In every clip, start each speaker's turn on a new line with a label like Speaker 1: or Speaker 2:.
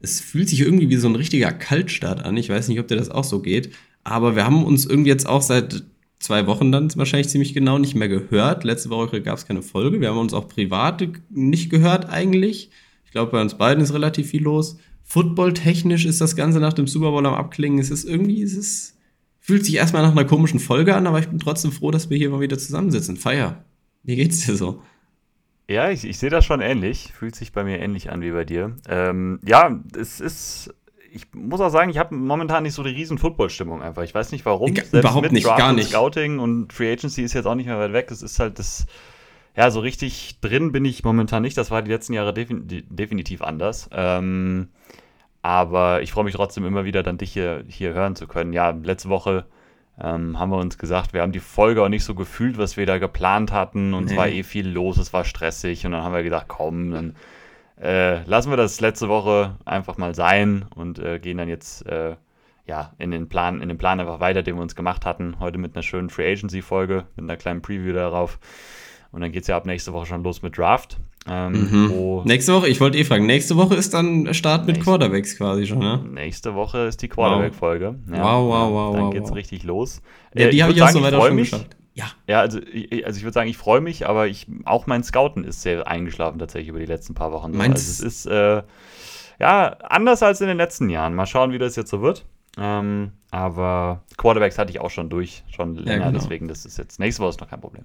Speaker 1: es fühlt sich irgendwie wie so ein richtiger Kaltstart an. Ich weiß nicht, ob dir das auch so geht. Aber wir haben uns irgendwie jetzt auch seit zwei Wochen dann wahrscheinlich ziemlich genau nicht mehr gehört. Letzte Woche gab es keine Folge. Wir haben uns auch privat nicht gehört eigentlich. Ich glaube, bei uns beiden ist relativ viel los. Football-technisch ist das Ganze nach dem Super Bowl am Abklingen. Es ist irgendwie, es ist, fühlt sich erstmal nach einer komischen Folge an, aber ich bin trotzdem froh, dass wir hier mal wieder zusammensitzen. Feier. Wie geht's dir so?
Speaker 2: Ja, ich, ich sehe das schon ähnlich. Fühlt sich bei mir ähnlich an wie bei dir. Ähm, ja, es ist. Ich muss auch sagen, ich habe momentan nicht so die riesen Football-Stimmung einfach. Ich weiß nicht warum.
Speaker 1: Selbst Überhaupt nicht,
Speaker 2: Draft
Speaker 1: gar nicht.
Speaker 2: Scouting und Free Agency ist jetzt auch nicht mehr weit weg. Es ist halt das. Ja, so richtig drin bin ich momentan nicht. Das war die letzten Jahre defin definitiv anders. Ähm, aber ich freue mich trotzdem immer wieder, dann dich hier, hier hören zu können. Ja, letzte Woche ähm, haben wir uns gesagt, wir haben die Folge auch nicht so gefühlt, was wir da geplant hatten und nee. es war eh viel los, es war stressig und dann haben wir gedacht, komm, dann äh, lassen wir das letzte Woche einfach mal sein und äh, gehen dann jetzt äh, ja, in den Plan, in den Plan einfach weiter, den wir uns gemacht hatten. Heute mit einer schönen Free Agency Folge, mit einer kleinen Preview darauf. Und dann geht es ja ab nächste Woche schon los mit Draft.
Speaker 1: Ähm, mhm. Nächste Woche, ich wollte eh fragen, nächste Woche ist dann Start mit Quarterbacks quasi schon, ne?
Speaker 2: Nächste Woche ist die Quarterback-Folge.
Speaker 1: Wow. Ja, wow, wow, wow.
Speaker 2: Dann
Speaker 1: wow,
Speaker 2: geht's wow. richtig los.
Speaker 1: Ja, die äh, habe ich auch so weiter schon mich, geschafft.
Speaker 2: Ja. Ja, also, also ich würde sagen, ich freue mich, aber ich, auch mein Scouten ist sehr eingeschlafen tatsächlich über die letzten paar Wochen.
Speaker 1: Meinst
Speaker 2: also es ist, äh, ja, anders als in den letzten Jahren. Mal schauen, wie das jetzt so wird. Ähm, aber Quarterbacks hatte ich auch schon durch, schon länger, ja, genau. deswegen das ist jetzt nächste Woche ist noch kein Problem.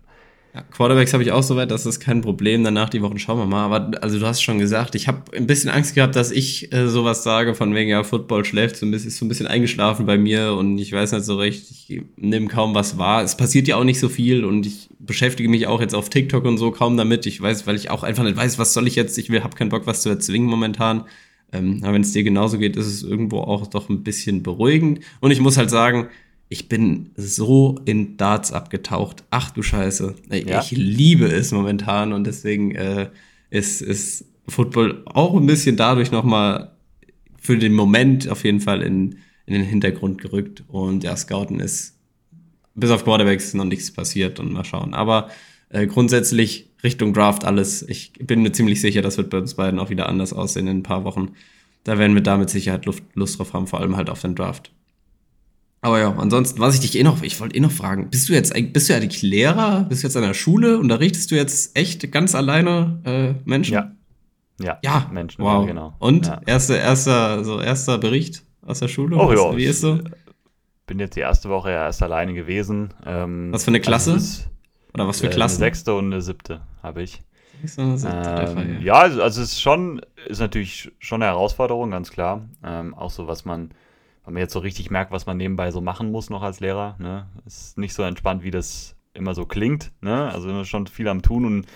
Speaker 1: Quarterbacks habe ich auch soweit, das ist kein Problem. Danach die Wochen schauen wir mal. Aber also du hast schon gesagt, ich habe ein bisschen Angst gehabt, dass ich äh, sowas sage, von wegen, ja, Football schläft so ein bisschen, ist so ein bisschen eingeschlafen bei mir und ich weiß nicht so recht, ich nehme kaum was wahr. Es passiert ja auch nicht so viel und ich beschäftige mich auch jetzt auf TikTok und so kaum damit. Ich weiß, weil ich auch einfach nicht weiß, was soll ich jetzt, ich will, habe keinen Bock, was zu erzwingen momentan. Ähm, aber wenn es dir genauso geht, ist es irgendwo auch doch ein bisschen beruhigend. Und ich muss halt sagen, ich bin so in Darts abgetaucht. Ach du Scheiße. Ja? Ich liebe es momentan und deswegen äh, ist, ist Football auch ein bisschen dadurch nochmal für den Moment auf jeden Fall in, in den Hintergrund gerückt. Und ja, Scouten ist bis auf Quarterbacks noch nichts passiert und mal schauen. Aber äh, grundsätzlich Richtung Draft alles. Ich bin mir ziemlich sicher, das wird bei uns beiden auch wieder anders aussehen in ein paar Wochen. Da werden wir da mit Sicherheit Luft, Lust drauf haben, vor allem halt auf den Draft. Aber ja, ansonsten, was ich dich eh noch, ich wollte eh noch fragen, bist du jetzt, bist du eigentlich Lehrer? Bist du jetzt an der Schule? Unterrichtest du jetzt echt ganz alleine äh, Menschen?
Speaker 2: Ja. Ja,
Speaker 1: ja.
Speaker 2: Menschen,
Speaker 1: wow.
Speaker 2: Ja, genau.
Speaker 1: Und
Speaker 2: ja.
Speaker 1: erster, erster, so erster Bericht aus der Schule?
Speaker 2: Oh ja.
Speaker 1: Wie ist so?
Speaker 2: Bin jetzt die erste Woche ja erst alleine gewesen. Ähm,
Speaker 1: was für eine Klasse? Also Oder was für Klassen?
Speaker 2: Eine sechste und eine siebte habe ich.
Speaker 1: Siebte, ähm,
Speaker 2: ja, also, also es ist schon, ist natürlich schon eine Herausforderung, ganz klar. Ähm, auch so, was man weil man jetzt so richtig merkt, was man nebenbei so machen muss noch als Lehrer. Ne? Ist nicht so entspannt, wie das immer so klingt. Ne? Also schon viel am Tun und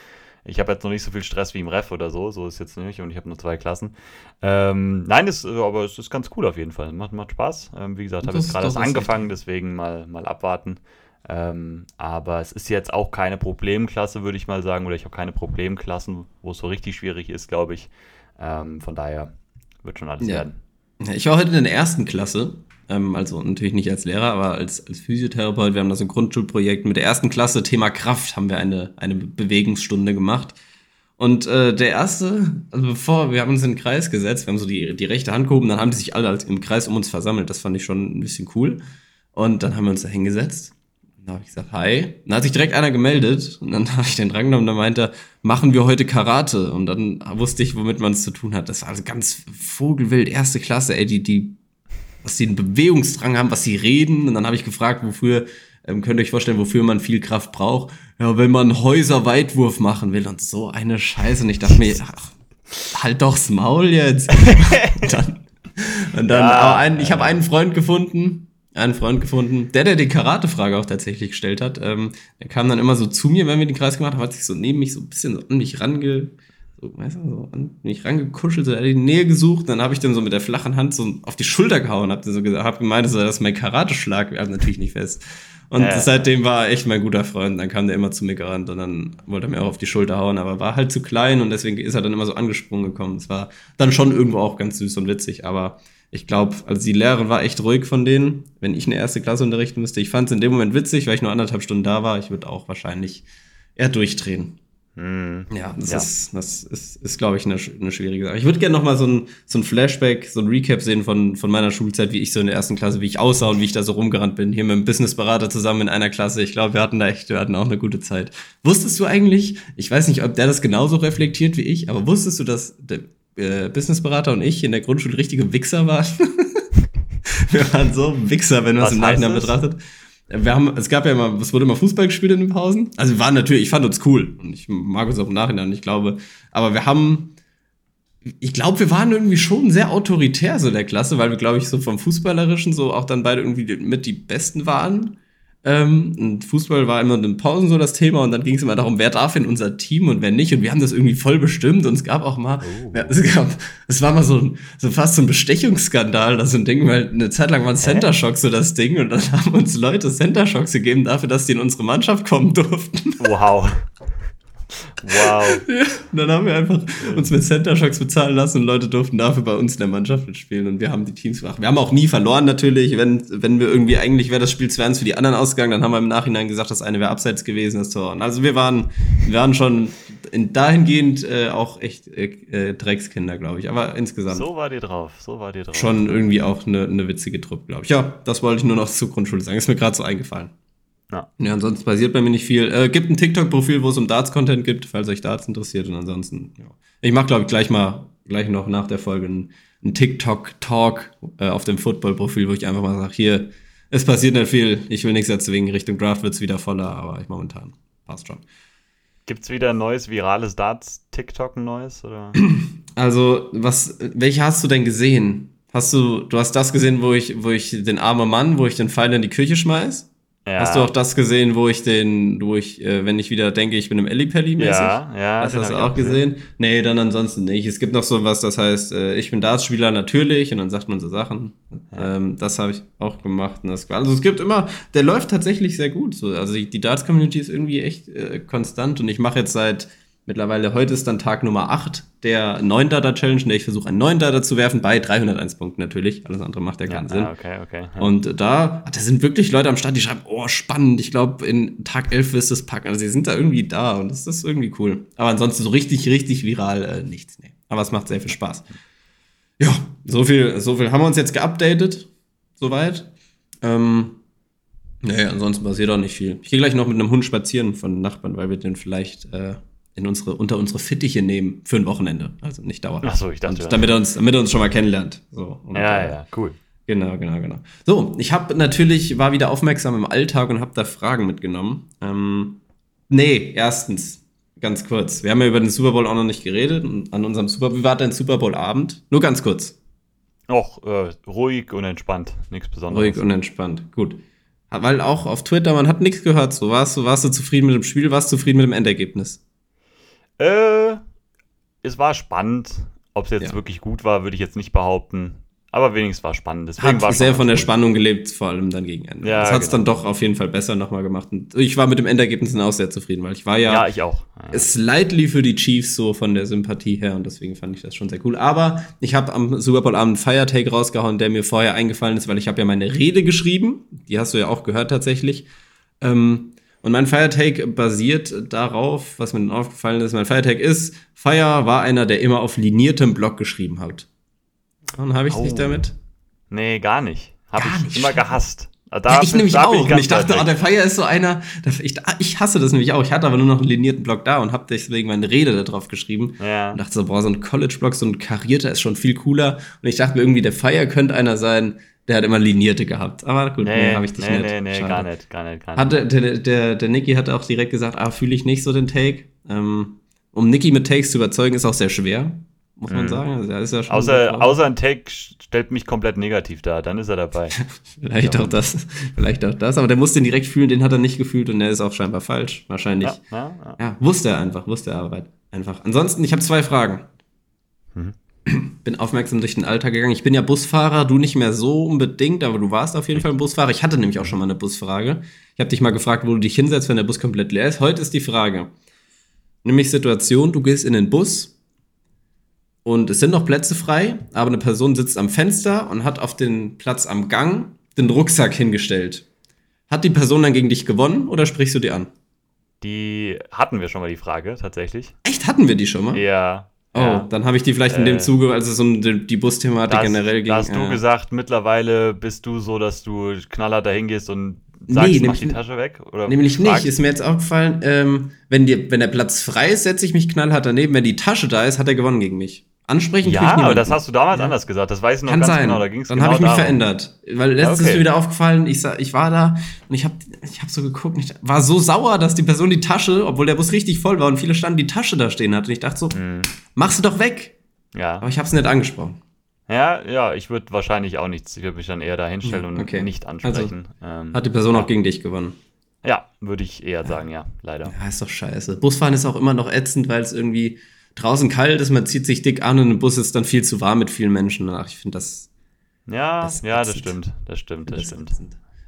Speaker 2: ich habe jetzt noch nicht so viel Stress wie im Ref oder so. So ist jetzt nicht und ich habe nur zwei Klassen. Ähm, nein, ist, aber es ist ganz cool auf jeden Fall. Macht, macht Spaß. Ähm, wie gesagt, habe jetzt gerade erst angefangen, deswegen mal, mal abwarten. Ähm, aber es ist jetzt auch keine Problemklasse, würde ich mal sagen, oder ich habe keine Problemklassen, wo es so richtig schwierig ist, glaube ich. Ähm, von daher wird schon alles ja. werden.
Speaker 1: Ich war heute in der ersten Klasse, ähm, also natürlich nicht als Lehrer, aber als, als Physiotherapeut. Wir haben das ein Grundschulprojekt mit der ersten Klasse, Thema Kraft, haben wir eine, eine Bewegungsstunde gemacht. Und äh, der erste, also bevor, wir haben uns in den Kreis gesetzt, wir haben so die, die rechte Hand gehoben, dann haben die sich alle im Kreis um uns versammelt. Das fand ich schon ein bisschen cool. Und dann haben wir uns da hingesetzt da habe ich gesagt, hi. Dann hat sich direkt einer gemeldet und dann habe ich den drangenommen und dann meinte er, machen wir heute Karate. Und dann wusste ich, womit man es zu tun hat. Das war also ganz vogelwild, erste Klasse, ey, die, die, was die einen Bewegungsdrang haben, was sie reden. Und dann habe ich gefragt, wofür, ähm, könnt ihr euch vorstellen, wofür man viel Kraft braucht? Ja, wenn man Häuserweitwurf machen will und so eine Scheiße. Und ich dachte mir, ach, halt doch's Maul jetzt. und dann, und dann ja, ein, ich habe einen Freund gefunden, einen Freund gefunden, der, der die Karate-Frage auch tatsächlich gestellt hat. Ähm, der kam dann immer so zu mir, wenn wir den Kreis gemacht haben, hat sich so neben mich so ein bisschen so an mich range, so, weißt du, so an mich rangekuschelt, so, er hat die Nähe gesucht. Dann habe ich dann so mit der flachen Hand so auf die Schulter gehauen, hab, so gesagt, hab gemeint, das ist mein Karate-Schlag. Wir haben natürlich nicht fest. Und äh. seitdem war er echt mein guter Freund. Dann kam der immer zu mir gerannt und dann wollte er mir auch auf die Schulter hauen, aber war halt zu klein und deswegen ist er dann immer so angesprungen gekommen. Es war dann schon irgendwo auch ganz süß und witzig, aber ich glaube, also die Lehrerin war echt ruhig von denen. Wenn ich eine erste Klasse unterrichten müsste, ich fand es in dem Moment witzig, weil ich nur anderthalb Stunden da war. Ich würde auch wahrscheinlich eher durchdrehen. Mm, ja, das ja. ist, das ist, ist glaube ich, eine, eine schwierige Sache. Ich würde gerne noch mal so ein, so ein Flashback, so ein Recap sehen von, von meiner Schulzeit, wie ich so in der ersten Klasse, wie ich aussah und wie ich da so rumgerannt bin. Hier mit dem Businessberater zusammen in einer Klasse. Ich glaube, wir hatten da echt, wir hatten auch eine gute Zeit. Wusstest du eigentlich, ich weiß nicht, ob der das genauso reflektiert wie ich, aber wusstest du, dass äh, Businessberater und ich in der Grundschule richtige Wichser waren? wir waren so Wichser, wenn man es im Nachhinein betrachtet wir haben, es gab ja immer, es wurde immer Fußball gespielt in den Pausen. Also wir waren natürlich, ich fand uns cool und ich mag uns auch im Nachhinein, ich glaube, aber wir haben, ich glaube, wir waren irgendwie schon sehr autoritär so der Klasse, weil wir, glaube ich, so vom Fußballerischen so auch dann beide irgendwie mit die Besten waren. Ähm, und Fußball war immer in den Pausen so das Thema und dann ging es immer darum, wer darf in unser Team und wer nicht. Und wir haben das irgendwie voll bestimmt und es gab auch mal, oh. ja, es, gab, es war mal so, ein, so fast so ein Bestechungsskandal, das so ein Ding, weil eine Zeit lang waren Center Shocks so das Ding und dann haben uns Leute Center Shocks gegeben dafür, dass die in unsere Mannschaft kommen durften.
Speaker 2: Wow.
Speaker 1: Wow. Ja, dann haben wir einfach uns mit Center Shocks bezahlen lassen und Leute durften dafür bei uns in der Mannschaft mitspielen und wir haben die Teams gemacht. Wir haben auch nie verloren natürlich, wenn, wenn wir irgendwie eigentlich wäre das Spiel 2 für die anderen ausgegangen, dann haben wir im Nachhinein gesagt, das eine wäre abseits gewesen, das Tor. Also wir waren, wir waren schon in, dahingehend äh, auch echt äh, äh Dreckskinder, glaube ich. Aber insgesamt.
Speaker 2: So war dir drauf, so war dir drauf.
Speaker 1: Schon irgendwie auch eine, eine witzige Truppe, glaube ich. Ja, das wollte ich nur noch zur Grundschule sagen. Ist mir gerade so eingefallen. Ja. ja, ansonsten passiert bei mir nicht viel. Äh, gibt ein TikTok-Profil, wo es um Darts-Content gibt, falls euch Darts interessiert. Und ansonsten, ja. Ich mache, glaube ich, gleich mal, gleich noch nach der Folge einen, einen TikTok-Talk äh, auf dem Football-Profil, wo ich einfach mal sage, hier, es passiert nicht viel, ich will nichts erzwingen, Richtung Draft wird es wieder voller, aber ich momentan passt schon.
Speaker 2: Gibt es wieder ein neues virales Darts-TikTok, ein neues? Oder?
Speaker 1: Also, was, welche hast du denn gesehen? Hast du, du hast das gesehen, wo ich, wo ich den armen Mann, wo ich den Pfeil in die Küche schmeiß? Ja. Hast du auch das gesehen, wo ich den, wo ich, äh, wenn ich wieder denke, ich bin im Ellipelli mäßig? Ja, ja. Hast du das auch gesehen? gesehen? Nee, dann ansonsten nicht. Es gibt noch so was, das heißt, äh, ich bin Dartspieler natürlich und dann sagt man so Sachen. Ja. Ähm, das habe ich auch gemacht. Und das, also es gibt immer, der läuft tatsächlich sehr gut. So. Also die Darts-Community ist irgendwie echt äh, konstant und ich mache jetzt seit Mittlerweile heute ist dann Tag Nummer 8 der 9 Data Challenge, in der ich versuche, einen neuen Data zu werfen, bei 301 Punkten natürlich. Alles andere macht ja keinen ja, Sinn. Okay, okay. Ja. Und da, da sind wirklich Leute am Start, die schreiben, oh, spannend, ich glaube, in Tag 11 wirst du es packen. Also, sie sind da irgendwie da und das ist irgendwie cool. Aber ansonsten so richtig, richtig viral äh, nichts, nee. Aber es macht sehr viel Spaß. Ja, so viel, so viel haben wir uns jetzt geupdatet. Soweit. Ähm, nee, ansonsten passiert auch nicht viel. Ich gehe gleich noch mit einem Hund spazieren von Nachbarn, weil wir den vielleicht äh, in unsere, unter unsere Fittiche nehmen für ein Wochenende. Also nicht dauerhaft. Ach so, ich dachte. Und damit er uns, damit er uns schon mal kennenlernt. So,
Speaker 2: und, ja, äh, ja, cool.
Speaker 1: Genau, genau, genau. So, ich habe natürlich, war wieder aufmerksam im Alltag und habe da Fragen mitgenommen. Ähm, nee, erstens, ganz kurz. Wir haben ja über den Super Bowl auch noch nicht geredet. An unserem Super Bowl, wie war dein Super Bowl-Abend? Nur ganz kurz.
Speaker 2: Och, äh, ruhig und entspannt. Nichts Besonderes.
Speaker 1: Ruhig und entspannt, gut. Weil auch auf Twitter, man hat nichts gehört. So, warst du, warst du zufrieden mit dem Spiel, warst du zufrieden mit dem Endergebnis?
Speaker 2: Äh, es war spannend. Ob es jetzt ja. wirklich gut war, würde ich jetzt nicht behaupten. Aber wenigstens war es spannend.
Speaker 1: Deswegen Hat sehr von der gut. Spannung gelebt, vor allem dann gegen Ende. Ja, das hat es genau. dann doch auf jeden Fall besser nochmal gemacht. Und ich war mit dem Endergebnis auch sehr zufrieden, weil ich war ja,
Speaker 2: ja ich auch.
Speaker 1: Ja. slightly für die Chiefs so von der Sympathie her und deswegen fand ich das schon sehr cool. Aber ich habe am Super Bowl Abend Firetake rausgehauen, der mir vorher eingefallen ist, weil ich habe ja meine Rede geschrieben. Die hast du ja auch gehört tatsächlich. Ähm, und mein Firetake basiert darauf, was mir dann aufgefallen ist. Mein Firetake ist, Fire war einer, der immer auf liniertem Block geschrieben hat. Und habe ich oh. nicht damit?
Speaker 2: Nee, gar nicht. Habe ich
Speaker 1: nicht.
Speaker 2: immer gehasst.
Speaker 1: Da ja, ich nämlich auch. Ich und ich dachte, oh, der Fire ist so einer. Ich, ich, hasse das nämlich auch. Ich hatte aber nur noch einen linierten Block da und habe deswegen meine Rede da drauf geschrieben. Ja. Und dachte so, boah, so ein College-Block, so ein karierter ist schon viel cooler. Und ich dachte mir irgendwie, der Fire könnte einer sein, der hat immer linierte gehabt. Aber gut, nee, nee habe ich dich nee, nicht. Nee, nee, gar nicht, gar nicht, gar nicht. Hatte, der, der, der Niki hat auch direkt gesagt, ah, fühle ich nicht so den Take. Ähm, um Niki mit Takes zu überzeugen, ist auch sehr schwer, muss man mhm. sagen. Also,
Speaker 2: ist ja außer, außer ein Take stellt mich komplett negativ dar, dann ist er dabei.
Speaker 1: vielleicht ja. auch das, vielleicht auch das. Aber der muss den direkt fühlen, den hat er nicht gefühlt und der ist auch scheinbar falsch. Wahrscheinlich. Ja, ja, ja. wusste er einfach, wusste er einfach. Ansonsten, ich habe zwei Fragen. Mhm bin aufmerksam durch den Alltag gegangen. Ich bin ja Busfahrer, du nicht mehr so unbedingt, aber du warst auf jeden Fall ein Busfahrer. Ich hatte nämlich auch schon mal eine Busfrage. Ich habe dich mal gefragt, wo du dich hinsetzt, wenn der Bus komplett leer ist. Heute ist die Frage, nämlich Situation, du gehst in den Bus und es sind noch Plätze frei, aber eine Person sitzt am Fenster und hat auf den Platz am Gang den Rucksack hingestellt. Hat die Person dann gegen dich gewonnen oder sprichst du dir an?
Speaker 2: Die hatten wir schon mal die Frage, tatsächlich.
Speaker 1: Echt, hatten wir die schon mal?
Speaker 2: Ja.
Speaker 1: Oh,
Speaker 2: ja.
Speaker 1: dann habe ich die vielleicht in dem
Speaker 2: Äh,
Speaker 1: Zuge, als es um die, die Busthematik
Speaker 2: Da hast,
Speaker 1: generell ging.
Speaker 2: da hast du
Speaker 1: äh,
Speaker 2: gesagt, mittlerweile bist du so, dass du knallhart dahin gehst und sagst,
Speaker 1: Nee,
Speaker 2: mach die Tasche weg? Oder
Speaker 1: Nämlich nicht,
Speaker 2: fragst?
Speaker 1: ist mir jetzt aufgefallen, ähm, wenn, die, wenn der Platz frei ist, setze ich mich knallhart daneben. Wenn die Tasche da ist, hat er gewonnen gegen mich. Ansprechen
Speaker 2: Ja, aber das hast du damals
Speaker 1: Ja.
Speaker 2: anders gesagt. Das weiß ich noch
Speaker 1: Kann
Speaker 2: ganz
Speaker 1: sein.
Speaker 2: genau. Da ging's
Speaker 1: dann
Speaker 2: genau
Speaker 1: habe ich mich
Speaker 2: darum.
Speaker 1: verändert. Weil letztens
Speaker 2: Okay.
Speaker 1: ist mir wieder aufgefallen, ich, sa- ich war da und ich habe ich hab so geguckt und ich war so sauer, dass die Person die Tasche, obwohl der Bus richtig voll war und viele standen, die Tasche da stehen hat. Und ich dachte so,
Speaker 2: Mhm.
Speaker 1: mach sie doch weg.
Speaker 2: Ja.
Speaker 1: Aber ich habe es nicht angesprochen.
Speaker 2: ja, ja, ich würde wahrscheinlich auch nichts. Ich würde mich dann eher da hinstellen
Speaker 1: Ja,
Speaker 2: und
Speaker 1: okay.
Speaker 2: nicht ansprechen. ähm,
Speaker 1: Hat die Person auch gegen dich gewonnen.
Speaker 2: ja, würde ich eher sagen, ja, leider.
Speaker 1: Ja, ist doch scheiße. Busfahren ist auch immer noch ätzend, weil es irgendwie draußen kalt ist, man zieht sich dick an und im Bus ist dann viel zu warm mit vielen Menschen. Ach, ich finde das,
Speaker 2: Ja,
Speaker 1: Das
Speaker 2: ja, das stimmt. Das stimmt, das stimmt.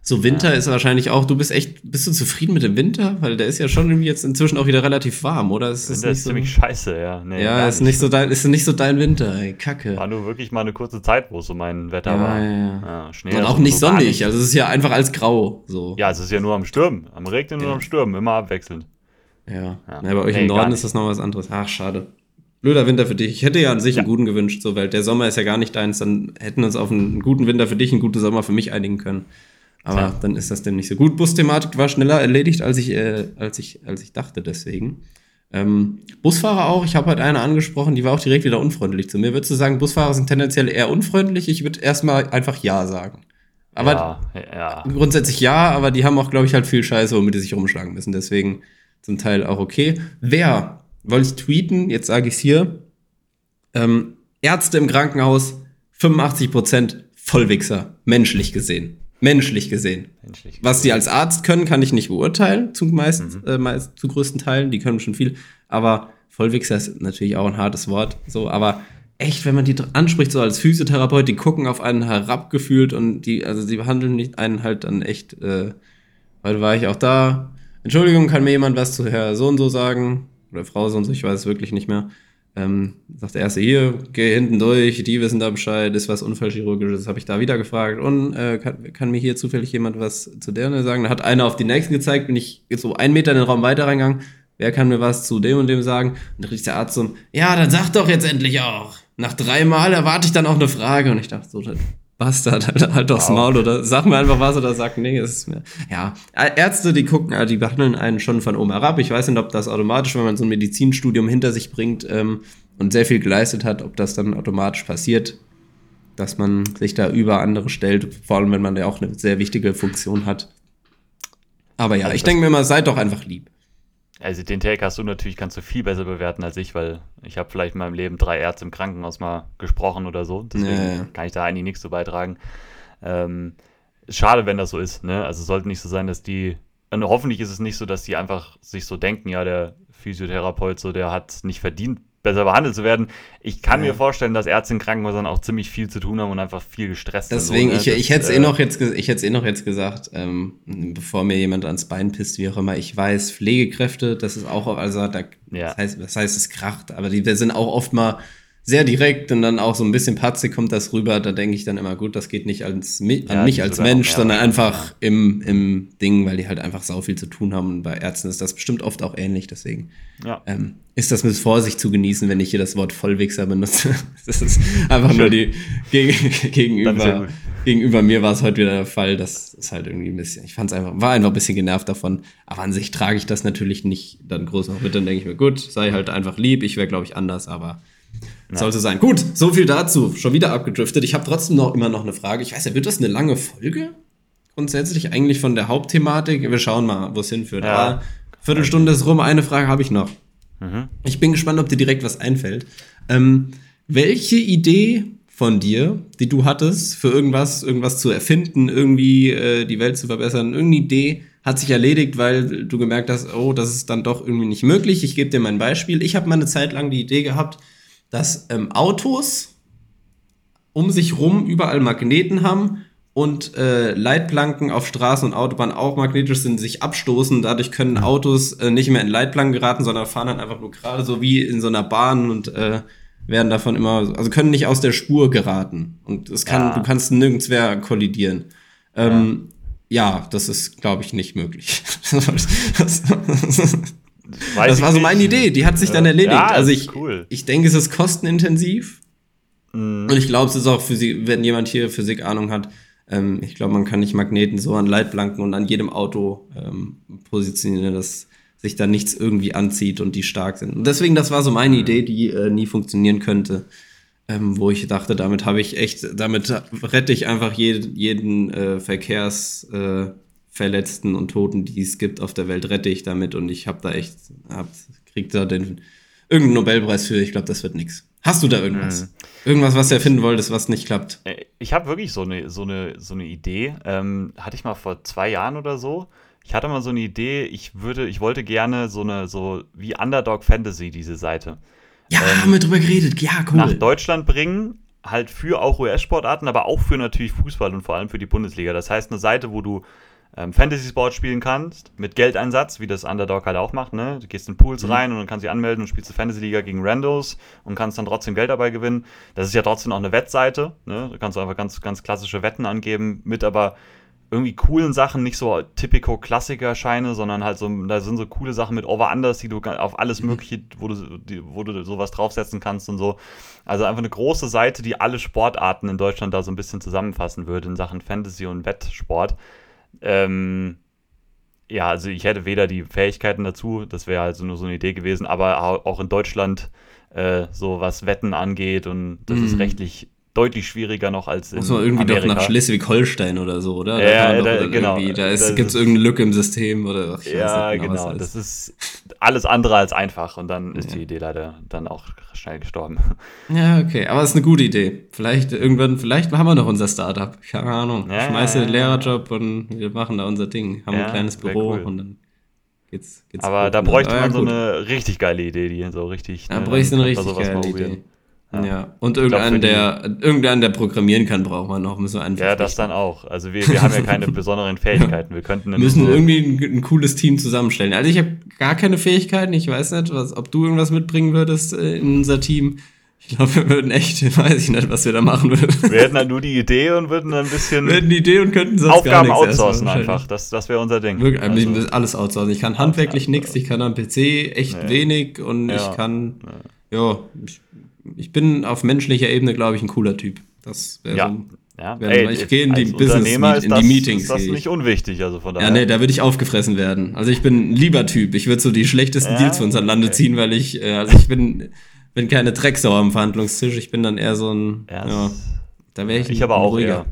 Speaker 1: So Winter ist wahrscheinlich auch, du bist echt, bist du zufrieden mit dem Winter? Weil der ist ja schon irgendwie jetzt inzwischen auch wieder relativ warm, oder? Ist nicht
Speaker 2: ist
Speaker 1: so,
Speaker 2: ziemlich scheiße, ja. Nee,
Speaker 1: ja, ist nicht so dein, ist nicht so dein Winter, ey, Kacke.
Speaker 2: War nur wirklich mal eine kurze Zeit, wo so mein Wetter
Speaker 1: Ja,
Speaker 2: war.
Speaker 1: ja, ja.
Speaker 2: Ja, Schnee
Speaker 1: Und auch
Speaker 2: so
Speaker 1: nicht
Speaker 2: gar
Speaker 1: sonnig,
Speaker 2: nicht.
Speaker 1: also es ist ja einfach als grau, so.
Speaker 2: Ja, es ist ja nur am Stürmen. Am Regnen und
Speaker 1: Ja.
Speaker 2: am Stürmen, immer abwechselnd.
Speaker 1: Ja.
Speaker 2: Ja.
Speaker 1: ja. bei euch
Speaker 2: Nee,
Speaker 1: im Norden ist das noch was anderes. Ach, schade. Blöder Winter für dich. Ich hätte ja an sich
Speaker 2: Ja.
Speaker 1: einen guten gewünscht, so, weil der Sommer ist ja gar nicht deins. Dann hätten wir uns auf einen guten Winter für dich, einen guten Sommer für mich einigen können. Aber
Speaker 2: Tja.
Speaker 1: dann ist das denn nicht so gut. Busthematik war schneller erledigt, als ich, äh, als ich, als ich dachte, deswegen. Ähm, Busfahrer auch, ich habe heute eine angesprochen, die war auch direkt wieder unfreundlich zu mir. Würdest du sagen, Busfahrer sind tendenziell eher unfreundlich? Ich würde erstmal einfach Ja sagen. Aber
Speaker 2: ja, ja.
Speaker 1: Grundsätzlich ja, aber die haben auch, glaube ich, halt viel Scheiße, womit die sich rumschlagen müssen. Deswegen zum Teil auch okay. Wer, wollte ich tweeten, jetzt sage ich es hier, ähm, Ärzte im Krankenhaus, 85% Vollwichser, menschlich gesehen. Menschlich gesehen.
Speaker 2: menschlich.
Speaker 1: Was die als Arzt können, kann ich nicht beurteilen, zu meist, äh, meist zu größten Teilen. Die können schon viel. Aber Vollwichser ist natürlich auch ein hartes Wort. So, aber echt, wenn man die anspricht, so als Physiotherapeut, die gucken auf einen herabgefühlt und die, also die behandeln nicht einen halt dann echt, äh, heute war ich auch da. Entschuldigung, kann mir jemand was zu Herr so und so sagen? Oder Frau so und so, ich weiß es wirklich nicht mehr. Ähm, sagt der erste hier, geh hinten durch, die wissen da Bescheid, ist was Unfallchirurgisches, habe ich da wieder gefragt. Und äh, kann, kann mir hier zufällig jemand was zu der sagen? Da hat einer auf die nächsten gezeigt, bin ich so einen Meter in den Raum weiter reingegangen. Wer kann mir was zu dem und dem sagen? Und dann kriegt der Arzt so, ja, dann sag doch jetzt endlich auch. Nach dreimal erwarte ich dann auch eine Frage. Und ich dachte so, Bastard, halt, halt doch's
Speaker 2: Wow.
Speaker 1: Maul oder sag mir einfach was oder sag, nee, ist mir. Ja, Ärzte, die gucken, äh, die behandeln einen schon von oben herab. Ich weiß nicht, ob das automatisch, wenn man so ein Medizinstudium hinter sich bringt ähm, und sehr viel geleistet hat, ob das dann automatisch passiert, dass man sich da über andere stellt, vor allem wenn man ja auch eine sehr wichtige Funktion hat. Aber ja,
Speaker 2: Also
Speaker 1: ich denke mir mal, seid doch einfach lieb.
Speaker 2: Also den Take hast du natürlich, kannst du viel besser bewerten als ich, weil ich habe vielleicht in meinem Leben drei Ärzte im Krankenhaus mal gesprochen oder so. Deswegen
Speaker 1: ja.
Speaker 2: kann ich da eigentlich nichts zu beitragen. Ähm, schade, wenn das so ist. Ne? Also es sollte nicht so sein, dass die. Und hoffentlich ist es nicht so, dass die einfach sich so denken, ja, der Physiotherapeut, so, der hat es nicht verdient, besser behandelt zu werden. Ich kann
Speaker 1: Ja.
Speaker 2: mir vorstellen, dass Ärzte in Krankenhäusern auch ziemlich viel zu tun haben und einfach viel gestresst
Speaker 1: Deswegen,
Speaker 2: sind.
Speaker 1: ich,
Speaker 2: ne?
Speaker 1: ich
Speaker 2: Das,
Speaker 1: hätte es eh
Speaker 2: äh,
Speaker 1: noch jetzt, ich hätte eh noch jetzt gesagt, ähm, bevor mir jemand ans Bein pisst, wie auch immer. Ich weiß, Pflegekräfte, das ist auch, also da,
Speaker 2: Ja.
Speaker 1: das heißt, das heißt, es kracht, aber die, die sind auch oft mal sehr direkt und dann auch so ein bisschen patzig kommt das rüber. Da denke ich dann immer, gut, das geht nicht als, mi-
Speaker 2: Ja,
Speaker 1: an mich als Mensch, sondern einfach im, im Ding, weil die halt einfach sau viel zu tun haben. Und bei Ärzten ist das bestimmt oft auch ähnlich, deswegen
Speaker 2: Ja.
Speaker 1: ähm, ist das mit Vorsicht zu genießen, wenn ich hier das Wort Vollwichser benutze. das ist einfach nur die geg gegenüber, gegenüber mir war es heute wieder der Fall. Das ist halt irgendwie ein bisschen, ich fand es einfach, war einfach ein bisschen genervt davon. Aber an sich trage ich das natürlich nicht dann groß noch mit. Dann denke ich mir, gut, sei halt einfach lieb. Ich wäre, glaube ich, anders, aber sollte sein. Gut, so viel dazu. Schon wieder abgedriftet. Ich habe trotzdem noch immer noch eine Frage. Ich weiß ja, wird das eine lange Folge? Grundsätzlich eigentlich von der Hauptthematik. Wir schauen mal, wo es hinführt.
Speaker 2: Ja.
Speaker 1: Aber Viertelstunde ist rum. Eine Frage habe ich noch.
Speaker 2: Mhm.
Speaker 1: Ich bin gespannt, ob dir direkt was einfällt. Ähm, welche Idee von dir, die du hattest, für irgendwas, irgendwas zu erfinden, irgendwie äh, die Welt zu verbessern, irgendeine Idee hat sich erledigt, weil du gemerkt hast, oh, das ist dann doch irgendwie nicht möglich. Ich gebe dir mein Beispiel. Ich habe mal eine Zeit lang die Idee gehabt, dass ähm, Autos um sich rum überall Magneten haben und äh, Leitplanken auf Straßen und Autobahnen auch magnetisch sind, sich abstoßen. Dadurch können Autos äh, nicht mehr in Leitplanken geraten, sondern fahren dann einfach nur gerade so wie in so einer Bahn und äh, werden davon immer, also können nicht aus der Spur geraten. Und es kann,
Speaker 2: Ja.
Speaker 1: du kannst nirgends mehr kollidieren. Ähm, ja, das ist, glaube ich, nicht möglich. das, war so meine Idee, die hat sich dann erledigt. Ja, also ich, cool. ich denke, es ist kostenintensiv. Mhm. Und ich glaube, es ist auch für sie, wenn jemand hier Physik Ahnung hat, ähm, ich glaube, man kann nicht Magneten so an Leitplanken und an jedem Auto ähm, positionieren, dass sich da nichts irgendwie anzieht und die stark sind. Und deswegen, das war so meine mhm. Idee, die äh, nie funktionieren könnte. Ähm, wo ich dachte, damit habe ich echt, damit rette ich einfach jeden, jeden äh, Verkehrsverletzten äh, und Toten, die es gibt auf der Welt, rette ich damit und ich habe da echt, hab, krieg da den irgendeinen Nobelpreis für. Ich glaube, das wird nichts. Hast du da irgendwas? Mhm. Irgendwas, was du erfinden wolltest, was nicht klappt?
Speaker 2: Äh, ich habe wirklich so eine, so eine, so eine Idee. Ähm, hatte ich mal vor zwei Jahren oder so. Ich hatte mal so eine Idee, ich würde, ich wollte gerne so eine, so wie Underdog Fantasy, diese Seite.
Speaker 1: Ja, ähm, haben wir drüber geredet. Ja,
Speaker 2: cool. Nach Deutschland bringen, halt für auch US-Sportarten, aber auch für natürlich Fußball und vor allem für die Bundesliga. Das heißt, eine Seite, wo du ähm, Fantasy Sport spielen kannst, mit Geldeinsatz, wie das Underdog halt auch macht. Ne? Du gehst in Pools mhm. rein und dann kannst du dich anmelden und spielst die Fantasy Liga gegen Randos und kannst dann trotzdem Geld dabei gewinnen. Das ist ja trotzdem auch eine Wettseite. Ne? Da kannst du einfach ganz, ganz klassische Wetten angeben, mit aber irgendwie coolen Sachen, nicht so typico Klassiker-Scheine, sondern halt so, da sind so coole Sachen mit Over-Unders, die du auf alles mhm. Mögliche, wo du, die, wo du sowas draufsetzen kannst und so. Also einfach eine große Seite, die alle Sportarten in Deutschland da so ein bisschen zusammenfassen würde in Sachen Fantasy und Wettsport. Ähm, ja, also ich hätte weder die Fähigkeiten dazu, das wäre also nur so eine Idee gewesen, aber auch in Deutschland äh, so was Wetten angeht und das mhm. ist rechtlich deutlich schwieriger noch als
Speaker 1: in Muss man irgendwie Amerika. doch nach Schleswig-Holstein oder so, oder?
Speaker 2: Da ja, da, genau.
Speaker 1: Da gibt es irgendeine Lücke im System oder
Speaker 2: ach, Ja, genau. genau. Das ist alles andere als einfach und dann ist ja. die Idee leider dann auch schnell gestorben.
Speaker 1: Ja, okay. Aber es ist eine gute Idee. Vielleicht irgendwann, vielleicht haben wir noch unser Startup. Keine Ahnung. Ja, Schmeiße ja, den Lehrerjob und wir machen da unser Ding. Haben ein kleines Büro cool. und dann
Speaker 2: geht's, geht's Aber da bräuchte man so eine richtig geile Idee, die so richtig.
Speaker 1: Da ne, bräuchte eine richtig geile Idee. Ja. ja. Und irgendeinen, der, irgendeinen, der programmieren kann, braucht man noch. Müssen wir
Speaker 2: einfach ja, das dann auch. Also wir, wir haben ja keine besonderen Fähigkeiten. Wir könnten
Speaker 1: müssen so irgendwie ein, ein, cooles Team zusammenstellen. Also ich habe gar keine Fähigkeiten. Ich weiß nicht, was, ob du irgendwas mitbringen würdest äh, in unser Team. Ich glaube, wir würden echt, weiß ich nicht, was wir da machen würden.
Speaker 2: Wir hätten dann nur die Idee und würden dann ein bisschen.
Speaker 1: Wir hätten die Idee und könnten
Speaker 2: sonst Aufgaben gar outsourcen einfach. Das, das wäre unser Ding.
Speaker 1: Wirklich, also, alles outsourcen. Ich kann handwerklich nichts, ich kann am PC echt nee. wenig und ja. ich kann, ja, ja ich, ich bin auf menschlicher Ebene, glaube ich, ein cooler Typ. Das wäre
Speaker 2: ja.
Speaker 1: so.
Speaker 2: Ja. Ey,
Speaker 1: ich gehe in die Business
Speaker 2: in das, die Meetings. Ist das nicht unwichtig, also von daher.
Speaker 1: Ja, nee, da würde ich aufgefressen werden. Also ich bin ein lieber Typ. Ich würde so die schlechtesten ja, Deals für unser Lande okay. ziehen, weil ich, äh, also ich bin, bin keine Drecksau am Verhandlungstisch. Ich bin dann eher so ein, ja, ja
Speaker 2: da wäre ich. Ich aber auch ruhiger. eher.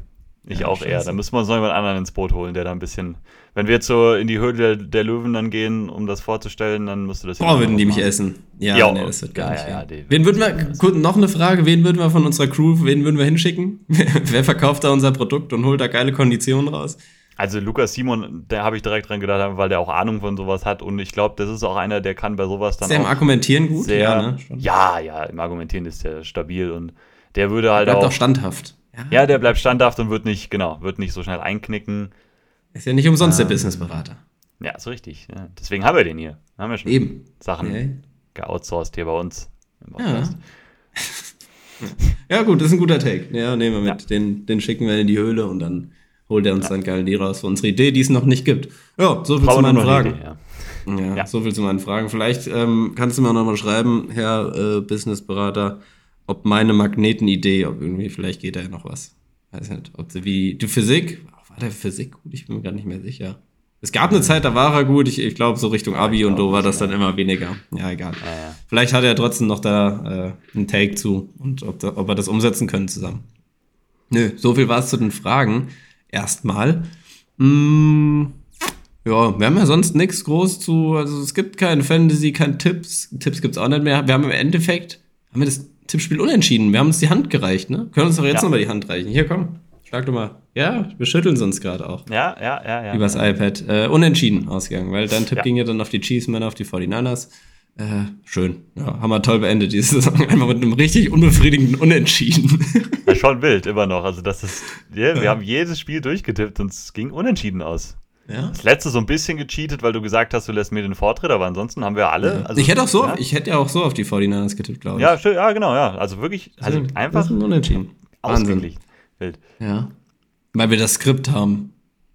Speaker 2: Ich auch eher. Da müssen wir uns noch jemand anderen ins Boot holen, der da ein bisschen. Wenn wir jetzt so in die Höhle der, der Löwen dann gehen, um das vorzustellen, dann müsste das.
Speaker 1: Boah, würden die mich essen. Ja, ja, nee, das wird gar ja, nicht. Ja, ja, wen würden wir, kurz, noch eine Frage, wen würden wir von unserer Crew, wen würden wir hinschicken? Wer verkauft da unser Produkt und holt da geile Konditionen raus?
Speaker 2: Also Lukas Simon, da habe ich direkt dran gedacht, weil der auch Ahnung von sowas hat und ich glaube, das ist auch einer, der kann bei sowas dann.
Speaker 1: Ist der im Argumentieren gut?
Speaker 2: Sehr, ja, ne? ja, ja, im Argumentieren ist der stabil und der würde halt
Speaker 1: Bleibt
Speaker 2: auch.
Speaker 1: auch standhaft.
Speaker 2: Ja. ja, der bleibt standhaft und wird nicht, genau, wird nicht so schnell einknicken.
Speaker 1: Ist ja nicht umsonst ähm, der Businessberater.
Speaker 2: Ja, ist richtig. Ja. Deswegen haben wir den hier. Haben wir schon
Speaker 1: Eben.
Speaker 2: Sachen ja. geoutsourced hier bei uns.
Speaker 1: Ja. ja, gut, das ist ein guter Take. Ja, nehmen wir mit. Ja. Den, den schicken wir in die Höhle und dann holt er uns ja. dann geil die raus für unsere Idee, die es noch nicht gibt. Ja, so viel zu meinen Fragen. Idee, ja. ja. So viel zu meinen Fragen. Vielleicht ähm, kannst du mir noch mal schreiben, Herr äh, Businessberater, ob meine Magnetenidee, ob irgendwie, vielleicht geht da ja noch was. Weiß nicht, ob sie wie, die Physik, war der Physik gut? Ich bin mir gar nicht mehr sicher. Es gab eine Zeit, da war er gut. Ich, ich glaube, so Richtung Abi und so war das dann immer weniger. Ja, egal. Ja, ja. Vielleicht hat er trotzdem noch da äh, einen Take zu und ob, da, ob wir das umsetzen können zusammen. Nö, so viel war es zu den Fragen. Erstmal. Mm, ja, wir haben ja sonst nichts groß zu. Also es gibt keine Fantasy, keine Tipps. Tipps gibt es auch nicht mehr. Wir haben im Endeffekt, haben wir das Tippspiel unentschieden. Wir haben uns die Hand gereicht, ne? Können uns doch jetzt ja. nochmal die Hand reichen. Hier, komm. Schlag doch mal. Ja, wir schütteln uns gerade auch.
Speaker 2: Ja, ja, ja, ja.
Speaker 1: Übers iPad. Äh, unentschieden ausgegangen, weil dein Tipp ja. ging ja dann auf die Chiefsmen, auf die 49ers. Äh, schön. Ja, haben wir toll beendet diese Saison. Einfach mit einem richtig unbefriedigenden Unentschieden.
Speaker 2: Ja, schon wild, immer noch. Also, das ist, yeah, wir ja. haben jedes Spiel durchgetippt und es ging unentschieden aus. Ja. Das letzte so ein bisschen gecheatet, weil du gesagt hast, du lässt mir den Vortritt, aber ansonsten haben wir alle.
Speaker 1: Ja. Also, ich hätte auch so, ja. ich hätte ja auch so auf die 49ers getippt, glaube ich.
Speaker 2: Ja, ja, genau, ja. Also wirklich, also einfach.
Speaker 1: Das ist ein Unentschieden.
Speaker 2: Ausgeglichen.
Speaker 1: Wild. Ja. Weil wir das Skript haben.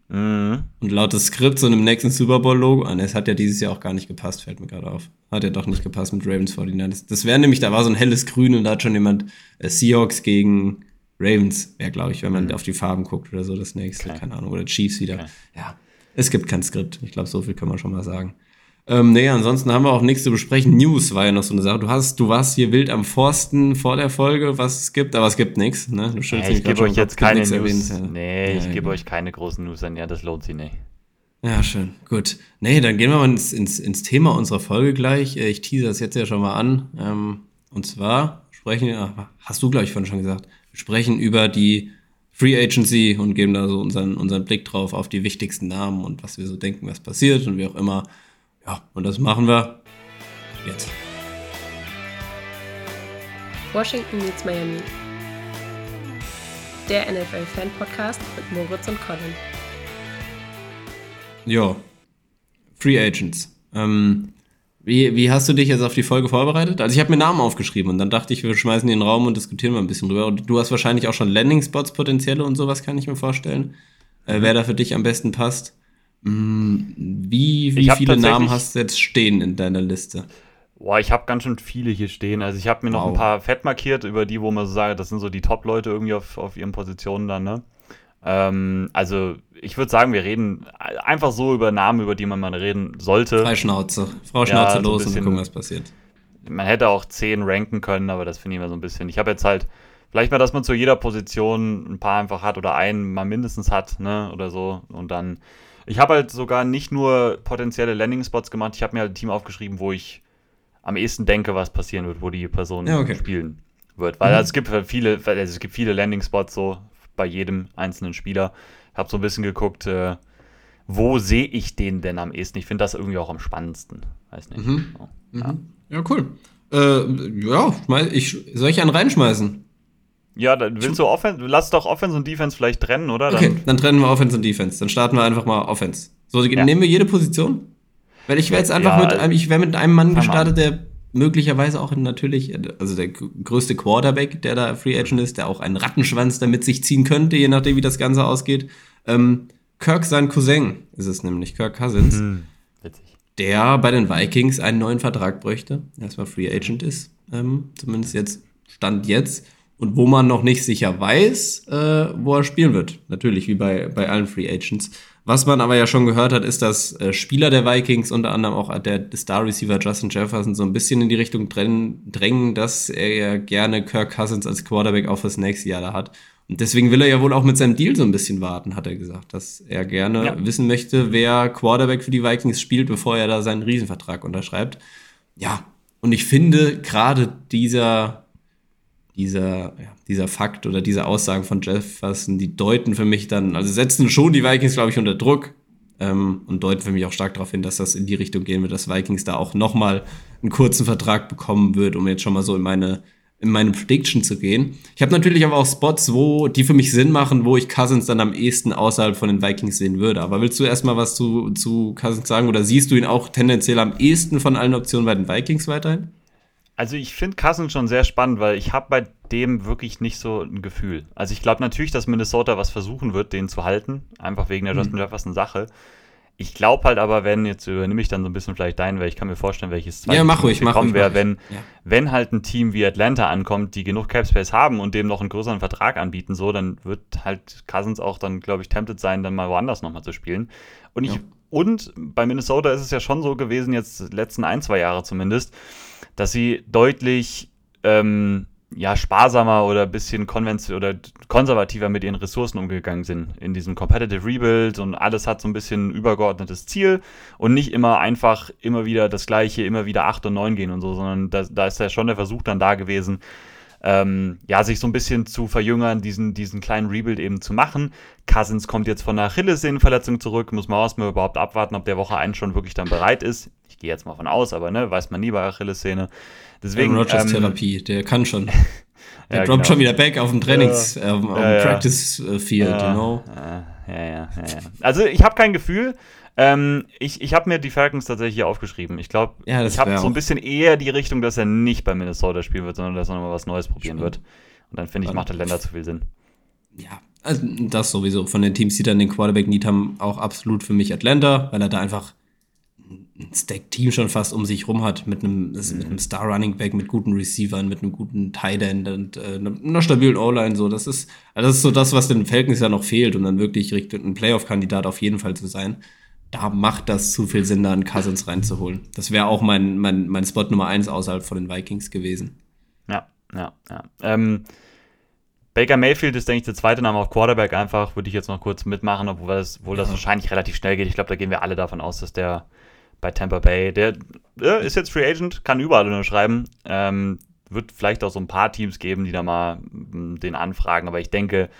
Speaker 1: Mhm. Und laut des Skripts und im nächsten Super Bowl-Logo, ah, es hat ja dieses Jahr auch gar nicht gepasst, fällt mir gerade auf. Hat ja doch nicht gepasst mit Ravens 49ers. Das wäre nämlich, da war so ein helles Grün und da hat schon jemand äh, Seahawks gegen Ravens, wäre, glaube ich, wenn man mhm. auf die Farben guckt oder so, das nächste, okay. keine Ahnung, oder Chiefs wieder. Okay. Ja, es gibt kein Skript. Ich glaube, so viel kann man schon mal sagen. Ähm, nee, ansonsten haben wir auch nichts zu besprechen. News war ja noch so eine Sache. Du hast, du warst hier wild am Forsten vor der Folge, was es gibt, aber es gibt nichts. Ne?
Speaker 2: Du ja, ich gebe euch jetzt keine News. Erwähnt, ja. Nee, ja, ich gebe euch keine großen News an. Ja, das lohnt sich nicht.
Speaker 1: Ja, schön. Gut. Nee, dann gehen wir mal ins, ins, ins Thema unserer Folge gleich. Äh, ich tease das jetzt ja schon mal an. Ähm, und zwar sprechen, wir, hast du, glaube ich, vorhin schon gesagt, wir sprechen über die Free Agency und geben da so unseren, unseren Blick drauf auf die wichtigsten Namen und was wir so denken, was passiert und wie auch immer. Ja, und das machen wir jetzt.
Speaker 3: Washington meets Miami. Der NFL-Fan-Podcast mit Moritz und Colin.
Speaker 1: Ja, Free Agents. Ähm, wie, wie hast du dich jetzt auf die Folge vorbereitet? Also ich habe mir Namen aufgeschrieben und dann dachte ich, wir schmeißen den Raum und diskutieren mal ein bisschen drüber. Und du hast wahrscheinlich auch schon Landing-Spots potenzielle und sowas, kann ich mir vorstellen. Äh, wer da für dich am besten passt. Mm, wie, wie viele Namen hast du jetzt stehen in deiner Liste?
Speaker 2: Boah, ich habe ganz schön viele hier stehen. Also ich habe mir noch wow. ein paar fett markiert, über die, wo man so sagt, das sind so die Top-Leute irgendwie auf, auf ihren Positionen dann, ne? Ähm, also ich würde sagen, wir reden einfach so über Namen, über die man mal reden sollte.
Speaker 1: Freischnauze. Frau Schnauze ja, los so bisschen, und gucken, was passiert.
Speaker 2: Man hätte auch 10 ranken können, aber das finde ich immer so ein bisschen. Ich habe jetzt halt, vielleicht mal, dass man zu jeder Position ein paar einfach hat oder einen mal mindestens hat, ne? Oder so. Und dann ich habe halt sogar nicht nur potenzielle Landing-Spots gemacht, ich habe mir halt ein Team aufgeschrieben, wo ich am ehesten denke, was passieren wird, wo die Person ja, okay. spielen wird. Weil mhm. also, es gibt halt viele, also es gibt viele Landing-Spots so bei jedem einzelnen Spieler. Ich habe so ein bisschen geguckt, äh, wo sehe ich den denn am ehesten? Ich finde das irgendwie auch am spannendsten. Weiß nicht.
Speaker 1: Mhm. So, ja. Mhm. ja. cool. Äh, ja, ich, soll ich einen reinschmeißen?
Speaker 2: Ja, dann willst du Offense, lass doch Offense und Defense vielleicht trennen, oder?
Speaker 1: Dann okay, dann trennen wir Offense und Defense. Dann starten wir einfach mal Offense. So, ja. nehmen wir jede Position? Weil ich wäre jetzt einfach ja, mit einem, ich wäre mit einem Mann gestartet, der möglicherweise auch natürlich, also der größte Quarterback, der da Free Agent ist, der auch einen Rattenschwanz da mit sich ziehen könnte, je nachdem, wie das Ganze ausgeht. Ähm, Kirk, sein Cousin, ist es nämlich, Kirk Cousins, hm, der bei den Vikings einen neuen Vertrag bräuchte, erstmal Free Agent ist, ähm, zumindest jetzt, Stand jetzt und wo man noch nicht sicher weiß, äh, wo er spielen wird. Natürlich, wie bei, bei allen Free Agents. Was man aber ja schon gehört hat, ist, dass äh, Spieler der Vikings, unter anderem auch der Star Receiver Justin Jefferson, so ein bisschen in die Richtung drängen, dass er ja gerne Kirk Cousins als Quarterback auch fürs nächste Jahr da hat. Und deswegen will er ja wohl auch mit seinem Deal so ein bisschen warten, hat er gesagt, dass er gerne ja. wissen möchte, wer Quarterback für die Vikings spielt, bevor er da seinen Riesenvertrag unterschreibt. Ja, und ich finde gerade dieser dieser, ja, dieser Fakt oder diese Aussagen von Jefferson, die deuten für mich dann, also setzen schon die Vikings, glaube ich, unter Druck ähm, und deuten für mich auch stark darauf hin, dass das in die Richtung gehen wird, dass Vikings da auch nochmal einen kurzen Vertrag bekommen wird, um jetzt schon mal so in meine in meine Prediction zu gehen. Ich habe natürlich aber auch Spots, wo die für mich Sinn machen, wo ich Cousins dann am ehesten außerhalb von den Vikings sehen würde. Aber willst du erstmal was zu, zu Cousins sagen oder siehst du ihn auch tendenziell am ehesten von allen Optionen bei den Vikings weiterhin?
Speaker 2: Also ich finde Cousins schon sehr spannend, weil ich habe bei dem wirklich nicht so ein Gefühl. Also ich glaube natürlich, dass Minnesota was versuchen wird, den zu halten, einfach wegen der mhm. Justin Jefferson Sache. Ich glaube halt aber, wenn, jetzt übernehme ich dann so ein bisschen vielleicht deinen, weil ich kann mir vorstellen, welches
Speaker 1: zweite ja, mach ruhig, mach
Speaker 2: kommen wäre, wenn, ja. wenn halt ein Team wie Atlanta ankommt, die genug Cap Space haben und dem noch einen größeren Vertrag anbieten, so, dann wird halt Cousins auch dann, glaube ich, tempted sein, dann mal woanders nochmal zu spielen. Und ich, ja. und bei Minnesota ist es ja schon so gewesen, jetzt letzten ein, zwei Jahre zumindest, dass sie deutlich ähm, ja, sparsamer oder ein bisschen oder konservativer mit ihren Ressourcen umgegangen sind in diesem Competitive Rebuild und alles hat so ein bisschen ein übergeordnetes Ziel und nicht immer einfach immer wieder das gleiche, immer wieder 8 und 9 gehen und so, sondern da, da ist ja schon der Versuch dann da gewesen, ähm, ja, sich so ein bisschen zu verjüngern, diesen, diesen kleinen Rebuild eben zu machen. Cousins kommt jetzt von einer Achillessehnenverletzung zurück, muss man erstmal überhaupt abwarten, ob der Woche 1 schon wirklich dann bereit ist. Ich gehe jetzt mal von aus, aber ne, weiß man nie bei Achillessehne. Deswegen.
Speaker 1: Aaron Rodgers ähm, Therapie, der kann schon. Der ja, droppt genau. schon wieder back auf dem Trainings, ja. äh, auf ja, dem Practice Field, you know.
Speaker 2: Ja, ja, ja. Also ich habe kein Gefühl. Ähm, ich ich habe mir die Falcons tatsächlich hier aufgeschrieben. Ich glaube, ja, ich habe so ein bisschen eher die Richtung, dass er nicht bei Minnesota spielen wird, sondern dass er nochmal was Neues probieren Stimmt. wird. Und dann finde ich, macht Atlanta zu viel Sinn.
Speaker 1: Ja, Also das sowieso. Von den Teams, die dann den Quarterback need haben, auch absolut für mich Atlanta, weil er da einfach ein Stack-Team schon fast um sich rum hat, mit einem, mhm. mit einem Star-Running-Back, mit guten Receivern, mit einem guten Tight End und äh, einer stabilen O-Line. So. Das, ist, also das ist so das, was den Falcons ja noch fehlt, um dann wirklich ein Playoff-Kandidat auf jeden Fall zu sein. Da macht das zu viel Sinn, da einen Cousins reinzuholen. Das wäre auch mein, mein, mein Spot Nummer eins außerhalb von den Vikings gewesen.
Speaker 2: Ja, ja, ja. Ähm, Baker Mayfield ist, denke ich, der zweite Name auf Quarterback einfach, würde ich jetzt noch kurz mitmachen, obwohl das, obwohl das wahrscheinlich relativ schnell geht. Ich glaube, da gehen wir alle davon aus, dass der bei Tampa Bay. Der äh, ist jetzt Free Agent, kann überall unterschreiben. Ähm, wird vielleicht auch so ein paar Teams geben, die da mal m, den anfragen, aber ich denke,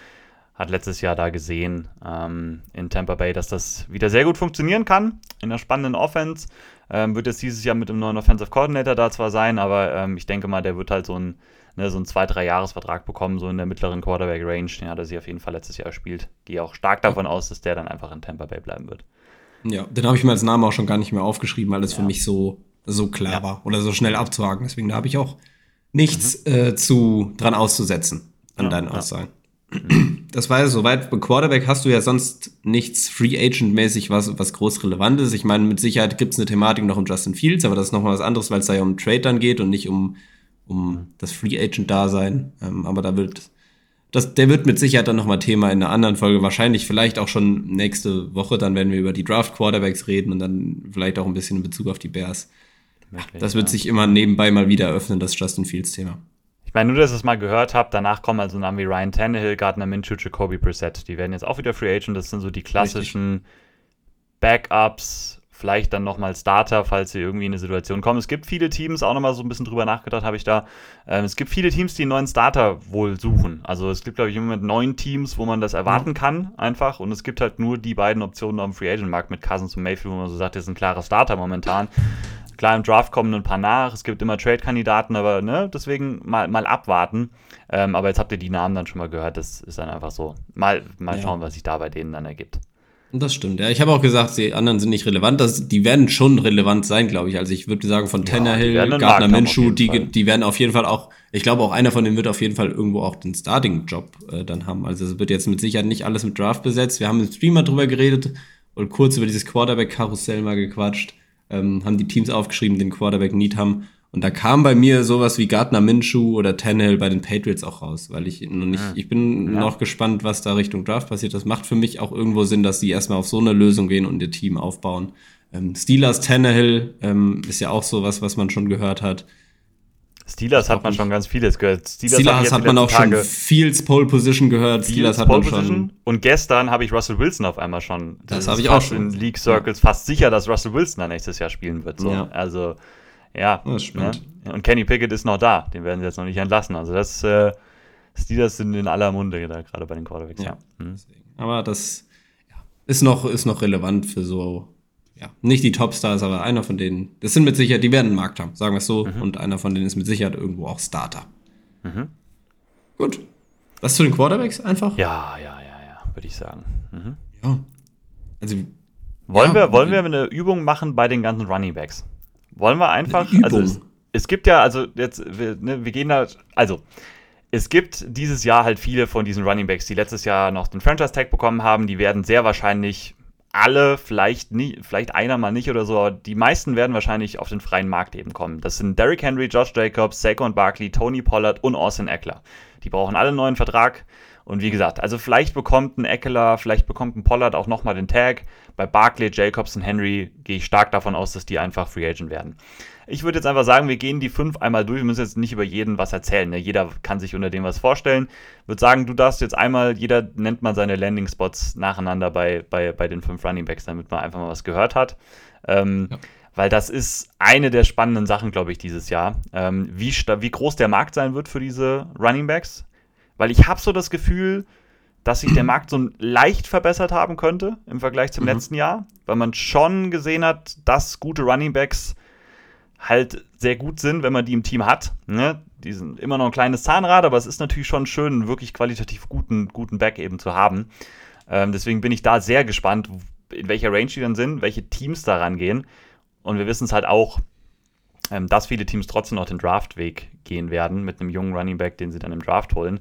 Speaker 2: hat letztes Jahr da gesehen ähm, in Tampa Bay, dass das wieder sehr gut funktionieren kann in einer spannenden Offense. Ähm, wird jetzt dieses Jahr mit dem neuen Offensive Coordinator da zwar sein, aber ähm, ich denke mal, der wird halt so ein ne, so einen zwei, drei Jahresvertrag bekommen, so in der mittleren Quarterback-Range. Den hat er sich auf jeden Fall letztes Jahr gespielt. Gehe auch stark davon aus, dass der dann einfach in Tampa Bay bleiben wird.
Speaker 1: Ja, den habe ich mir als Name auch schon gar nicht mehr aufgeschrieben, weil das ja. für mich so, so klar ja. war oder so schnell abzuhaken. Deswegen da habe ich auch nichts mhm. äh, zu dran auszusetzen an ja, deinen Aussagen. Das war ja soweit. Bei Quarterback hast du ja sonst nichts Free Agent-mäßig, was, was groß relevant ist. Ich meine, mit Sicherheit gibt es eine Thematik noch um Justin Fields, aber das ist nochmal was anderes, weil es da ja um Trade dann geht und nicht um, um mhm. das Free Agent-Dasein. Ähm, aber da wird das, der wird mit Sicherheit dann nochmal Thema in einer anderen Folge, wahrscheinlich vielleicht auch schon nächste Woche, dann werden wir über die Draft Quarterbacks reden und dann vielleicht auch ein bisschen in Bezug auf die Bears. Das wird ja. sich immer nebenbei mal wieder öffnen, das Justin Fields Thema.
Speaker 2: Ich meine, nur, dass ich es mal gehört habe, danach kommen also Namen wie Ryan Tannehill, Gardner Minshew, Jacoby Brissett. Die werden jetzt auch wieder Free Agent. Das sind so die klassischen Richtig. Backups, vielleicht dann nochmal Starter, falls sie irgendwie in eine Situation kommen. Es gibt viele Teams, auch nochmal so ein bisschen drüber nachgedacht habe ich da. Ähm, es gibt viele Teams, die einen neuen Starter wohl suchen. Also es gibt, glaube ich, im Moment neun Teams, wo man das erwarten ja. kann, einfach. Und es gibt halt nur die beiden Optionen am Free Agent Markt mit Cousins und Mayfield, wo man so sagt, das ist ein klarer Starter momentan. Klar, im Draft kommen ein paar nach, es gibt immer Trade-Kandidaten, aber ne, deswegen mal, mal abwarten. Ähm, aber jetzt habt ihr die Namen dann schon mal gehört, das ist dann einfach so. Mal, mal ja. schauen, was sich da bei denen dann ergibt.
Speaker 1: Das stimmt, ja. Ich habe auch gesagt, die anderen sind nicht relevant. Das, die werden schon relevant sein, glaube ich. Also ich würde sagen, von Tannehill, ja, Gardner Minshew, die, die werden auf jeden Fall auch, ich glaube auch einer von denen wird auf jeden Fall irgendwo auch den Starting-Job äh, dann haben. Also es wird jetzt mit Sicherheit nicht alles mit Draft besetzt. Wir haben im Streamer drüber geredet und kurz über dieses Quarterback-Karussell mal gequatscht. Ähm, haben die Teams aufgeschrieben, den Quarterback-Need haben. Und da kam bei mir sowas wie Gardner Minshew oder Tannehill bei den Patriots auch raus, weil ich noch nicht, ich bin ja. noch gespannt, was da Richtung Draft passiert. Das macht für mich auch irgendwo Sinn, dass die erstmal auf so eine Lösung gehen und ihr Team aufbauen. Ähm, Steelers Tannehill ähm, ist ja auch sowas, was man schon gehört hat.
Speaker 2: Steelers hat man schon ganz vieles gehört.
Speaker 1: Steelers, Steelers hat man auch Tage schon Fields Pole Position gehört.
Speaker 2: Steelers hat Pole man schon. Und gestern habe ich Russell Wilson auf einmal schon.
Speaker 1: Das, das habe ich auch schon.
Speaker 2: In League Circles fast sicher, dass Russell Wilson dann nächstes Jahr spielen wird. So. Ja. Also ja. Das Ne? Und Kenny Pickett ist noch da. Den werden sie jetzt noch nicht entlassen. Also das äh, Steelers sind in aller Munde da gerade bei den Quarterbacks. Ja. ja. Mhm.
Speaker 1: Aber das ja, ist, noch, ist noch relevant für so, ja, nicht die Topstars, aber einer von denen, das sind mit Sicherheit, die werden einen Markt haben, sagen wir es so. Mhm. Und einer von denen ist mit Sicherheit irgendwo auch Starter. Mhm. Gut. Was zu den Quarterbacks einfach?
Speaker 2: Ja, ja, ja, ja, würde ich sagen. Mhm.
Speaker 1: Ja.
Speaker 2: Also, wollen, ja, wir, wollen wir eine Übung machen bei den ganzen Running Backs? Wollen wir einfach. Also es, es, gibt ja, also jetzt, wir, ne, wir gehen da. Also, es gibt dieses Jahr halt viele von diesen Running Backs, die letztes Jahr noch den Franchise-Tag bekommen haben. Die werden sehr wahrscheinlich alle, vielleicht, nie, vielleicht einer mal nicht oder so, aber die meisten werden wahrscheinlich auf den freien Markt eben kommen. Das sind Derrick Henry, Josh Jacobs, Saquon Barkley, Tony Pollard und Austin Eckler. Die brauchen alle einen neuen Vertrag. Und wie gesagt, also vielleicht bekommt ein Eckler, vielleicht bekommt ein Pollard auch nochmal den Tag. Bei Barkley, Jacobs und Henry gehe ich stark davon aus, dass die einfach Free Agent werden. Ich würde jetzt einfach sagen, wir gehen die fünf einmal durch. Wir müssen jetzt nicht über jeden was erzählen. Ne? Jeder kann sich unter dem was vorstellen. Ich würde sagen, du darfst jetzt einmal, jeder nennt mal seine Landing Spots nacheinander bei, bei, bei den fünf Running Backs, damit man einfach mal was gehört hat. Ähm, ja. Weil das ist eine der spannenden Sachen, glaube ich, dieses Jahr. Ähm, wie, wie groß der Markt sein wird für diese Running Backs. Weil ich habe so das Gefühl, dass sich der Markt so leicht verbessert haben könnte im Vergleich zum mhm. letzten Jahr, weil man schon gesehen hat, dass gute Running Backs halt sehr gut sind, wenn man die im Team hat. Ne? Die sind immer noch ein kleines Zahnrad, aber es ist natürlich schon schön, einen wirklich qualitativ guten, guten Back eben zu haben. Ähm, deswegen bin ich da sehr gespannt, in welcher Range die dann sind, welche Teams da rangehen. Und wir wissen es halt auch, ähm, dass viele Teams trotzdem noch den Draftweg gehen werden mit einem jungen Running Back, den sie dann im Draft holen.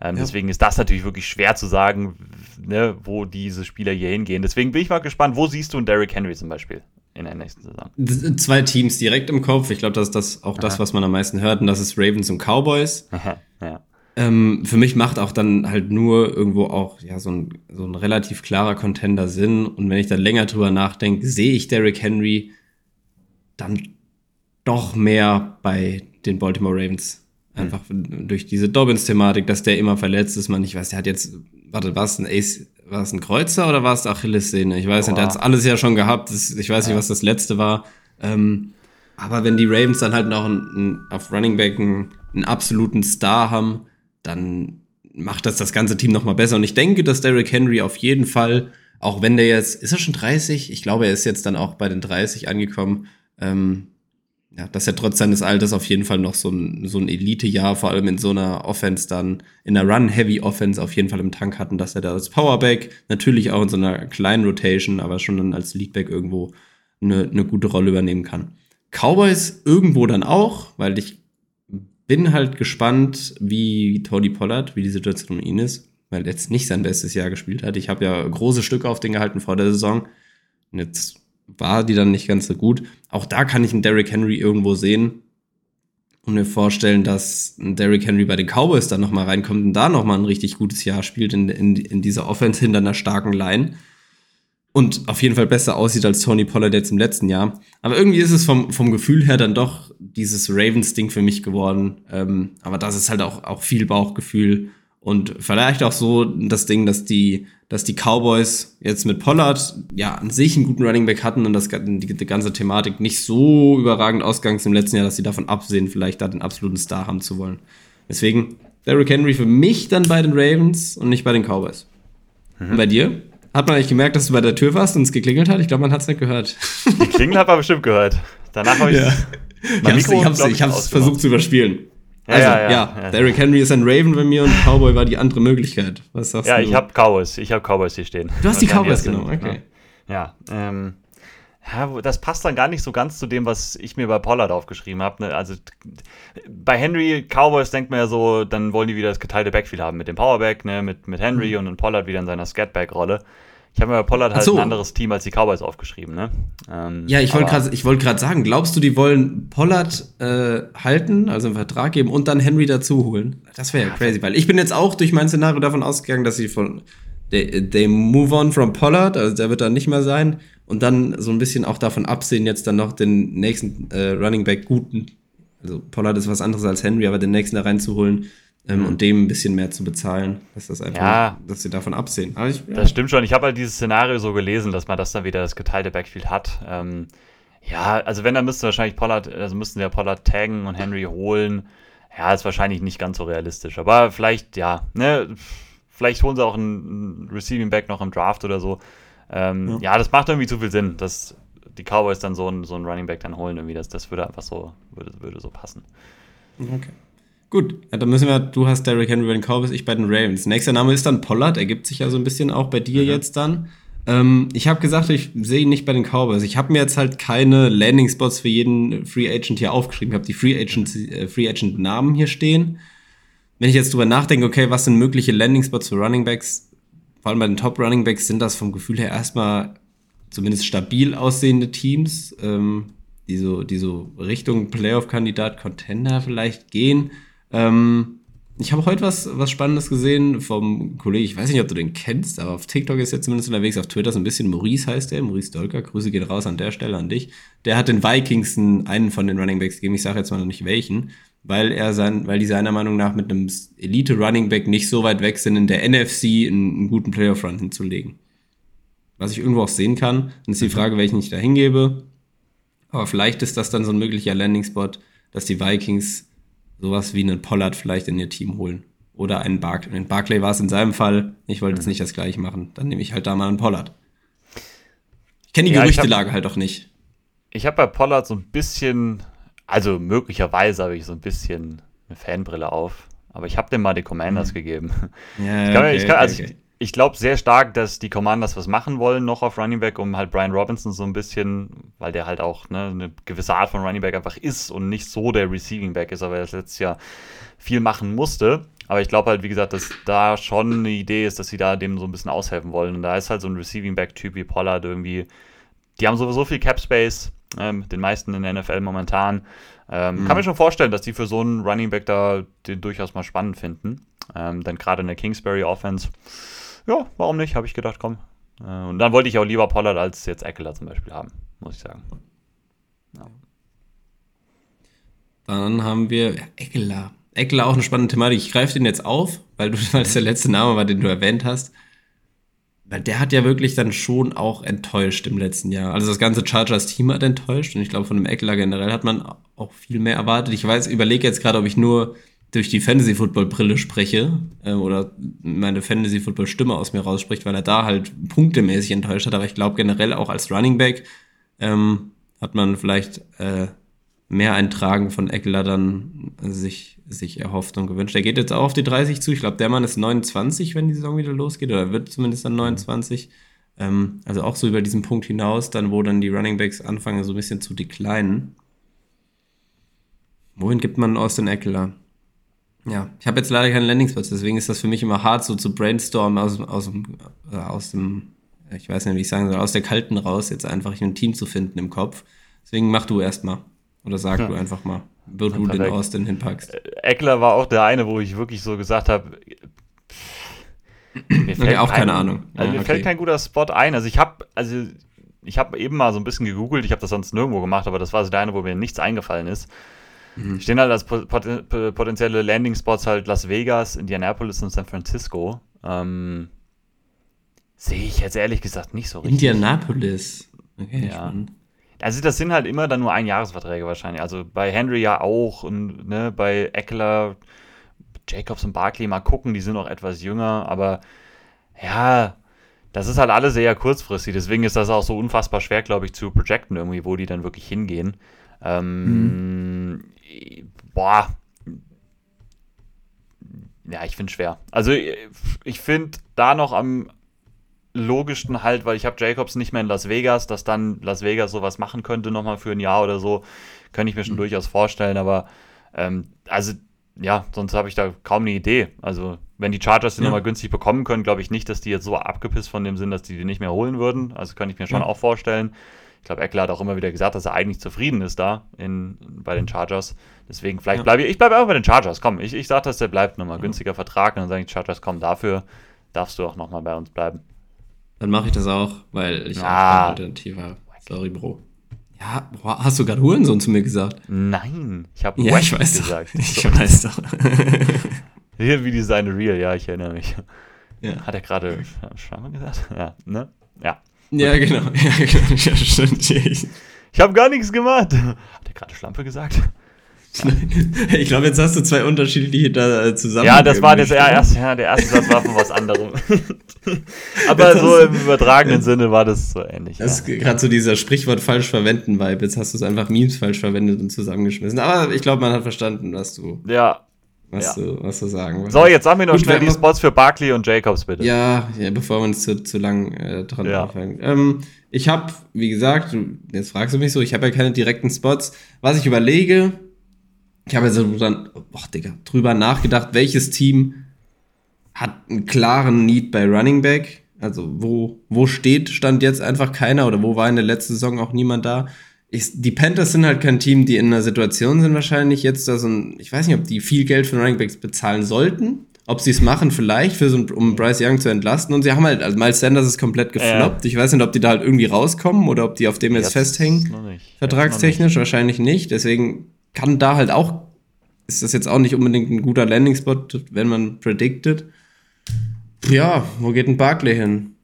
Speaker 2: Ähm, ja. Deswegen ist das natürlich wirklich schwer zu sagen, ne, wo diese Spieler hier hingehen. Deswegen bin ich mal gespannt, wo siehst du einen Derrick Henry zum Beispiel in der nächsten Saison?
Speaker 1: Zwei Teams direkt im Kopf. Ich glaube, das ist das, auch Aha. das, was man am meisten hört, und das ist Ravens und Cowboys. Aha, ja. Ähm, für mich macht auch dann halt nur irgendwo auch ja so ein, so ein relativ klarer Contender Sinn. Und wenn ich dann länger drüber nachdenke, sehe ich Derrick Henry dann doch mehr bei den Baltimore Ravens. Einfach mhm. durch diese Dobbins-Thematik, dass der immer verletzt ist. Man, ich weiß, der hat jetzt, warte, war es ein Ace, war es ein Kreuzer oder war es Achillessehne? Ich weiß Boah. nicht, der hat alles ja schon gehabt. Ich weiß nicht, was das letzte war. Ähm, aber wenn die Ravens dann halt noch einen, einen, auf Running Back einen, einen absoluten Star haben, dann macht das das ganze Team noch mal besser. Und ich denke, dass Derrick Henry auf jeden Fall, auch wenn der jetzt, ist er schon 30? Ich glaube, er ist jetzt dann auch bei den 30 angekommen. Ähm, ja, dass er trotz seines Alters auf jeden Fall noch so ein, so ein Elite-Jahr, vor allem in so einer Offense dann, in einer Run-Heavy-Offense auf jeden Fall im Tank hatten, dass er da als Powerback, natürlich auch in so einer kleinen Rotation, aber schon dann als Leadback irgendwo eine, eine gute Rolle übernehmen kann. Cowboys irgendwo dann auch, weil ich bin halt gespannt, wie Tony Pollard, wie die Situation um ihn ist, weil er jetzt nicht sein bestes Jahr gespielt hat. Ich habe ja große Stücke auf den gehalten vor der Saison. Und jetzt war die dann nicht ganz so gut. Auch da kann ich einen Derrick Henry irgendwo sehen und mir vorstellen, dass ein Derrick Henry bei den Cowboys dann nochmal reinkommt und da nochmal ein richtig gutes Jahr spielt in, in, in dieser Offense hinter einer starken Line. Und auf jeden Fall besser aussieht als Tony Pollard jetzt im letzten Jahr. Aber irgendwie ist es vom, vom Gefühl her dann doch dieses Ravens-Ding für mich geworden. Ähm, aber das ist halt auch, auch viel Bauchgefühl. Und vielleicht auch so das Ding, dass die, dass die Cowboys jetzt mit Pollard ja an sich einen guten Running Back hatten und das, die, die ganze Thematik nicht so überragend ausgegangen ist im letzten Jahr, dass sie davon absehen, vielleicht da den absoluten Star haben zu wollen. Deswegen Derrick Henry für mich dann bei den Ravens und nicht bei den Cowboys. Mhm. Und bei dir? Hat man eigentlich gemerkt, dass du bei der Tür warst und es geklingelt hat? Ich glaube, man hat es nicht gehört.
Speaker 2: Die Klingel hat man bestimmt gehört. Danach habe ich
Speaker 1: ja. mein ich Mikro, hab's, ich hab's, versucht zu überspielen. Ja, also, ja, ja, ja, Derrick Henry ist ein Raven bei mir und Cowboy war die andere Möglichkeit. Was sagst
Speaker 2: ja,
Speaker 1: du?
Speaker 2: Ja, ich habe Cowboys. Ich habe Cowboys hier stehen.
Speaker 1: Du hast die Cowboys genommen, okay.
Speaker 2: Ja, ähm, ja, das passt dann gar nicht so ganz zu dem, was ich mir bei Pollard aufgeschrieben habe. Ne? Also bei Henry Cowboys denkt man ja so, dann wollen die wieder das geteilte Backfield haben mit dem Powerback, ne? mit, mit Henry mhm. und dann Pollard wieder in seiner Scatback-Rolle. Ich habe mir bei Pollard halt so. ein anderes Team als die Cowboys aufgeschrieben, ne?
Speaker 1: Ähm, ja, ich wollte gerade wollt sagen, glaubst du, die wollen Pollard äh, halten, also einen Vertrag geben und dann Henry dazu holen? Das wäre ja crazy, weil ich bin jetzt auch durch mein Szenario davon ausgegangen, dass sie von they, they move on from Pollard, also der wird dann nicht mehr sein und dann so ein bisschen auch davon absehen, jetzt dann noch den nächsten äh, Running Back guten, also Pollard ist was anderes als Henry, aber den nächsten da reinzuholen, ähm, und dem ein bisschen mehr zu bezahlen. Dass das einfach, ja, dass sie davon absehen.
Speaker 2: Ich, ja. Das stimmt schon. Ich habe halt dieses Szenario so gelesen, dass man das dann wieder das geteilte Backfield hat. Ähm, ja, also wenn, dann müssten wahrscheinlich Pollard, also müssten wir Pollard taggen und Henry holen. Ja, ist wahrscheinlich nicht ganz so realistisch. Aber vielleicht, ja, ne, vielleicht holen sie auch einen Receiving Back noch im Draft oder so. Ähm, ja. ja. das macht irgendwie zu viel Sinn, dass die Cowboys dann so einen, so einen Running Back dann holen. Irgendwie das, das würde einfach so, würde, würde so passen.
Speaker 1: Okay. Gut, ja, dann müssen wir, du hast Derrick Henry bei den Cowboys, ich bei den Ravens. Nächster Name ist dann Pollard, ergibt sich ja so ein bisschen auch bei dir mhm. jetzt dann. Ähm, ich habe gesagt, ich sehe ihn nicht bei den Cowboys. Ich habe mir jetzt halt keine Landing Spots für jeden Free Agent hier aufgeschrieben. Ich habe die Free Agent, äh, Free Agent Namen hier stehen. Wenn ich jetzt drüber nachdenke, okay, was sind mögliche Landing Spots für Running Backs? Vor allem bei den Top Running Backs sind das vom Gefühl her erstmal zumindest stabil aussehende Teams, ähm, die so, die so Richtung Playoff-Kandidat, Contender vielleicht gehen. Ähm, ich habe heute was, was Spannendes gesehen vom Kollegen, ich weiß nicht, ob du den kennst, aber auf TikTok ist er zumindest unterwegs, auf Twitter so ein bisschen Maurice heißt der, Maurice Dolker, Grüße gehen raus an der Stelle an dich. Der hat den Vikings einen von den Running Backs gegeben, ich sage jetzt mal noch nicht welchen, weil er sein, weil die seiner Meinung nach mit einem Elite Running Back nicht so weit weg sind, in der NFC einen, einen guten Playoff Run hinzulegen. Was ich irgendwo auch sehen kann, dann ist die mhm. Frage, welchen ich da hingebe. Aber vielleicht ist das dann so ein möglicher Landing Spot, dass die Vikings sowas wie einen Pollard vielleicht in ihr Team holen. Oder einen Barclay. In Barclay war es in seinem Fall. Ich wollte jetzt mhm. nicht das gleiche machen. Dann nehme ich halt da mal einen Pollard. Ich kenne die ja, Gerüchtelage halt auch nicht.
Speaker 2: Ich habe bei Pollard so ein bisschen, also möglicherweise habe ich so ein bisschen eine Fanbrille auf. Aber ich habe dem mal die Commanders mhm. gegeben. Ja, ich kann, okay, ich kann, also okay. ich, ich glaube sehr stark, dass die Commanders was machen wollen noch auf Running Back, um halt Brian Robinson so ein bisschen, weil der halt auch ne, eine gewisse Art von Running Back einfach ist und nicht so der Receiving Back ist, aber er letztes Jahr viel machen musste. Aber ich glaube halt, wie gesagt, dass da schon eine Idee ist, dass sie da dem so ein bisschen aushelfen wollen. Und da ist halt so ein Receiving Back-Typ wie Pollard irgendwie. Die haben sowieso viel Cap Space, ähm, den meisten in der NFL momentan. Ähm, mhm. Kann mir schon vorstellen, dass die für so einen Running Back da den durchaus mal spannend finden. Ähm, dann gerade in der Kingsbury Offense. Ja, warum nicht? Habe ich gedacht, komm. Äh, und dann wollte ich auch lieber Pollard als jetzt Eckler zum Beispiel haben, muss ich sagen. Ja.
Speaker 1: Dann haben wir ja, Eckler. Eckler auch eine spannende Thematik. Ich greife den jetzt auf, weil, du, weil das der letzte Name war, den du erwähnt hast. Weil der hat ja wirklich dann schon auch enttäuscht im letzten Jahr. Also das ganze Chargers-Team hat enttäuscht und ich glaube, von dem Eckler generell hat man auch viel mehr erwartet. Ich weiß, überlege jetzt gerade, ob ich nur durch die Fantasy-Football-Brille spreche äh, oder meine Fantasy-Football-Stimme aus mir rausspricht, weil er da halt punktemäßig enttäuscht hat. Aber ich glaube generell auch als Running Back ähm, hat man vielleicht äh, mehr Eintragen von Eckler dann sich, sich erhofft und gewünscht. Er geht jetzt auch auf die 30 zu. Ich glaube, der Mann ist 29, wenn die Saison wieder losgeht, oder wird zumindest dann 29. Ähm, also auch so über diesen Punkt hinaus, dann wo dann die Running Backs anfangen, so ein bisschen zu declinen. Wohin gibt man Austin Eckler? Ja, ich habe jetzt leider keinen Landingsplatz, deswegen ist das für mich immer hart, so zu brainstormen aus, aus, äh, aus dem, ich weiß nicht, wie ich sagen soll, aus der Kalten raus, jetzt einfach ein Team zu finden im Kopf. Deswegen mach du erst mal. Oder sag ja. du einfach mal, wo du den Austin hinpackst. Äh,
Speaker 2: Eckler war auch der eine, wo ich wirklich so gesagt habe,
Speaker 1: mir fällt okay, auch kein, keine Ahnung.
Speaker 2: Also ja, mir okay. fällt kein guter Spot ein. Also ich habe, also ich habe eben mal so ein bisschen gegoogelt, ich habe das sonst nirgendwo gemacht, aber das war so der eine, wo mir nichts eingefallen ist. Mhm. Stehen halt als potenzielle Landing-Spots halt Las Vegas, Indianapolis und San Francisco. Ähm, Sehe ich jetzt ehrlich gesagt nicht so
Speaker 1: richtig. Indianapolis.
Speaker 2: Okay, ja. Spannend. Also das sind halt immer dann nur Einjahresverträge wahrscheinlich. Also bei Henry ja auch und ne, bei Eckler, Jacobs und Barkley mal gucken, die sind noch etwas jünger, aber ja, das ist halt alles sehr kurzfristig. Deswegen ist das auch so unfassbar schwer, glaube ich, zu projecten irgendwie, wo die dann wirklich hingehen. Ähm, mhm. Boah. Ja, ich finde schwer. Also ich finde da noch am logischsten halt, weil ich habe Jacobs nicht mehr in Las Vegas, dass dann Las Vegas sowas machen könnte nochmal für ein Jahr oder so, könnte ich mir schon mhm. durchaus vorstellen, aber ähm, also ja, sonst habe ich da kaum eine Idee. Also wenn die Chargers den ja. nochmal günstig bekommen können, glaube ich nicht, dass die jetzt so abgepisst von dem sind, dass die den nicht mehr holen würden. Also könnte ich mir schon ja. auch vorstellen. Ich glaube, Eckler hat auch immer wieder gesagt, dass er eigentlich zufrieden ist da in, bei den Chargers. Deswegen, vielleicht ja. bleibe ich, ich bleibe auch bei den Chargers. Komm, ich, ich sage, dass der bleibt nochmal. Günstiger Vertrag. Und dann sagen die Chargers, komm, dafür darfst du auch nochmal bei uns bleiben.
Speaker 1: Dann mache ich das auch, weil ich ah. auch Alternative habe. Sorry, Bro. Ja, boah, hast du gerade Hurensohn zu mir gesagt?
Speaker 2: Nein,
Speaker 1: ich habe ja, ich weiß gesagt. Doch. Ich weiß doch.
Speaker 2: Hier wie die seine Real, ja, ich erinnere mich. Ja. Hat er gerade Schwamme gesagt? Ja, ne? Ja.
Speaker 1: Ja, genau. Ja, genau. Ja,
Speaker 2: stimmt. Ich, habe gar nichts gemacht. Hat er gerade Schlampe gesagt?
Speaker 1: Ich glaube, jetzt hast du zwei unterschiedliche da äh, zusammen.
Speaker 2: Ja, das war das, ja, erst, ja, der erste Satz war von was anderem. Aber so im übertragenen ja. Sinne war das so ähnlich.
Speaker 1: Das ist gerade so dieser Sprichwort falsch verwenden Vibe. Jetzt hast du es einfach Memes falsch verwendet und zusammengeschmissen. Aber ich glaube, man hat verstanden, was du.
Speaker 2: Ja.
Speaker 1: Was, ja. du, was du sagen
Speaker 2: wolltest. So, jetzt sag mir noch Gut, schnell die Spots für Barkley und Jacobs, bitte.
Speaker 1: Ja, ja bevor man es zu, zu lang äh, dran ja. anfängt. Ähm, ich habe, wie gesagt, jetzt fragst du mich so, ich habe ja keine direkten Spots. Was ich überlege, ich habe jetzt so dann, oh, Digga, drüber nachgedacht, welches Team hat einen klaren Need bei Running Back. Also wo, wo steht, stand jetzt einfach keiner oder wo war in der letzten Saison auch niemand da. Ich, die Panthers sind halt kein Team, die in einer Situation sind wahrscheinlich jetzt da so ein, ich weiß nicht, ob die viel Geld für Running Backs bezahlen sollten, ob sie es machen vielleicht, für so um Bryce Young zu entlasten. Und sie haben halt, also Miles Sanders ist komplett gefloppt. Ja. Ich weiß nicht, ob die da halt irgendwie rauskommen oder ob die auf dem jetzt, jetzt festhängen. Vertragstechnisch wahrscheinlich nicht. Deswegen kann da halt auch, ist das jetzt auch nicht unbedingt ein guter Landing-Spot, wenn man predicted. Ja, wo geht ein Barkley hin?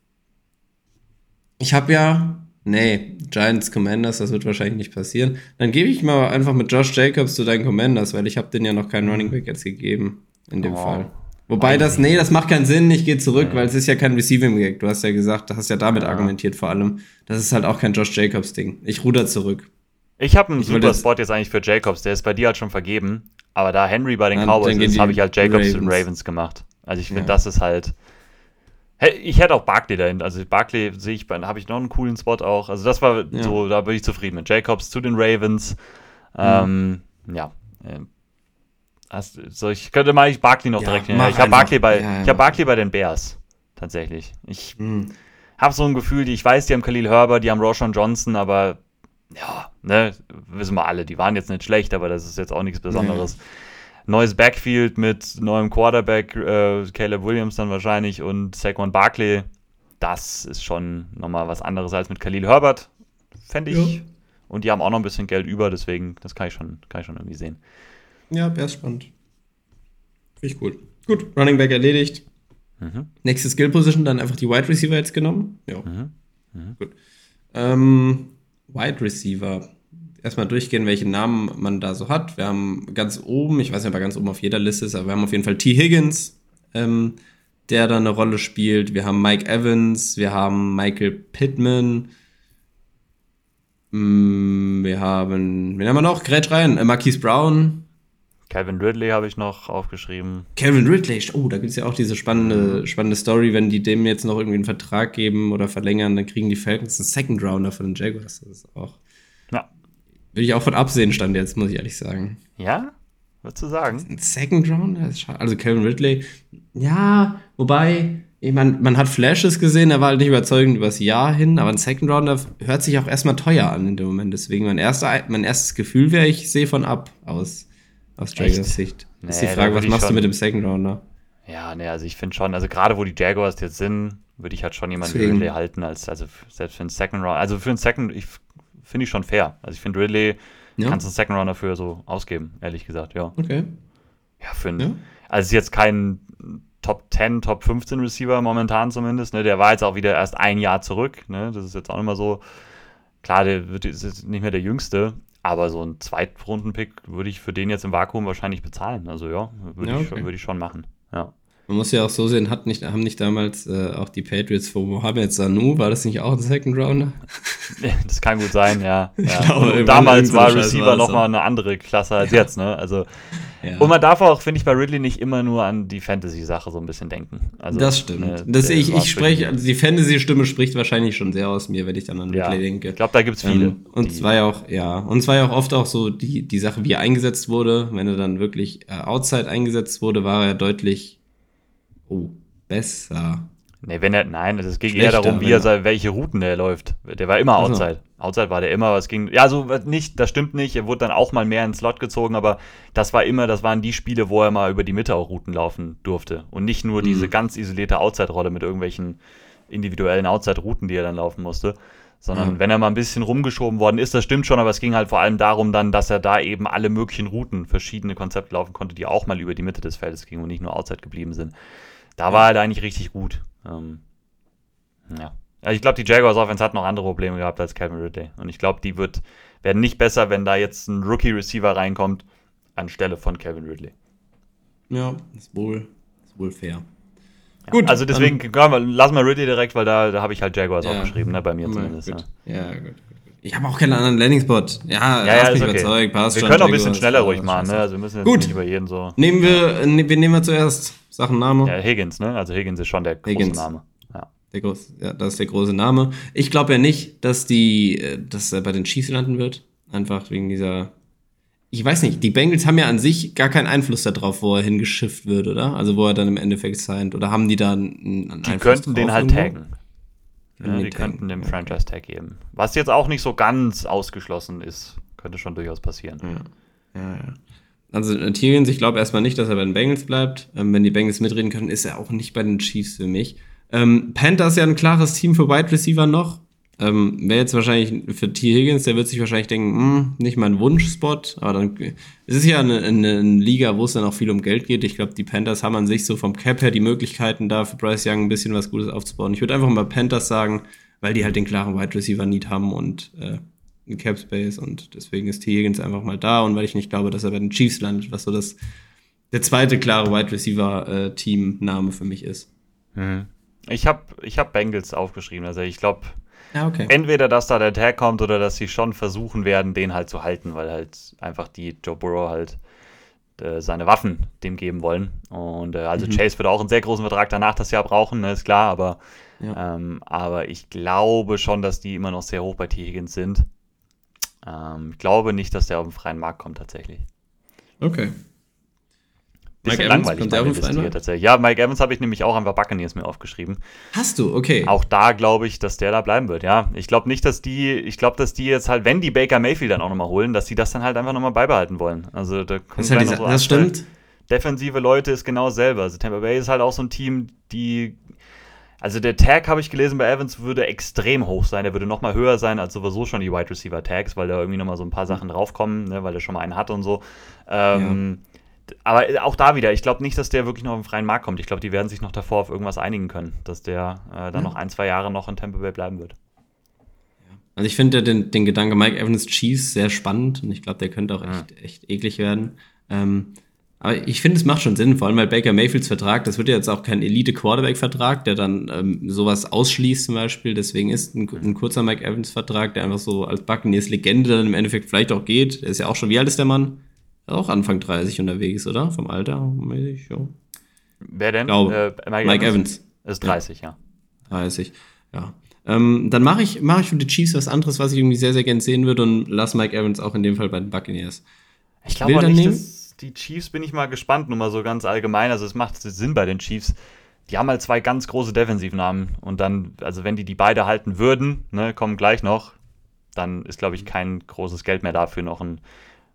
Speaker 1: Ich habe ja, nee, Giants Commanders, das wird wahrscheinlich nicht passieren. Dann gebe ich mal einfach mit Josh Jacobs zu deinen Commanders, weil ich habe den ja noch keinen Running Back jetzt gegeben, in dem oh. Fall. Wobei das, nee, das macht keinen Sinn, ich gehe zurück, weil es ist ja kein Receiving Back. Du hast ja gesagt, du hast ja damit ja. argumentiert vor allem. Das ist halt auch kein Josh Jacobs Ding. Ich ruder zurück.
Speaker 2: Ich habe einen ich super Spot jetzt eigentlich für Jacobs, der ist bei dir halt schon vergeben. Aber da Henry bei den Cowboys ist, habe ich halt Jacobs Ravens. und Ravens gemacht. Also ich finde, ja. das ist halt Ich hätte auch Barkley dahin. Also Barkley sehe ich, habe ich noch einen coolen Spot auch. Also das war ja. so, da bin ich zufrieden mit. Jacobs zu den Ravens. Mhm. Ähm, ja. Also ich könnte mal ich Barkley noch ja, direkt nehmen. Ich habe Barkley bei, ja, ich habe Barkley bei den Bears tatsächlich. Ich mhm. habe so ein Gefühl, ich weiß, die haben Khalil Herbert, die haben Roshan Johnson, aber ja, ne, wissen wir alle, die waren jetzt nicht schlecht, aber das ist jetzt auch nichts Besonderes. Nee neues Backfield mit neuem Quarterback, äh, Caleb Williams dann wahrscheinlich und Saquon Barkley. Das ist schon nochmal was anderes als mit Khalil Herbert, fände ich. Ja. Und die haben auch noch ein bisschen Geld über, deswegen, das kann ich schon, kann ich schon irgendwie sehen.
Speaker 1: Ja, wäre spannend. Finde ich gut. Gut, Running Back erledigt. Mhm. Nächste Skill Position, dann einfach die Wide Receiver jetzt genommen. Ja. Mhm. Mhm. Gut. Ähm, Wide Receiver erstmal durchgehen, welche Namen man da so hat. Wir haben ganz oben, ich weiß nicht, ob er ganz oben auf jeder Liste ist, aber wir haben auf jeden Fall T. Higgins, ähm, der da eine Rolle spielt. Wir haben Mike Evans, wir haben Michael Pittman. Mm, wir haben, wen haben wir noch? Gretsch rein, äh, Marquise Brown.
Speaker 2: Calvin Ridley habe ich noch aufgeschrieben.
Speaker 1: Calvin Ridley, oh, da gibt es ja auch diese spannende, spannende Story, wenn die dem jetzt noch irgendwie einen Vertrag geben oder verlängern, dann kriegen die Falcons einen Second Rounder von den Jaguars. Das ist auch würde ich auch von absehen, stand jetzt, muss ich ehrlich sagen.
Speaker 2: Ja? Würdest du sagen?
Speaker 1: Ein Second Round? Also Kevin Ridley. Ja, wobei, ich meine, man hat Flashes gesehen, er war halt nicht überzeugend übers Jahr hin, aber ein Second Rounder hört sich auch erstmal teuer an in dem Moment. Deswegen mein, erster, mein erstes Gefühl wäre, ich sehe von ab aus, aus Jaguars Sicht. Nee, ist die Frage, was machst du mit dem Second Rounder?
Speaker 2: Ja, ne, also ich finde schon, also gerade wo die Jaguars jetzt sind, würde ich halt schon jemanden Ridley halten, als also selbst für einen Second Round. Also für einen Second, ich finde ich schon fair. Also ich finde Ridley ja. kannst du einen Second Runner für so ausgeben, ehrlich gesagt, ja.
Speaker 1: Okay.
Speaker 2: Ja, für einen, ja. also ist jetzt kein Top 10, Top 15 Receiver momentan zumindest, ne? Der war jetzt auch wieder erst ein Jahr zurück, ne? Das ist jetzt auch nicht mehr so, klar, der wird, ist jetzt nicht mehr der Jüngste, aber so ein Zweitrunden-Pick würde ich für den jetzt im Vakuum wahrscheinlich bezahlen. Also ja, würde ja, okay. ich, würd ich schon machen, ja.
Speaker 1: Man muss ja auch so sehen, hat nicht, haben nicht damals äh, auch die Patriots vor Mohamed Sanu, war das nicht auch ein Second Rounder?
Speaker 2: Das kann gut sein, ja. ja. Glaube, damals war Receiver nochmal eine andere Klasse als ja. jetzt, ne? Also, ja. Und man darf auch, finde ich, bei Ridley nicht immer nur an die Fantasy-Sache so ein bisschen denken. Also,
Speaker 1: das stimmt. Ne, das ich ich spreche, also die Fantasy-Stimme spricht wahrscheinlich schon sehr aus mir, wenn ich dann an
Speaker 2: Ridley denke. Ich glaube, da gibt es viele. Ähm,
Speaker 1: und es war ja auch, ja, und es war ja auch oft auch so die, die Sache, wie er eingesetzt wurde. Wenn er dann wirklich äh, outside eingesetzt wurde, war er deutlich Oh, besser.
Speaker 2: Nee, wenn er, nein, es ging eher darum, wie er, welche Routen er läuft. Der war immer Outside. Also. Outside war der immer, was ging, ja, so nicht, das stimmt nicht. Er wurde dann auch mal mehr ins Slot gezogen, aber das war immer, das waren die Spiele, wo er mal über die Mitte auch Routen laufen durfte. Und nicht nur mhm. diese ganz isolierte Outside-Rolle mit irgendwelchen individuellen Outside-Routen, die er dann laufen musste. Sondern mhm. wenn er mal ein bisschen rumgeschoben worden ist, das stimmt schon, aber es ging halt vor allem darum dann, dass er da eben alle möglichen Routen, verschiedene Konzepte laufen konnte, die auch mal über die Mitte des Feldes gingen und nicht nur Outside geblieben sind. Da war er da eigentlich richtig gut. Ähm, ja. Also ich glaube, die Jaguars Offense hat noch andere Probleme gehabt als Kevin Ridley. Und ich glaube, die wird, werden nicht besser, wenn da jetzt ein Rookie-Receiver reinkommt, anstelle von Kevin Ridley.
Speaker 1: Ja, ist wohl, ist wohl fair.
Speaker 2: Ja, gut. Also deswegen, wir, lassen wir Ridley direkt, weil da, da habe ich halt Jaguars ja, aufgeschrieben, ne, bei mir zumindest.
Speaker 1: Gut. Ja. ja, gut. Ich habe auch keinen anderen Landing-Spot. Ja,
Speaker 2: ja, ja ist okay. überzeugt, passt Wir schon, können auch ein bisschen schneller ruhig machen, ne? Also wir müssen jetzt
Speaker 1: Gut.
Speaker 2: nicht über jeden so.
Speaker 1: Nehmen wir, ne, wen nehmen wir zuerst? Sachenname?
Speaker 2: Ja, Higgins, ne? Also Higgins ist schon der große Higgins. Name. Ja.
Speaker 1: Der groß, ja, das ist der große Name. Ich glaube ja nicht, dass die, äh, dass er bei den Chiefs landen wird. Einfach wegen dieser. Ich weiß nicht, die Bengals haben ja an sich gar keinen Einfluss darauf, wo er hingeschifft wird, oder? Also wo er dann im Endeffekt signed. Oder haben die da einen,
Speaker 2: einen Die Einfluss könnten den halt irgendwo? taggen. Ja, die könnten dem Franchise-Tag geben. Was jetzt auch nicht so ganz ausgeschlossen ist. Könnte schon durchaus passieren.
Speaker 1: Ja, ja, ja. Also Tyrion, ich glaube erstmal nicht, dass er bei den Bengals bleibt. Ähm, wenn die Bengals mitreden können, ist er auch nicht bei den Chiefs für mich. Ähm, Panthers ja ein klares Team für Wide Receiver noch. Ähm, Wäre jetzt wahrscheinlich für T. Higgins, der wird sich wahrscheinlich denken, hm, nicht mein Wunschspot, aber dann es ist ja eine, eine, eine Liga, wo es dann auch viel um Geld geht. Ich glaube, die Panthers haben an sich so vom Cap her die Möglichkeiten, da für Bryce Young ein bisschen was Gutes aufzubauen. Ich würde einfach mal Panthers sagen, weil die halt den klaren Wide Receiver Need haben und äh, in Cap Space und deswegen ist T. Higgins einfach mal da und weil ich nicht glaube, dass er bei den Chiefs landet, was so das der zweite klare Wide Receiver äh, für mich ist.
Speaker 2: Mhm. Ich habe ich hab Bengals aufgeschrieben, also ich glaube
Speaker 1: ja, okay.
Speaker 2: entweder dass da der Tag kommt oder dass sie schon versuchen werden, den halt zu halten, weil halt einfach die Joe Burrow halt äh, seine Waffen dem geben wollen. Und äh, also mhm. Chase wird auch einen sehr großen Vertrag danach das Jahr brauchen, ne, ist klar, aber, ja. ähm, aber ich glaube schon, dass die immer noch sehr hoch bei T. Higgins sind. Ähm, ich glaube nicht, dass der auf den freien Markt kommt tatsächlich.
Speaker 1: Okay.
Speaker 2: Bisschen Mike langweilig Evans, meine Liste hier tatsächlich. Ja, Mike Evans habe ich nämlich auch einfach Buccaneers mir aufgeschrieben.
Speaker 1: Hast du, okay.
Speaker 2: Auch da glaube ich, dass der da bleiben wird, ja. Ich glaube nicht, dass die, ich glaube, dass die jetzt halt, wenn die Baker Mayfield dann auch nochmal holen, dass die das dann halt einfach nochmal beibehalten wollen. Also da kommt
Speaker 1: das, halt so das stimmt.
Speaker 2: Defensive Leute ist genau selber. Also Tampa Bay ist halt auch so ein Team, die also der Tag, habe ich gelesen, bei Evans würde extrem hoch sein. Der würde nochmal höher sein als sowieso schon die Wide Receiver Tags, weil da irgendwie nochmal so ein paar Sachen draufkommen, ne, weil er schon mal einen hat und so. Ähm, aber auch da wieder, ich glaube nicht, dass der wirklich noch auf den freien Markt kommt. Ich glaube, die werden sich noch davor auf irgendwas einigen können, dass der äh, dann ja. noch ein, zwei Jahre noch in Tampa Bay bleiben wird.
Speaker 1: Also ich finde den, den Gedanke Mike Evans Chiefs sehr spannend und ich glaube, der könnte auch echt, ja. echt eklig werden. Ähm, aber ich finde, es macht schon Sinn, vor allem weil Baker Mayfields Vertrag, das wird ja jetzt auch kein Elite-Quarterback-Vertrag, der dann ähm, sowas ausschließt zum Beispiel. Deswegen ist ein, ein kurzer Mike Evans-Vertrag, der einfach so als Buccaneers-Legende dann im Endeffekt vielleicht auch geht. Der ist ja auch schon, wie alt ist der Mann? Auch Anfang 30 unterwegs, oder? Vom Alter mäßig, ja.
Speaker 2: Wer denn?
Speaker 1: Glaube, äh, Mike, Mike Evans.
Speaker 2: Ist 30, ja.
Speaker 1: ja. 30, ja. Ähm, dann mache ich, mach ich für die Chiefs was anderes, was ich irgendwie sehr, sehr gern sehen würde und lass Mike Evans auch in dem Fall bei den Buccaneers.
Speaker 2: Ich glaube nicht, dass die Chiefs bin ich mal gespannt, nur mal so ganz allgemein. Also es macht Sinn bei den Chiefs. Die haben halt zwei ganz große Defensivnamen und dann, also wenn die die beide halten würden, ne, kommen gleich noch, dann ist, glaube ich, kein großes Geld mehr dafür, noch ein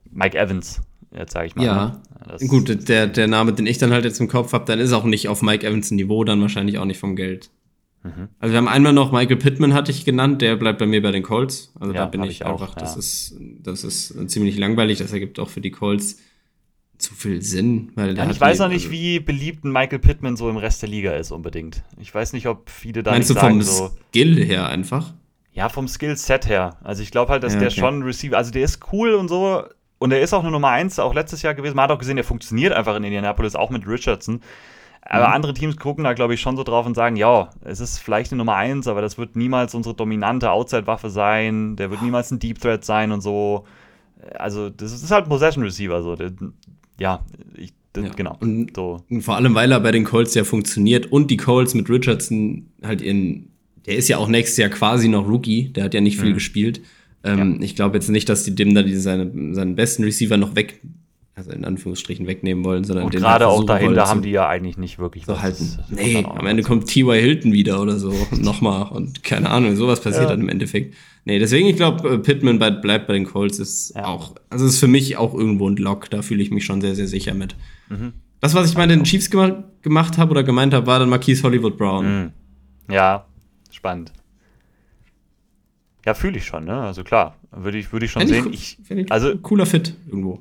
Speaker 2: Mike Evans jetzt sage ich mal.
Speaker 1: Ja, ne? gut, der, der Name, den ich dann halt jetzt im Kopf habe, dann ist auch nicht auf Mike Evans Niveau, dann wahrscheinlich auch nicht vom Geld. Mhm. Also wir haben einmal noch Michael Pittman hatte ich genannt, der bleibt bei mir bei den Colts. Also ja, da bin ich, ich, einfach, auch, das ja. ist das ist ziemlich langweilig, das ergibt auch für die Colts zu viel Sinn, weil
Speaker 2: ja, ich weiß noch nicht, also wie beliebt Michael Pittman so im Rest der Liga ist unbedingt. Ich weiß nicht, ob viele da
Speaker 1: Meinst nicht du sagen, vom so Skill her einfach?
Speaker 2: Ja, vom Skillset her. Also ich glaube halt, dass ja, okay. der schon Receiver, also der ist cool und so, und er ist auch eine Nummer 1, auch letztes Jahr gewesen. Man hat auch gesehen, er funktioniert einfach in Indianapolis, auch mit Richardson. Aber mhm. andere Teams gucken da, glaube ich, schon so drauf und sagen, ja, es ist vielleicht eine Nummer 1, aber das wird niemals unsere dominante Outside-Waffe sein. Der wird niemals ein Deep Threat sein und so. Also, das ist halt ein Possession Receiver. So. Ja, ich, ja. genau.
Speaker 1: Und, so. und vor allem, weil er bei den Colts ja funktioniert und die Colts mit Richardson halt in, der ist ja auch nächstes Jahr quasi noch Rookie, der hat ja nicht viel mhm. gespielt. Ähm, ja. Ich glaube jetzt nicht, dass die dem da seine, seinen besten Receiver noch weg, also in Anführungsstrichen wegnehmen wollen, sondern
Speaker 2: Und gerade auch dahinter haben die ja eigentlich nicht wirklich
Speaker 1: so halten. Nee, am Ende kommt T.Y. Hilton wieder oder so nochmal und keine Ahnung, sowas passiert ja. dann im Endeffekt. Nee, deswegen, ich glaube, äh, Pittman bleibt bei den Colts, ist ja. auch, also ist für mich auch irgendwo ein Lock, da fühle ich mich schon sehr, sehr sicher mit. Mhm. Das, was ich bei den Chiefs gemacht, gemacht habe oder gemeint habe, war dann Marquise Hollywood Brown. Mhm.
Speaker 2: Ja, spannend. Ja, fühle ich schon, ne? Also klar, würde ich, würde ich schon Find sehen. Ich,
Speaker 1: ich, also, cooler Fit irgendwo.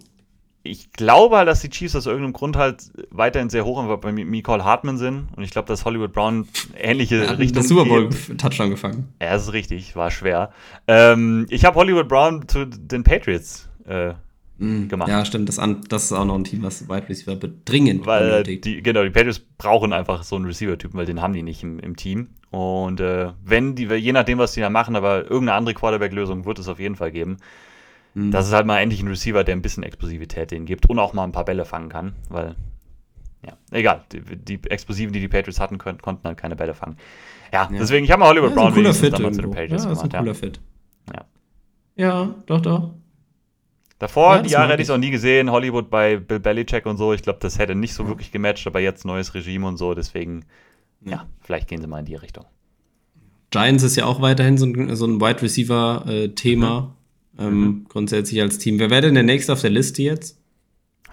Speaker 2: Ich glaube halt, dass die Chiefs aus irgendeinem Grund halt weiterhin sehr hoch bei Nicole Hartman sind. Und ich glaube, dass Hollywood Brown ähnliche ja, Richtung.
Speaker 1: Das Super Bowl Touchdown gefangen.
Speaker 2: Ja, das ist richtig, war schwer. Ähm, ich habe Hollywood Brown zu den Patriots äh,
Speaker 1: mm, gemacht. Ja, stimmt. Das, an, das ist auch noch ein Team, was Wide Receiver dringend
Speaker 2: Weil die, genau, die Patriots brauchen einfach so einen Receiver-Typen, weil den haben die nicht im, im Team. Und äh, wenn die, je nachdem, was die da machen, aber irgendeine andere Quarterback-Lösung wird es auf jeden Fall geben. Mhm. Das ist halt mal endlich ein Receiver, der ein bisschen Explosivität den gibt und auch mal ein paar Bälle fangen kann, weil, ja, egal, die, die Explosiven, die die Patriots hatten, können, konnten halt keine Bälle fangen. Ja, ja. deswegen, ich habe mal Hollywood ja, Brown
Speaker 1: Fit damals zu den Patriots ja, gemacht. Ist ein cooler Fit. Ja. Ja, doch, doch.
Speaker 2: Davor, ja, die Jahre hätte ich es auch nie gesehen, Hollywood bei Bill Belichick und so. Ich glaube, das hätte nicht so wirklich gematcht, aber jetzt neues Regime und so, deswegen ja, vielleicht gehen sie mal in die Richtung.
Speaker 1: Giants ist ja auch weiterhin so ein, so ein Wide Receiver-Thema. Äh, ähm, mhm. Grundsätzlich als Team. Wer wäre denn der nächste auf der Liste jetzt?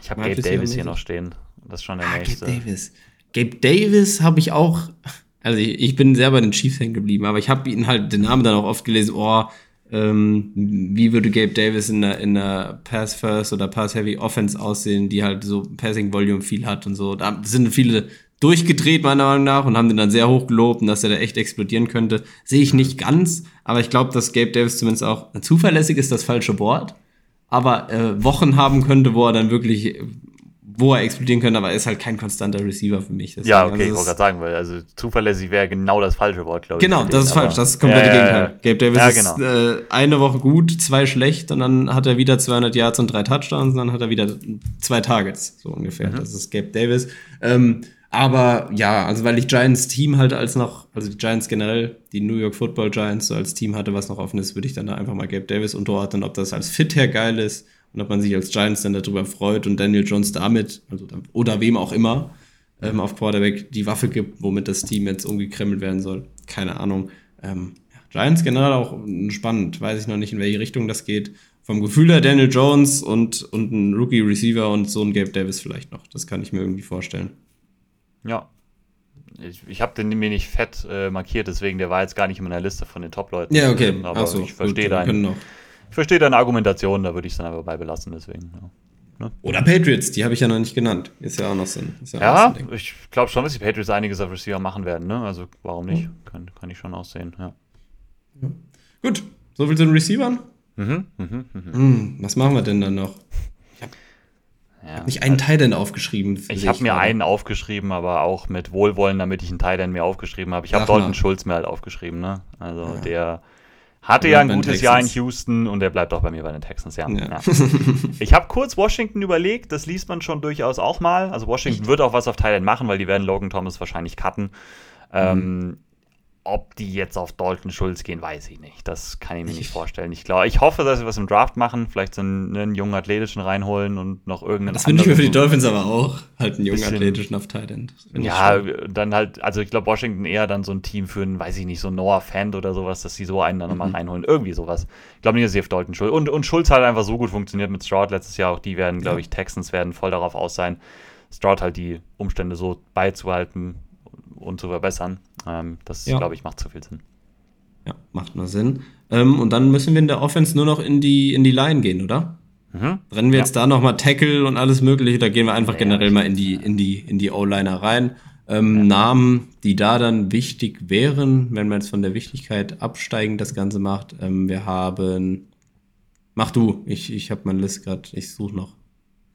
Speaker 2: Ich habe Gabe Davis hier noch stehen. Das ist schon der ah, nächste.
Speaker 1: Gabe Davis. Gabe Davis habe ich auch. Also ich, ich, bin sehr bei den Chiefs hängen geblieben, aber ich habe ihn halt den Namen dann auch oft gelesen. Oh, ähm, wie würde Gabe Davis in der, in der Pass First oder Pass Heavy Offense aussehen, die halt so Passing Volume viel hat und so. Da sind viele durchgedreht, meiner Meinung nach, und haben den dann sehr hoch gelobt dass er da echt explodieren könnte. Sehe ich nicht ganz, aber ich glaube, dass Gabe Davis zumindest auch zuverlässig ist, das falsche Wort, aber äh, Wochen haben könnte, wo er dann wirklich, wo er explodieren könnte, aber er ist halt kein konstanter Receiver für mich.
Speaker 2: Deswegen, ja, okay, also ich wollte gerade sagen, weil also zuverlässig wäre genau das falsche Wort,
Speaker 1: glaube ich. Genau, das ist falsch, das ist komplett ja, Gegenteil. Ja, Gabe Davis ja, genau. ist äh, eine Woche gut, zwei schlecht und dann hat er wieder 200 Yards und drei Touchdowns und dann hat er wieder zwei Targets, so ungefähr. Mhm. Das ist Gabe Davis. Ähm, aber ja, also weil ich Giants Team halt als noch, also die Giants generell, die New York Football Giants so als Team hatte, was noch offen ist, würde ich dann da einfach mal Gabe Davis unterordnen, ob das als Fit her geil ist und ob man sich als Giants dann darüber freut und Daniel Jones damit, also oder wem auch immer, ähm, auf Quarterback die Waffe gibt, womit das Team jetzt umgekremmelt werden soll. Keine Ahnung. Ähm, Giants generell auch spannend, weiß ich noch nicht, in welche Richtung das geht. Vom Gefühl her Daniel Jones und, und ein Rookie Receiver und so ein Gabe Davis vielleicht noch. Das kann ich mir irgendwie vorstellen.
Speaker 2: Ja. Ich, ich habe den mir nicht fett äh, markiert, deswegen der war jetzt gar nicht in meiner Liste von den Top-Leuten.
Speaker 1: Ja, okay.
Speaker 2: Aber so, ich verstehe deine, versteh deine Argumentation, da würde ich es dann aber bei belassen, deswegen.
Speaker 1: Ja. Ne? Oder Patriots, die habe ich ja noch nicht genannt. Ist ja auch noch so ein.
Speaker 2: Ja, ja so ein ich glaube schon, dass die Patriots einiges auf Receiver machen werden, ne? Also warum nicht? Mhm. Kann, kann ich schon aussehen, ja.
Speaker 1: ja. Gut, so viel zu den Receivern. Mhm, mhm, mhm. Hm, was machen wir denn dann noch? Ja, habe nicht einen also, Titan aufgeschrieben.
Speaker 2: Ich habe mir einen aufgeschrieben, aber auch mit Wohlwollen, damit ich einen Titan mir aufgeschrieben habe. Ich habe Dalton Schulz mir halt aufgeschrieben, ne? Also ja. der hatte ja ein gutes Texans. Jahr in Houston und der bleibt auch bei mir bei den Texans, ja. ja. ich habe kurz Washington überlegt, das liest man schon durchaus auch mal. Also Washington wird auch was auf Thailand machen, weil die werden Logan Thomas wahrscheinlich cutten. Mhm. Ähm, ob die jetzt auf Dalton Schulz gehen, weiß ich nicht. Das kann ich mir ich, nicht vorstellen. Ich glaube, ich hoffe, dass sie was im Draft machen, vielleicht so einen, einen jungen athletischen reinholen und noch irgendeinen.
Speaker 1: Das finde ich mir für die Dolphins aber auch, halt einen jungen athletischen auf Tight End.
Speaker 2: Ja, dann halt, also ich glaube, Washington eher dann so ein Team für einen, weiß ich nicht, so Noah Fan oder sowas, dass sie so einen dann mhm. nochmal reinholen. Irgendwie sowas. Ich glaube nicht, dass sie auf Dalton Schulz. Und, und Schulz hat einfach so gut funktioniert mit Stroud letztes Jahr. Auch die werden, glaube ich, Texans werden voll darauf aus sein, Stroud halt die Umstände so beizuhalten und zu verbessern. Ähm, das, ja. glaube ich, macht zu viel Sinn.
Speaker 1: Ja, macht nur Sinn. Ähm, und dann müssen wir in der Offense nur noch in die, in die Line gehen, oder? Mhm. Rennen wir ja. jetzt da nochmal Tackle und alles Mögliche, da gehen wir einfach ja, generell mal in die, in die, in die O-Liner rein. Ähm, Namen, die da dann wichtig wären, wenn man jetzt von der Wichtigkeit absteigend das Ganze macht. Ähm, wir haben. Mach du, ich, ich habe meine Liste gerade, ich suche noch.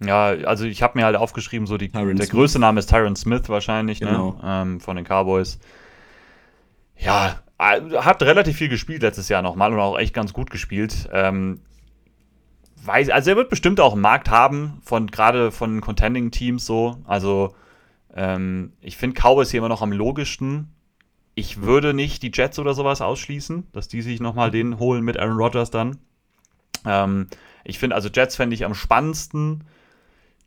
Speaker 2: Ja, also ich habe mir halt aufgeschrieben, so die, der Smith. größte Name ist Tyron Smith wahrscheinlich, ne? genau. ne? ähm, von den Cowboys. Ja, äh, hat relativ viel gespielt letztes Jahr nochmal und auch echt ganz gut gespielt. Ähm, weiß, also er wird bestimmt auch einen Markt haben, von gerade von Contending-Teams so. Also ähm, ich finde Cowboys hier immer noch am logischsten. Ich würde nicht die Jets oder sowas ausschließen, dass die sich nochmal den holen mit Aaron Rodgers dann. Ähm, ich finde, also Jets fände ich am spannendsten.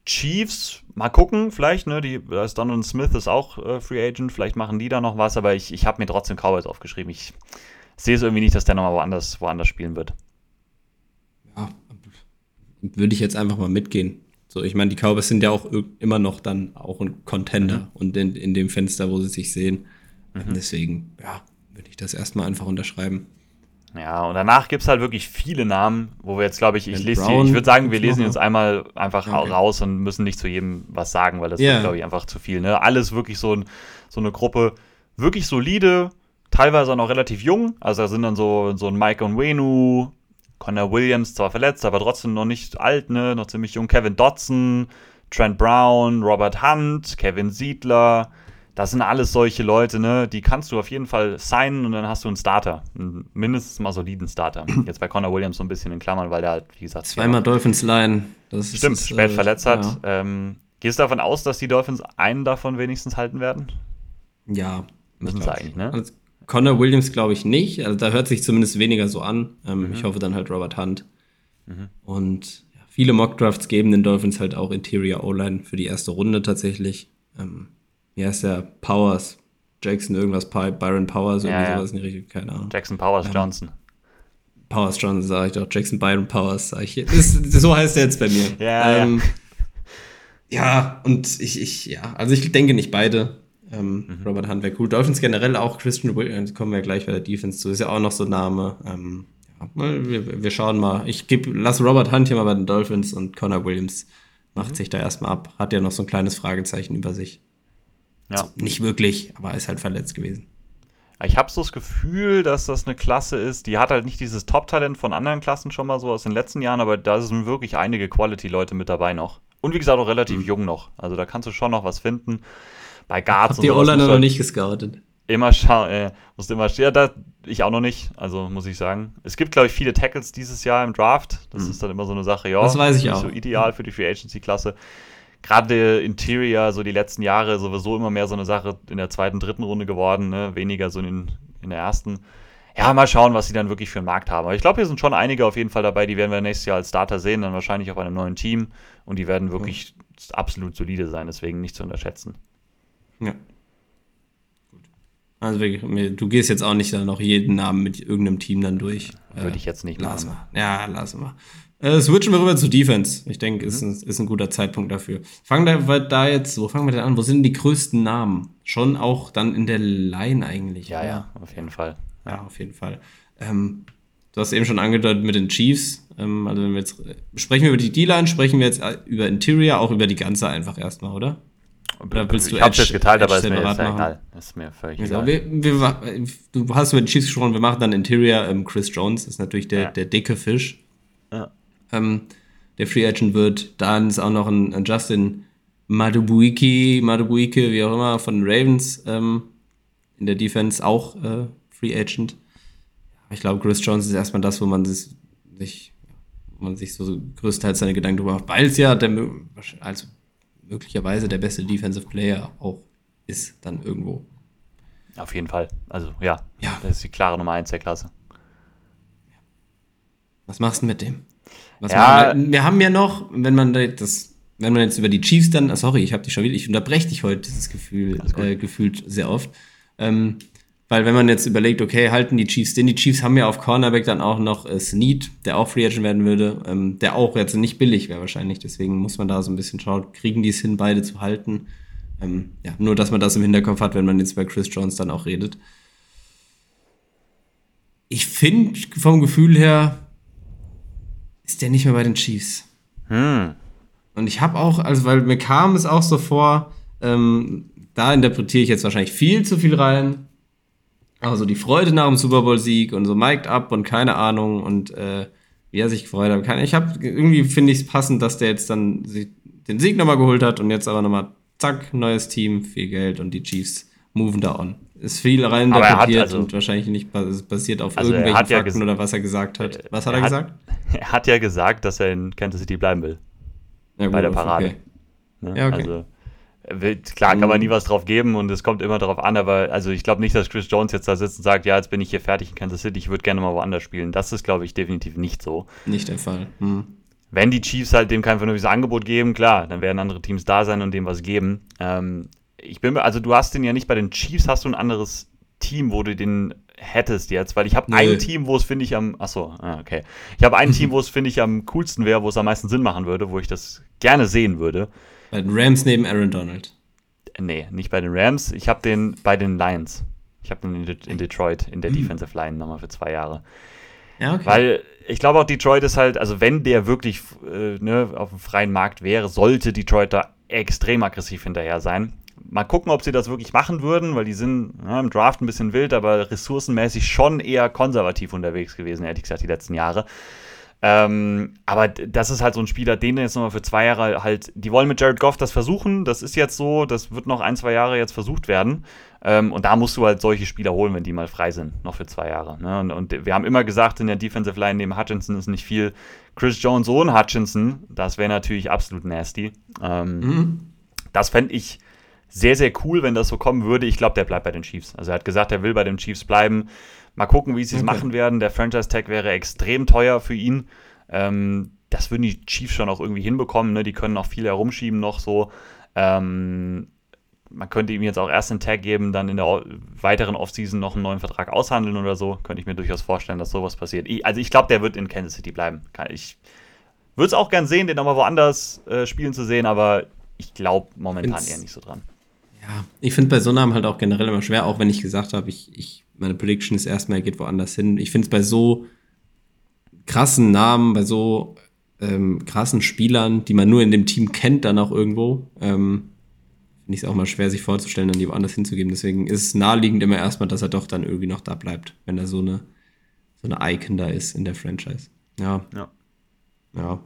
Speaker 2: Chiefs, mal gucken, vielleicht, ne, die, ist Donald Smith ist auch äh, Free Agent, vielleicht machen die da noch was, aber ich, ich habe mir trotzdem Cowboys aufgeschrieben. Ich sehe es irgendwie nicht, dass der nochmal woanders, woanders spielen wird.
Speaker 1: Ja, würde ich jetzt einfach mal mitgehen. So, ich meine, die Cowboys sind ja auch immer noch dann auch ein Contender mhm. und in, in dem Fenster, wo sie sich sehen. Mhm. Deswegen, ja, würde ich das erstmal einfach unterschreiben.
Speaker 2: Ja, und danach gibt es halt wirklich viele Namen, wo wir jetzt, glaube ich, ich lese die, ich würde sagen, wir lesen uns einmal einfach okay. raus und müssen nicht zu jedem was sagen, weil das yeah. glaube ich, einfach zu viel. Ne? Alles wirklich so, ein, so eine Gruppe, wirklich solide, teilweise auch noch relativ jung. Also da sind dann so, so ein Mike Onwenu, Connor Williams, zwar verletzt, aber trotzdem noch nicht alt, ne? noch ziemlich jung. Kevin Dodson, Trent Brown, Robert Hunt, Kevin Siedler, das sind alles solche Leute, ne? Die kannst du auf jeden Fall signen und dann hast du einen Starter. Einen mindestens mal soliden Starter. Jetzt bei Connor Williams so ein bisschen in Klammern, weil der halt, wie gesagt.
Speaker 1: Zweimal Dolphins Line.
Speaker 2: Das Stimmt, ist, spät äh, verletzt hat. Ja. Ähm, gehst du davon aus, dass die Dolphins einen davon wenigstens halten werden?
Speaker 1: Ja.
Speaker 2: Müssen sie eigentlich, ne?
Speaker 1: Also Connor Williams glaube ich nicht. Also da hört sich zumindest weniger so an. Ähm, mhm. Ich hoffe dann halt Robert Hunt. Mhm. Und ja, viele Mockdrafts geben den Dolphins halt auch Interior O-Line für die erste Runde tatsächlich. Ähm, wie heißt der? Powers. Jackson irgendwas, Byron Powers, irgendwie ja, ja. sowas in die Richtung, keine Ahnung.
Speaker 2: Jackson Powers ähm, Johnson.
Speaker 1: Powers Johnson sage ich doch, Jackson Byron Powers sage ich. Das, so heißt er jetzt bei mir.
Speaker 2: Ja, ähm,
Speaker 1: ja. ja, und ich, ich, ja, also ich denke nicht beide. Ähm, mhm. Robert Hunt wäre cool. Dolphins generell auch, Christian Williams, kommen wir gleich bei der Defense zu, ist ja auch noch so ein Name. Ähm, ja, wir, wir schauen mal. Ich geb, lass Robert Hunt hier mal bei den Dolphins und Connor Williams macht mhm. sich da erstmal ab. Hat ja noch so ein kleines Fragezeichen über sich. Ja. Also nicht wirklich, aber ist halt verletzt gewesen.
Speaker 2: Ich habe so das Gefühl, dass das eine Klasse ist, die hat halt nicht dieses Top-Talent von anderen Klassen schon mal so aus den letzten Jahren, aber da sind wirklich einige Quality-Leute mit dabei noch. Und wie gesagt, auch relativ mhm. jung noch. Also da kannst du schon noch was finden.
Speaker 1: Bei Guards Habt die O-Liner noch halt nicht gescoutet?
Speaker 2: Immer schauen, äh, musst immer ja, da ich auch noch nicht, also muss ich sagen. Es gibt, glaube ich, viele Tackles dieses Jahr im Draft. Das mhm. ist dann immer so eine Sache, ja.
Speaker 1: Das weiß ich auch.
Speaker 2: so ideal für die Free Agency-Klasse. Gerade Interior, so die letzten Jahre, sowieso immer mehr so eine Sache in der zweiten, dritten Runde geworden, ne? weniger so in, in der ersten. Ja, mal schauen, was sie dann wirklich für einen Markt haben. Aber ich glaube, hier sind schon einige auf jeden Fall dabei, die werden wir nächstes Jahr als Starter sehen, dann wahrscheinlich auf einem neuen Team. Und die werden wirklich mhm. absolut solide sein, deswegen nicht zu unterschätzen.
Speaker 1: Ja. Gut. Also du gehst jetzt auch nicht dann noch jeden Namen mit irgendeinem Team dann durch.
Speaker 2: Würde äh, ich jetzt nicht
Speaker 1: lassen. Lass mal. Ja, lass mal. Äh, switchen wir rüber zu Defense. Ich denke, mhm. ist, ein, ist ein guter Zeitpunkt dafür. Fangen wir da jetzt, wo fangen wir denn an? Wo sind die größten Namen? Schon auch dann in der Line eigentlich.
Speaker 2: Ja, oder? ja, auf jeden Fall.
Speaker 1: Ja, auf jeden Fall. Ähm, du hast eben schon angedeutet mit den Chiefs. Ähm, also wenn wir jetzt sprechen wir über die D-Line, sprechen wir jetzt äh, über Interior, auch über die ganze einfach erstmal, oder?
Speaker 2: Oder willst du ich hab's jetzt geteilt, aber ist mir jetzt egal. Ist mir völlig
Speaker 1: egal. Wir, wir, du hast über die Chiefs gesprochen, wir machen dann Interior. Ähm, Chris Jones ist natürlich der, ja. der dicke Fisch. Ja. Ähm, der Free Agent wird. Dann ist auch noch ein, ein Justin Madubuiki, Madubuike, wie auch immer, von den Ravens ähm, in der Defense auch äh, Free Agent. Ich glaube, Chris Jones ist erstmal das, wo man sich, sich wo man sich so größtenteils seine Gedanken drüber macht, weil es ja der, also möglicherweise der beste Defensive Player auch ist, dann irgendwo.
Speaker 2: Auf jeden Fall. Also ja, ja. das ist die klare Nummer 1 der Klasse.
Speaker 1: Was machst du mit dem? Was ja. wir, wir haben ja noch, wenn man das, wenn man jetzt über die Chiefs dann, sorry, ich habe dich schon wieder, ich unterbreche dich heute, dieses Gefühl, äh, gefühlt sehr oft. Ähm, weil wenn man jetzt überlegt, okay, halten die Chiefs den, die Chiefs haben ja auf Cornerback dann auch noch äh, Snead, der auch Free Agent werden würde, ähm, der auch jetzt nicht billig wäre wahrscheinlich, deswegen muss man da so ein bisschen schauen, kriegen die es hin, beide zu halten. Ähm, ja, nur, dass man das im Hinterkopf hat, wenn man jetzt bei Chris Jones dann auch redet. Ich finde vom Gefühl her, ist der nicht mehr bei den Chiefs. Hm. Und ich habe auch, also weil mir kam es auch so vor, ähm, da interpretiere ich jetzt wahrscheinlich viel zu viel rein, also die Freude nach dem Super Bowl-Sieg und so mic'd up und keine Ahnung und äh, wie er sich gefreut hat. Ich habe irgendwie finde ich es passend, dass der jetzt dann den Sieg nochmal geholt hat und jetzt aber nochmal zack, neues Team, viel Geld und die Chiefs moven da on. Ist viel rein interpretiert also, und wahrscheinlich nicht basiert auf also irgendwelchen Fakten ja oder was er gesagt hat. Was hat er, er hat, gesagt?
Speaker 2: Er hat ja gesagt, dass er in Kansas City bleiben will. Ja, bei der Parade. Okay. Ne? Ja, okay. Also Klar kann man nie mhm. was drauf geben und es kommt immer darauf an, aber also ich glaube nicht, dass Chris Jones jetzt da sitzt und sagt, ja, jetzt bin ich hier fertig in Kansas City, ich würde gerne mal woanders spielen. Das ist, glaube ich, definitiv nicht so.
Speaker 1: Nicht der Fall. Hm.
Speaker 2: Wenn die Chiefs halt dem kein vernünftiges Angebot geben, klar, dann werden andere Teams da sein und dem was geben. Ähm, ich bin, also du hast den ja nicht bei den Chiefs, hast du ein anderes Team, wo du den hättest jetzt, weil ich habe ein Team, wo es finde ich am, achso, ah, okay. Ich habe ein Team, wo es finde ich am coolsten wäre, wo es am meisten Sinn machen würde, wo ich das gerne sehen würde.
Speaker 1: Bei den Rams neben Aaron Donald.
Speaker 2: Nee, nicht bei den Rams. Ich habe den bei den Lions. Ich habe den in Detroit in der mhm. Defensive Line nochmal für zwei Jahre. Ja, okay. Weil ich glaube auch Detroit ist halt, also wenn der wirklich äh, ne, auf dem freien Markt wäre, sollte Detroit da extrem aggressiv hinterher sein. Mal gucken, ob sie das wirklich machen würden, weil die sind ja, im Draft ein bisschen wild, aber ressourcenmäßig schon eher konservativ unterwegs gewesen, ehrlich gesagt, die letzten Jahre. Ähm, aber das ist halt so ein Spieler, den jetzt nochmal für zwei Jahre halt, die wollen mit Jared Goff das versuchen, das ist jetzt so, das wird noch ein, zwei Jahre jetzt versucht werden. Ähm, und da musst du halt solche Spieler holen, wenn die mal frei sind, noch für zwei Jahre. Ne? Und, und, wir haben immer gesagt, in der Defensive Line neben Hutchinson ist nicht viel. Chris Jones ohne Hutchinson, das wäre natürlich absolut nasty. Ähm, mhm. Das fände ich sehr, sehr cool, wenn das so kommen würde. Ich glaube, der bleibt bei den Chiefs. Also er hat gesagt, er will bei den Chiefs bleiben. Mal gucken, wie sie es okay. machen werden. Der Franchise-Tag wäre extrem teuer für ihn. Ähm, das würden die Chiefs schon auch irgendwie hinbekommen. Ne? Die können noch viel herumschieben noch so. Ähm, man könnte ihm jetzt auch erst einen Tag geben, dann in der weiteren Offseason noch einen neuen Vertrag aushandeln oder so. Könnte ich mir durchaus vorstellen, dass sowas passiert. Ich, also ich glaube, der wird in Kansas City bleiben. Ich würde es auch gern sehen, den nochmal woanders äh, spielen zu sehen, aber ich glaube momentan eher nicht so dran.
Speaker 1: Ja, ich finde bei so Namen halt auch generell immer schwer, auch wenn ich gesagt habe, ich, ich meine Prediction ist erstmal, er geht woanders hin. Ich finde es bei so krassen Namen, bei so ähm, krassen Spielern, die man nur in dem Team kennt, dann auch irgendwo, ähm, finde ich es auch mal schwer, sich vorzustellen, dann die woanders hinzugeben. Deswegen ist es naheliegend immer erstmal, dass er doch dann irgendwie noch da bleibt, wenn er so eine, so eine Icon da ist in der Franchise. Ja. Ja. Ja.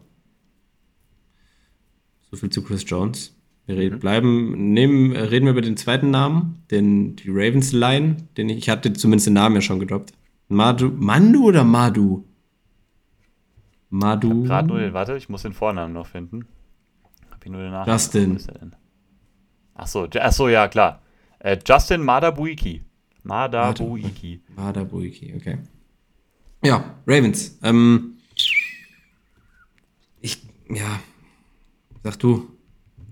Speaker 1: So viel zu Chris Jones. Wir reden, bleiben, nehmen, äh, reden wir über den zweiten Namen, den, die Ravens Line, den ich, ich hatte zumindest den Namen ja schon gedroppt. Madu, Mandu oder Madu? Madu.
Speaker 2: Gerade nur den, warte, ich muss den Vornamen noch finden. Hab ich nur den Nachnamen.
Speaker 1: Justin.
Speaker 2: Wo ist er denn? Ach so, Ju- ach so, ja, klar. Äh, Justin Madabuiki. Madabuiki.
Speaker 1: Madabuiki, okay. Ja, Ravens. Ähm, ich, ja, sag du.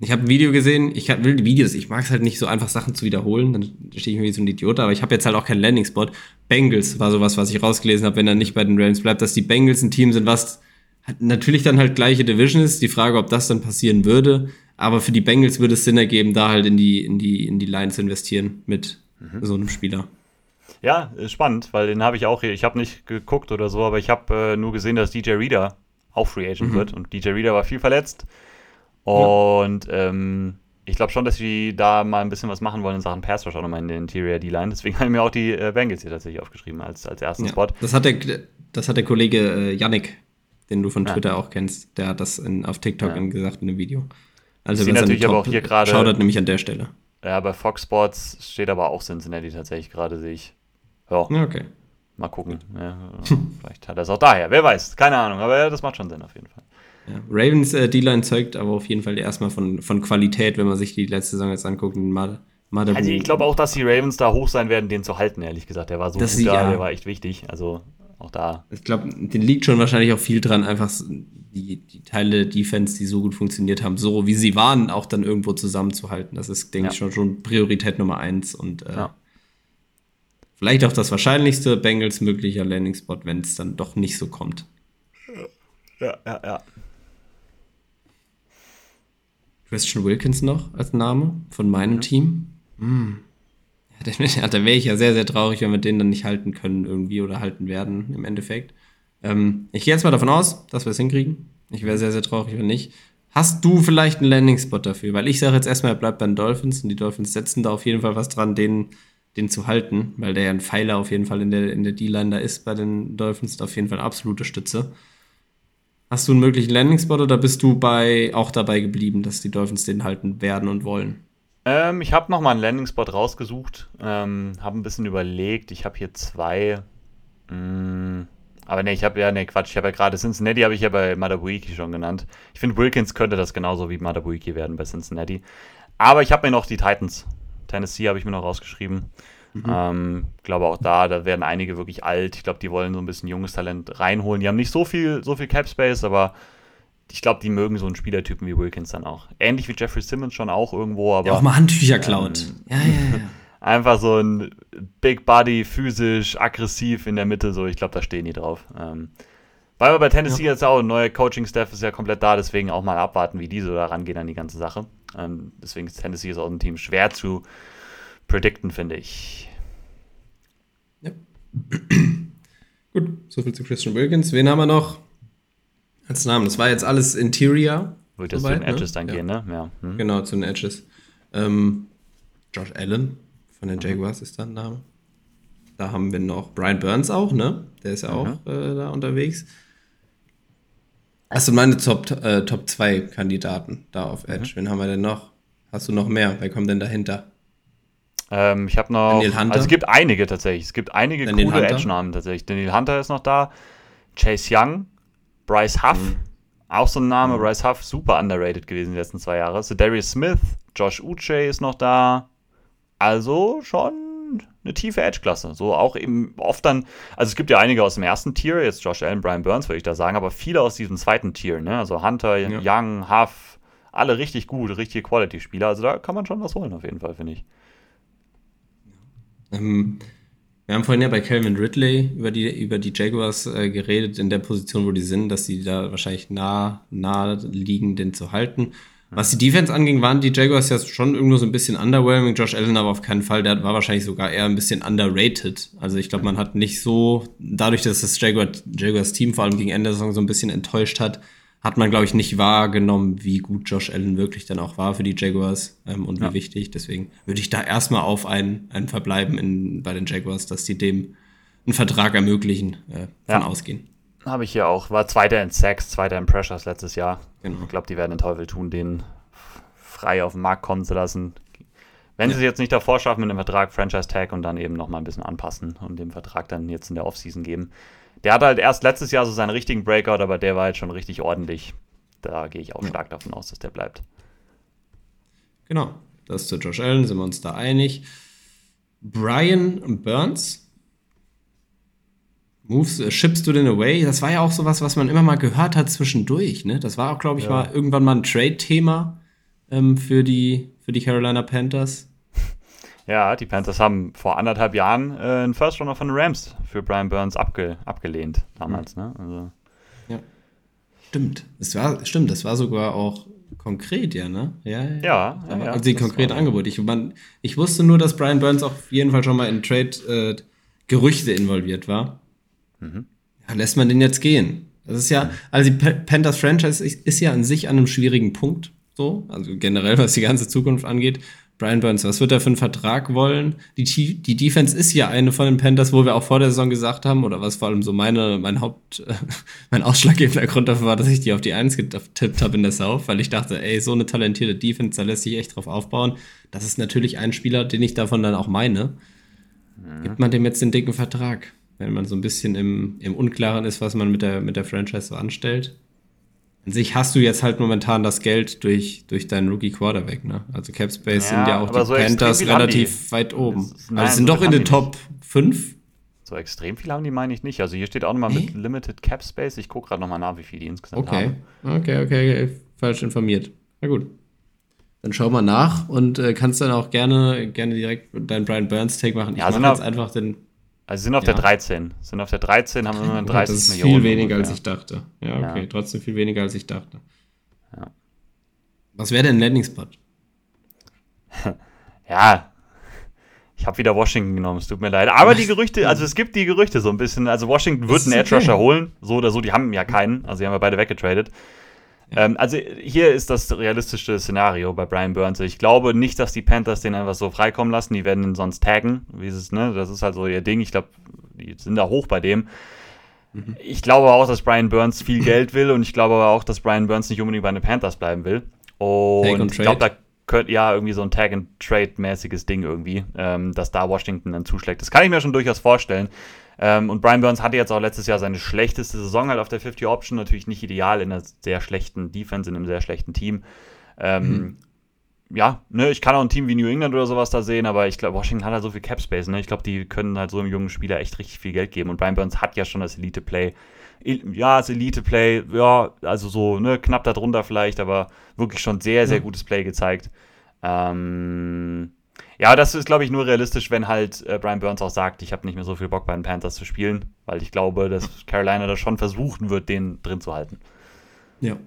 Speaker 1: Ich habe ein Video gesehen, ich will die Videos, ich mag es halt nicht so einfach Sachen zu wiederholen, dann stehe ich mir wie so ein Idiot, aber ich habe jetzt halt auch keinen Landing-Spot. Bengals war sowas, was ich rausgelesen habe, wenn er nicht bei den Ravens bleibt, dass die Bengals ein Team sind, was hat natürlich dann halt gleiche Division ist. Die Frage, ob das dann passieren würde, aber für die Bengals würde es Sinn ergeben, da halt in die, in die, in die Line zu investieren mit so einem Spieler.
Speaker 2: Ja, spannend, weil den habe ich auch hier. Ich habe nicht geguckt oder so, aber ich habe äh, nur gesehen, dass DJ Reader auch Free
Speaker 1: Mhm.
Speaker 2: Agent wird und DJ Reader war viel verletzt. Und ähm, ich glaube schon, dass sie da mal ein bisschen was machen wollen in Sachen Pass Rush auch nochmal in der Interior D-Line. Deswegen haben mir auch die äh, Bengals hier tatsächlich aufgeschrieben als, als ersten
Speaker 1: Ja,
Speaker 2: Spot.
Speaker 1: das, hat der, das hat der Kollege äh, Yannick, den du von
Speaker 2: Ja.
Speaker 1: Twitter auch kennst, der hat das in, auf TikTok
Speaker 2: Ja.
Speaker 1: gesagt in einem Video. Also seine
Speaker 2: natürlich aber auch hier gerade-
Speaker 1: Schaudert nämlich an der Stelle.
Speaker 2: Ja, bei Fox Sports steht aber auch Cincinnati tatsächlich gerade, sehe ich. Ja,
Speaker 1: Ja, okay.
Speaker 2: mal gucken. Ja, vielleicht hat er es auch daher. Wer weiß, keine Ahnung, aber ja, das macht schon Sinn auf jeden Fall.
Speaker 1: Ja. Ravens äh, D-Line zeugt aber auf jeden Fall erstmal von, von Qualität, wenn man sich die letzte Saison jetzt anguckt. Mad Madabu.
Speaker 2: Also ich glaube auch, dass die Ravens da hoch sein werden, den zu halten, ehrlich gesagt. Der war so
Speaker 1: Das
Speaker 2: gut
Speaker 1: sie-
Speaker 2: da,
Speaker 1: ja.
Speaker 2: der war echt wichtig. Also auch da.
Speaker 1: Ich glaube, den liegt schon wahrscheinlich auch viel dran, einfach die, die Teile der Defense, die so gut funktioniert haben, so wie sie waren, auch dann irgendwo zusammenzuhalten. Das ist, denke
Speaker 2: Ja.
Speaker 1: ich, schon, schon Priorität Nummer eins. Und äh,
Speaker 2: Ja.
Speaker 1: vielleicht auch das wahrscheinlichste Bengals möglicher Landing-Spot, wenn es dann doch nicht so kommt.
Speaker 2: Ja, ja, ja.
Speaker 1: Christian Wilkins noch als Name von meinem Team. Hm. Ja, da- ja, da wäre ich ja sehr, sehr traurig, wenn wir den dann nicht halten können irgendwie oder halten werden im Endeffekt. Ähm, ich gehe jetzt mal davon aus, dass wir es hinkriegen. Ich wäre sehr, sehr traurig, wenn nicht. Hast du vielleicht einen Landing-Spot dafür? Weil ich sage jetzt erstmal, er bleibt bei den Dolphins und die Dolphins setzen da auf jeden Fall was dran, den, den zu halten, weil der ja ein Pfeiler auf jeden Fall in der, in der D-Line da ist bei den Dolphins, und auf jeden Fall absolute Stütze. Hast du einen möglichen Landing-Spot oder bist du bei, auch dabei geblieben, dass die Dolphins den halten werden und wollen?
Speaker 2: Ähm, ich habe nochmal einen Landing-Spot rausgesucht, ähm, habe ein bisschen überlegt. Ich habe hier zwei. Mm, aber ne, ich habe ja, ne, Quatsch, ich habe ja gerade Cincinnati, habe ich ja bei Madabuiki schon genannt. Ich finde, Wilkins könnte das genauso wie Madabuiki werden bei Cincinnati. Aber ich habe mir noch die Titans. Tennessee habe ich mir noch rausgeschrieben. Ähm, glaube auch da, da werden einige wirklich alt. Ich glaube, die wollen so ein bisschen junges Talent reinholen. Die haben nicht so viel, so viel Cap Space, aber ich glaube, die mögen so einen Spielertypen wie Wilkins dann auch. Ähnlich wie Jeffrey Simmons schon auch irgendwo, aber
Speaker 1: Ja, auch mal Handtücher klaut. ja, ja, ja.
Speaker 2: einfach so ein Big Body, physisch, aggressiv in der Mitte, so, ich glaube, da stehen die drauf. Ähm, weil wir bei Tennessee jetzt auch, neuer Coaching-Staff ist ja komplett da, deswegen auch mal abwarten, wie die so da rangehen an die ganze Sache. Ähm, deswegen ist Tennessee ist auch ein Team schwer zu predikten, finde ich.
Speaker 1: Gut, soviel zu Christian Wilkins. Wen haben wir noch als Namen? Das war jetzt alles Interior.
Speaker 2: Wird das zu den Edges
Speaker 1: ne?
Speaker 2: dann
Speaker 1: Ja.
Speaker 2: gehen, ne? Ja. Hm.
Speaker 1: Genau, zu den Edges. Ähm, Josh Allen von
Speaker 2: Mhm.
Speaker 1: den Jaguars ist da ein Name. Da haben wir noch Brian Burns auch, ne? Der ist ja auch
Speaker 2: Mhm.
Speaker 1: äh, da unterwegs. Das sind meine Top, äh, Top 2 Kandidaten da auf
Speaker 2: Mhm.
Speaker 1: Edge. Wen haben wir denn noch? Hast du noch mehr? Wer kommt denn dahinter?
Speaker 2: Ähm, ich habe noch.
Speaker 1: Daniel Hunter?
Speaker 2: Also es gibt einige tatsächlich. Es gibt einige
Speaker 1: Daniel
Speaker 2: coole? Edge-Namen tatsächlich. Daniel Hunter ist noch da. Chase Young. Bryce Huff.
Speaker 1: Mhm.
Speaker 2: Auch so ein Name. Bryce Huff, super underrated gewesen die letzten zwei Jahre. So Darius Smith. Josh Uche ist noch da. Also schon eine tiefe Edge-Klasse. So auch eben oft dann. Also es gibt ja einige aus dem ersten Tier. Jetzt Josh Allen, Brian Burns würde ich da sagen. Aber viele aus diesem zweiten Tier. Ne? Also Hunter, Young, Huff. Alle richtig gut, richtige Quality-Spieler. Also da kann man schon was holen auf jeden Fall, finde ich.
Speaker 1: Ähm, wir haben vorhin ja bei Calvin Ridley über die, über die Jaguars äh, geredet, in der Position, wo die sind, dass sie da wahrscheinlich nah, nah liegen, den zu halten. Was die Defense anging, waren die Jaguars ja schon irgendwo so ein bisschen underwhelming. Josh Allen aber auf keinen Fall. Der war wahrscheinlich sogar eher ein bisschen underrated. Also ich glaube, man hat nicht so, dadurch, dass das Jaguar, Jaguars Team vor allem gegen Ende der Saison so ein bisschen enttäuscht hat, hat man, glaube ich, nicht wahrgenommen, wie gut Josh Allen wirklich dann auch war für die Jaguars ähm, und wie wichtig. Deswegen würde ich da erstmal auf ein, ein Verbleiben in, bei den Jaguars, dass die dem einen Vertrag ermöglichen, äh, von
Speaker 2: Ja.
Speaker 1: ausgehen.
Speaker 2: habe ich hier auch. War Zweiter in Sacks, Zweiter in Pressures letztes Jahr.
Speaker 1: Genau.
Speaker 2: Ich glaube, die werden den Teufel tun, den frei auf den Markt kommen zu lassen. Wenn sie es jetzt nicht davor schaffen mit dem Vertrag, Franchise Tag und dann eben nochmal ein bisschen anpassen und dem Vertrag dann jetzt in der Offseason geben. Der hatte halt erst letztes Jahr so seinen richtigen Breakout, aber der war jetzt schon richtig ordentlich. Da gehe ich auch
Speaker 1: Ja.
Speaker 2: stark davon aus, dass der bleibt.
Speaker 1: Genau. Das zu Josh Allen, sind wir uns da einig. Brian Burns. Moves, äh, shippst du den away? Das war ja auch sowas, was man immer mal gehört hat zwischendurch. Ne? Das war auch, glaube ich,
Speaker 2: Ja.
Speaker 1: mal irgendwann mal ein Trade-Thema ähm, für, die, für die Carolina Panthers.
Speaker 2: Ja, die Panthers haben vor anderthalb Jahren äh, einen First Runner von den Rams für Brian Burns abge abgelehnt damals. Ne? Also,
Speaker 1: Stimmt. Das war, stimmt, das war sogar auch konkret, ja, ne? Ja,
Speaker 2: Ja, ja, ja,
Speaker 1: also die
Speaker 2: das
Speaker 1: konkrete
Speaker 2: war-
Speaker 1: Angebot. Ich, man, ich wusste nur, dass Brian Burns auf jeden Fall schon mal in Trade-Gerüchte involviert war.
Speaker 2: Mhm.
Speaker 1: Ja, lässt man den jetzt gehen? Das ist ja, also die Pa- Panthers Franchise ist, ist ja an sich an einem schwierigen Punkt, so, also generell, was die ganze Zukunft angeht. Brian Burns, was wird er für einen Vertrag wollen? Die, die Defense ist ja eine von den Panthers, wo wir auch vor der Saison gesagt haben, oder was vor allem so meine, mein Haupt, mein ausschlaggebender Grund dafür war, dass ich die auf die Eins getippt habe in der South, weil ich dachte, ey, so eine talentierte Defense, da lässt sich echt drauf aufbauen. Das ist natürlich ein Spieler, den ich davon dann auch meine. Gibt man dem jetzt den dicken Vertrag, wenn man so ein bisschen im, im Unklaren ist, was man mit der, mit der Franchise so anstellt? An sich hast du jetzt halt momentan das Geld durch, durch deinen Rookie Quarterback, ne? Also Cap Space
Speaker 2: Ja,
Speaker 1: sind ja auch die
Speaker 2: so
Speaker 1: Panthers relativ weit oben.
Speaker 2: Ist-
Speaker 1: also
Speaker 2: nein,
Speaker 1: sie sind
Speaker 2: so
Speaker 1: doch in den Top 5.
Speaker 2: so extrem viel haben die, meine ich nicht. Also hier steht auch nochmal mit? Limited Cap Space. Ich gucke gerade nochmal nach, wie viel die insgesamt
Speaker 1: Okay.
Speaker 2: haben.
Speaker 1: okay, okay, okay, falsch informiert. Na gut. Dann schau mal nach und äh, kannst dann auch gerne, gerne direkt deinen Brian Burns Take machen. Ich
Speaker 2: Ja,
Speaker 1: mach
Speaker 2: sind
Speaker 1: jetzt einfach den.
Speaker 2: Also sie sind auf
Speaker 1: Ja.
Speaker 2: der 13. Sind auf der 13, haben immer
Speaker 1: Oh,
Speaker 2: 30
Speaker 1: das ist
Speaker 2: Millionen.
Speaker 1: viel weniger, als ich dachte. Ja, okay,
Speaker 2: Ja.
Speaker 1: trotzdem viel weniger, als ich dachte.
Speaker 2: Ja.
Speaker 1: Was wäre denn ein Landing Spot?
Speaker 2: Ja, ich habe wieder Washington genommen, es tut mir leid. Aber die Gerüchte, also es gibt die Gerüchte so ein bisschen. Also Washington wird einen Edge Rusher
Speaker 1: okay.
Speaker 2: holen, so oder so. Die haben ja keinen, also die haben ja beide weggetradet. Ähm, also hier ist das realistische Szenario bei Brian Burns. Ich glaube nicht, dass die Panthers den einfach so freikommen lassen. Die werden ihn sonst taggen. Wie ist es, ne? Das ist halt so ihr Ding. Ich glaube, die sind da hoch bei dem.
Speaker 1: Mhm.
Speaker 2: Ich glaube auch, dass Brian Burns viel Geld will und ich glaube aber auch, dass Brian Burns nicht unbedingt bei den Panthers bleiben will. Und,
Speaker 1: Tag
Speaker 2: ich glaube,
Speaker 1: Trade.
Speaker 2: da könnte ja irgendwie so ein Tag-and-Trade-mäßiges Ding irgendwie, ähm, dass da Washington dann zuschlägt. Das kann ich mir schon durchaus vorstellen. Ähm, und Brian Burns hatte jetzt auch letztes Jahr seine schlechteste Saison halt auf der 50 Option. Natürlich nicht ideal in einer sehr schlechten Defense, in einem sehr schlechten Team. Ähm, Ja, ne, ich kann auch ein Team wie New England oder sowas da sehen, aber ich glaube, Washington hat halt so viel Cap Space, ne? Ich glaube, die können halt so einem jungen Spieler echt richtig viel Geld geben. Und Brian Burns hat ja schon das Elite-Play. El- Ja, das Elite-Play, ja, also so, ne, knapp darunter vielleicht, aber wirklich schon sehr, sehr gutes Play gezeigt. Ähm, ja, das ist, glaube ich, nur realistisch, wenn halt äh, Brian Burns auch sagt, ich habe nicht mehr so viel Bock bei den Panthers zu spielen, weil ich glaube, dass Carolina das schon versuchen wird, den drin zu halten.
Speaker 1: Ja.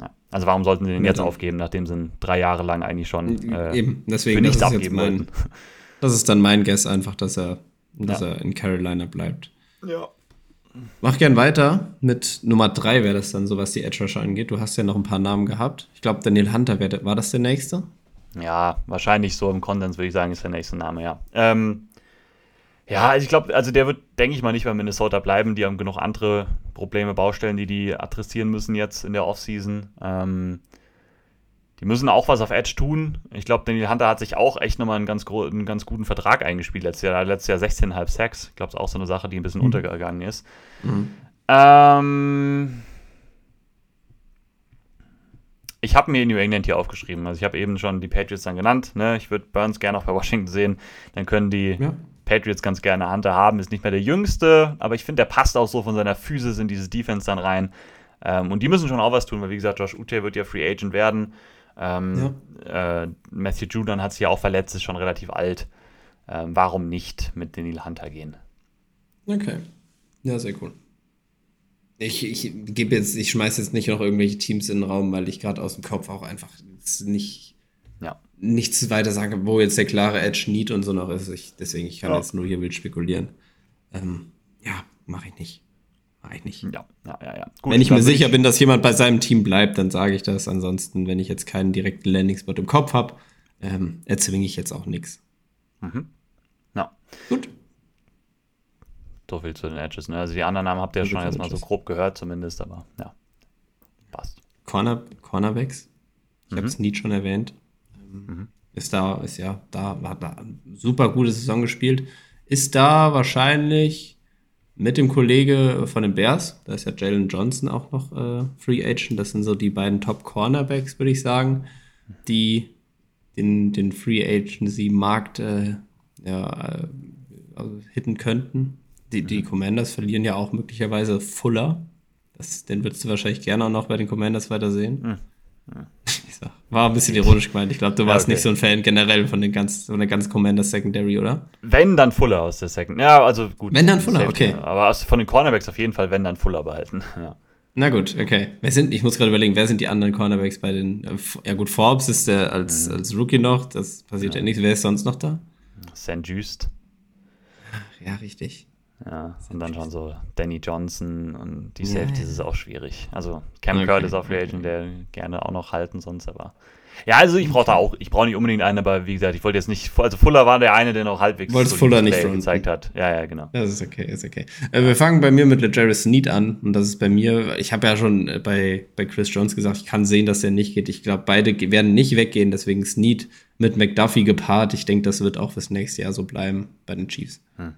Speaker 2: Ja. Also warum sollten sie den
Speaker 1: Ja,
Speaker 2: jetzt
Speaker 1: dann-
Speaker 2: aufgeben, nachdem sie ihn drei Jahre lang eigentlich schon äh,
Speaker 1: Eben, deswegen
Speaker 2: für
Speaker 1: das
Speaker 2: nichts
Speaker 1: jetzt
Speaker 2: abgeben
Speaker 1: mein,
Speaker 2: wollten.
Speaker 1: Das ist dann mein Guess einfach, dass er, dass
Speaker 2: Ja.
Speaker 1: er in Carolina bleibt.
Speaker 2: Ja.
Speaker 1: Mach gern weiter. Mit Nummer 3 wäre das dann so, was die Edge Rusher angeht. Du hast ja noch ein paar Namen gehabt. Ich glaube, Daniel Hunter wär, war das der nächste?
Speaker 2: Ja, wahrscheinlich so im Konsens würde ich sagen, ist der nächste Name, ja. Ähm, ja, also ich glaube, also der wird, denke ich mal, nicht bei Minnesota bleiben. Die haben genug andere Probleme, Baustellen, die die adressieren müssen jetzt in der Offseason. Ähm, die müssen auch was auf Edge tun. Ich glaube, Daniel Hunter hat sich auch echt nochmal einen ganz, einen ganz guten Vertrag eingespielt letztes Jahr. Letztes Jahr 16,5 Sacks. Ich glaube, das ist auch so eine Sache, die ein bisschen untergegangen ist. Ähm, ich habe mir New England hier aufgeschrieben. Also ich habe eben schon die Patriots dann genannt. Ne? Ich würde Burns gerne auch bei Washington sehen. Dann können die
Speaker 1: Ja.
Speaker 2: Patriots ganz gerne Hunter haben. Ist nicht mehr der Jüngste, aber ich finde, der passt auch so von seiner Physis in dieses Defense dann rein. Ähm, und die müssen schon auch was tun, weil wie gesagt, Josh Ute wird ja Free Agent werden. Ähm, äh, Matthew Judon hat sich ja auch verletzt, ist schon relativ alt. Ähm, warum nicht mit Daniel Hunter gehen?
Speaker 1: Okay. Ja, sehr cool. Ich, ich gebe jetzt, ich schmeiß jetzt nicht noch irgendwelche Teams in den Raum, weil ich gerade aus dem Kopf auch einfach nicht
Speaker 2: Ja.
Speaker 1: nichts weiter sage, wo jetzt der klare Edge Need und so noch ist. Ich, deswegen, ich kann
Speaker 2: Ja.
Speaker 1: jetzt nur hier wild spekulieren. Ähm, ja, mache ich nicht. Mache ich nicht.
Speaker 2: Ja, ja, ja. ja. Gut,
Speaker 1: wenn ich mir sicher bin, dass jemand bei seinem Team bleibt, dann sage ich das. Ansonsten, wenn ich jetzt keinen direkten Landing-Spot im Kopf habe, ähm, erzwinge ich jetzt auch nichts.
Speaker 2: Mhm. Ja.
Speaker 1: Gut.
Speaker 2: So viel zu den Edges. Ne? Also die anderen Namen habt ihr ja schon jetzt mal so grob gehört, zumindest, aber ja. Passt.
Speaker 1: Corner, Cornerbacks. Ich mhm. habe es nie schon erwähnt. Mhm. Ist da, ist ja da, hat da super gute Saison gespielt. Ist da wahrscheinlich mit dem Kollege von den Bears, da ist ja Jalen Johnson auch noch äh, Free Agent. Das sind so die beiden Top Cornerbacks, würde ich sagen, die den, den Free Agency-Markt äh, ja, äh, also hitten könnten. Die, die mhm. Commanders verlieren ja auch möglicherweise Fuller. Das, den würdest du wahrscheinlich gerne auch noch bei den Commanders weiter sehen. Mhm. War ein bisschen ironisch gemeint. Ich glaube, du warst ja, okay. nicht so ein Fan generell von, den ganz, von der ganzen Commander Secondary, oder?
Speaker 2: Wenn, dann Fuller aus der Second. Ja, also gut.
Speaker 1: Wenn, dann Fuller, Safety, okay.
Speaker 2: Aber aus, von den Cornerbacks auf jeden Fall, wenn, dann Fuller behalten. Ja.
Speaker 1: Na gut, okay. Wer sind, ich muss gerade überlegen, wer sind die anderen Cornerbacks bei den. Äh, ja, gut, Forbes ist der als, mhm. als Rookie noch, das passiert ja, ja nichts. Wer ist sonst noch da?
Speaker 2: St. Just.
Speaker 1: Ja, richtig.
Speaker 2: Ja, sind dann schon so Danny Johnson und die ja. ist auch schwierig. Also Cam okay. Curtis auf Free Agent, der gerne auch noch halten sonst, aber. Ja, also ich brauche da auch, ich brauche nicht unbedingt einen, aber wie gesagt, ich wollte jetzt nicht, also Fuller war der eine, der noch halbwegs
Speaker 1: Wolltest Fuller nicht
Speaker 2: gezeigt hat. Ja, ja, genau.
Speaker 1: Das ist okay, ist okay. Äh, wir fangen bei mir mit LeJaris Sneed an und das ist bei mir, ich habe ja schon äh, bei, bei Chris Jones gesagt, ich kann sehen, dass der nicht geht. Ich glaube, beide werden nicht weggehen, deswegen Sneed mit McDuffie gepaart. Ich denke, das wird auch fürs nächste Jahr so bleiben bei den Chiefs. Hm.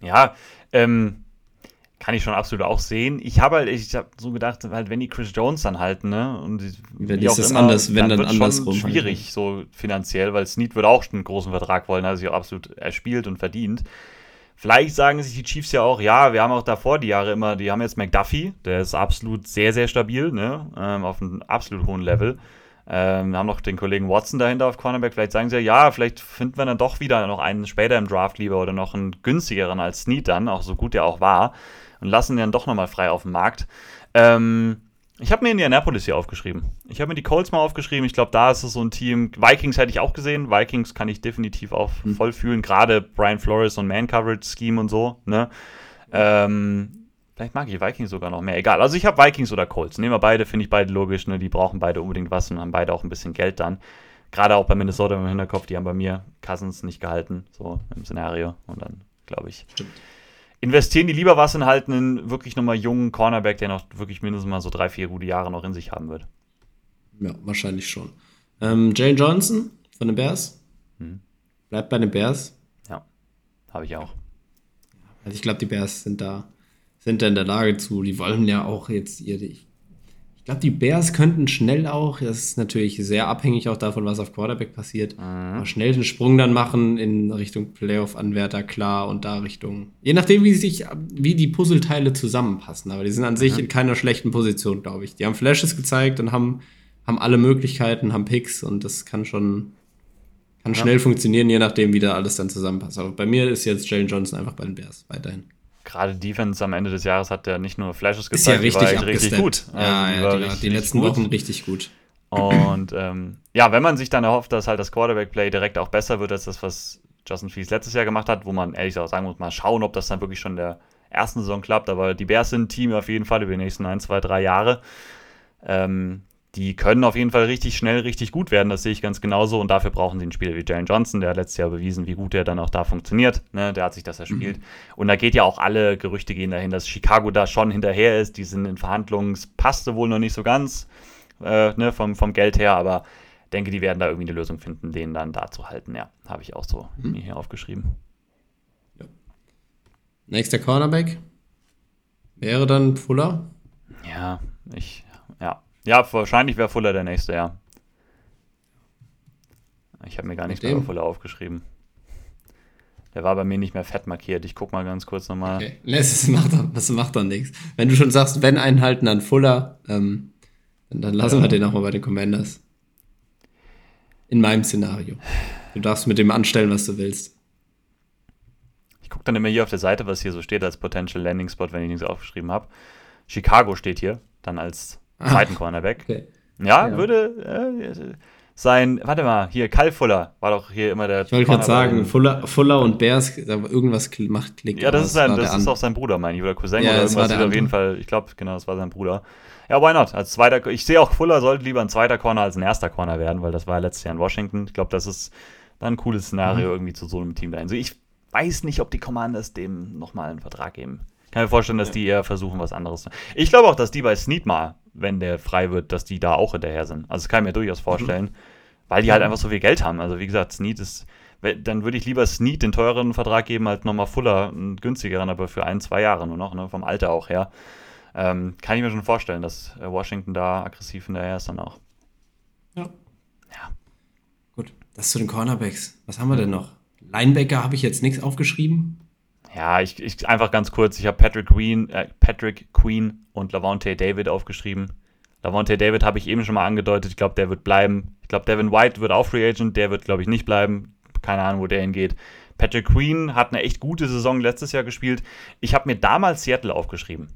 Speaker 2: Ja, ähm, kann ich schon absolut auch sehen. Ich habe halt, ich habe so gedacht, halt, wenn die Chris Jones dann halten, ne, und
Speaker 1: wenn ist es anders, wenn dann, dann andersrum.
Speaker 2: Schon schwierig, halt. so finanziell, weil Snead würde auch einen großen Vertrag wollen, also sich auch absolut erspielt und verdient. Vielleicht sagen sich die Chiefs ja auch, ja, wir haben auch davor die Jahre immer, die haben jetzt McDuffie, der ist absolut sehr, sehr stabil, ne, ähm, auf einem absolut hohen Level. Ähm, wir haben noch den Kollegen Watson dahinter auf Cornerback. Vielleicht sagen sie ja, vielleicht finden wir dann doch wieder noch einen später im Draft lieber oder noch einen günstigeren als Snead dann, auch so gut der auch war, und lassen ihn dann doch nochmal frei auf dem Markt. Ähm, ich habe mir Indianapolis hier aufgeschrieben. Ich habe mir die Colts mal aufgeschrieben. Ich glaube, da ist es so ein Team. Vikings hätte ich auch gesehen. Vikings kann ich definitiv auch mhm. voll fühlen. Gerade Brian Flores und Man-Coverage-Scheme und so. Ne? Ähm, Vielleicht mag ich Vikings sogar noch mehr. Egal. Also ich habe Vikings oder Colts. Nehmen wir beide, finde ich beide logisch. Ne? Die brauchen beide unbedingt was und haben beide auch ein bisschen Geld dann. Gerade auch bei Minnesota im Hinterkopf, die haben bei mir Cousins nicht gehalten, so im Szenario. Und dann, glaube ich, Stimmt. investieren die lieber was und halten einen wirklich nochmal jungen Cornerback, der noch wirklich mindestens mal so drei, vier gute Jahre noch in sich haben wird.
Speaker 1: Ja, wahrscheinlich schon. Ähm, Jane Johnson von den Bears. Hm. Bleibt bei den Bears.
Speaker 2: Ja, habe ich auch.
Speaker 1: Also ich glaube, die Bears sind da sind da in der Lage zu. Die wollen ja auch jetzt ihr. Ich glaube, die Bears könnten schnell auch, das ist natürlich sehr abhängig auch davon, was auf Quarterback passiert, mhm. schnell einen Sprung dann machen in Richtung Playoff-Anwärter, klar, und da Richtung. Je nachdem, wie sich, wie die Puzzleteile zusammenpassen. Aber die sind an mhm. sich in keiner schlechten Position, glaube ich. Die haben Flashes gezeigt und haben, haben alle Möglichkeiten, haben Picks und das kann schon. Kann ja. schnell funktionieren, je nachdem, wie da alles dann zusammenpasst. Aber bei mir ist jetzt Jalen Johnson einfach bei den Bears weiterhin
Speaker 2: gerade Defense am Ende des Jahres hat der nicht nur Flashes gezeigt, ist ja richtig, die richtig gut.
Speaker 1: Ja, also die, ja, die, richtig, die letzten gut. Wochen richtig gut.
Speaker 2: Und ähm, ja, wenn man sich dann erhofft, dass halt das Quarterback-Play direkt auch besser wird als das, was Justin Fields letztes Jahr gemacht hat, wo man ehrlich auch sagen muss, mal schauen, ob das dann wirklich schon der ersten Saison klappt. Aber die Bears sind ein Team auf jeden Fall über die nächsten ein, zwei, drei Jahre. Ähm, die können auf jeden Fall richtig schnell, richtig gut werden. Das sehe ich ganz genauso. Und dafür brauchen sie einen Spieler wie Jalen Johnson. Der hat letztes Jahr bewiesen, wie gut er dann auch da funktioniert. Ne, der hat sich das erspielt. Mhm. Und da geht ja auch alle Gerüchte gehen dahin, dass Chicago da schon hinterher ist. Die sind in Verhandlungen, passte wohl noch nicht so ganz äh, ne, vom, vom Geld her. Aber denke, die werden da irgendwie eine Lösung finden, den dann da zu halten. Ja, habe ich auch so mhm. mir hier aufgeschrieben.
Speaker 1: Ja. Nächster Cornerback wäre dann Fuller.
Speaker 2: Ja, ich, ja, wahrscheinlich wäre Fuller der nächste, ja. Ich habe mir gar nichts mehr Fuller aufgeschrieben. Der war bei mir nicht mehr fett markiert. Ich guck mal ganz kurz nochmal. Okay.
Speaker 1: Das macht doch, das macht doch nichts. Wenn du schon sagst, wenn einhalten, dann Fuller, ähm, dann, dann, lassen ja. wir den auch mal bei den Commanders. In meinem Szenario. Du darfst mit dem anstellen, was du willst.
Speaker 2: Ich gucke dann immer hier auf der Seite, was hier so steht als Potential Landing Spot, wenn ich nichts aufgeschrieben habe. Chicago steht hier, dann als zweiten Ach, Cornerback. Okay. Ja, ja, würde äh, sein, warte mal, hier, Kyle Fuller war doch hier immer der.
Speaker 1: Ich wollte gerade sagen, Fuller, Fuller und Bears, irgendwas macht Klick.
Speaker 2: Ja, das, ist, sein, das ist auch sein Bruder, meine ich, oder Cousin ja, oder irgendwas. Auf jeden Fall, ich glaube, genau, das war sein Bruder. Ja, why not? Als zweiter, ich sehe auch, Fuller sollte lieber ein zweiter Corner als ein erster Corner werden, weil das war letztes Jahr in Washington. Ich glaube, das ist dann ein cooles Szenario mhm. irgendwie zu so einem Team dahin. So, ich weiß nicht, ob die Commanders dem nochmal einen Vertrag geben. Ich kann mir vorstellen, dass die eher versuchen, was anderes zu Ich glaube auch, dass die bei Snead mal, wenn der frei wird, dass die da auch hinterher sind. Also das kann ich mir durchaus vorstellen, mhm. weil die halt einfach so viel Geld haben. Also wie gesagt, Snead ist, dann würde ich lieber Snead den teureren Vertrag geben, als nochmal Fuller einen günstigeren, aber für ein, zwei Jahre nur noch, ne, vom Alter auch her. Ähm, kann ich mir schon vorstellen, dass äh, Washington da aggressiv hinterher ist dann auch.
Speaker 1: Ja. Ja. Gut, das zu den Cornerbacks. Was haben wir denn noch? Linebacker habe ich jetzt nichts aufgeschrieben.
Speaker 2: Ja, ich, ich einfach ganz kurz. Ich habe Patrick Queen, äh, Patrick Queen und Lavonte David aufgeschrieben. Lavonte David habe ich eben schon mal angedeutet. Ich glaube, der wird bleiben. Ich glaube, Devin White wird auch Free Agent. Der wird, glaube ich, nicht bleiben. Keine Ahnung, wo der hingeht. Patrick Queen hat eine echt gute Saison letztes Jahr gespielt. Ich habe mir damals Seattle aufgeschrieben.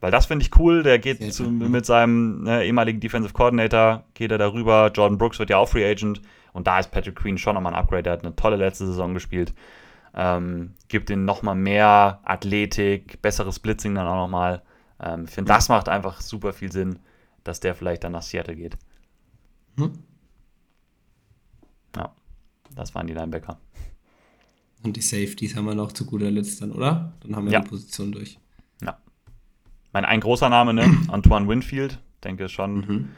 Speaker 2: Weil das finde ich cool. Der geht zu, mit seinem ne, ehemaligen Defensive Coordinator, geht er darüber. Jordan Brooks wird ja auch Free Agent. Und da ist Patrick Queen schon nochmal ein Upgrade. Er hat eine tolle letzte Saison gespielt. Ähm, gibt ihm nochmal mehr Athletik, besseres Blitzing dann auch nochmal. Ähm, ich finde, das macht einfach super viel Sinn, dass der vielleicht dann nach Seattle geht. Hm. Ja, das waren die Linebacker.
Speaker 1: Und die Safeties haben wir noch zu guter Letzt dann, oder? Dann haben wir ja. die Position durch.
Speaker 2: Ja. Mein ein großer Name, ne? Antoine Winfield. Denke schon. Mhm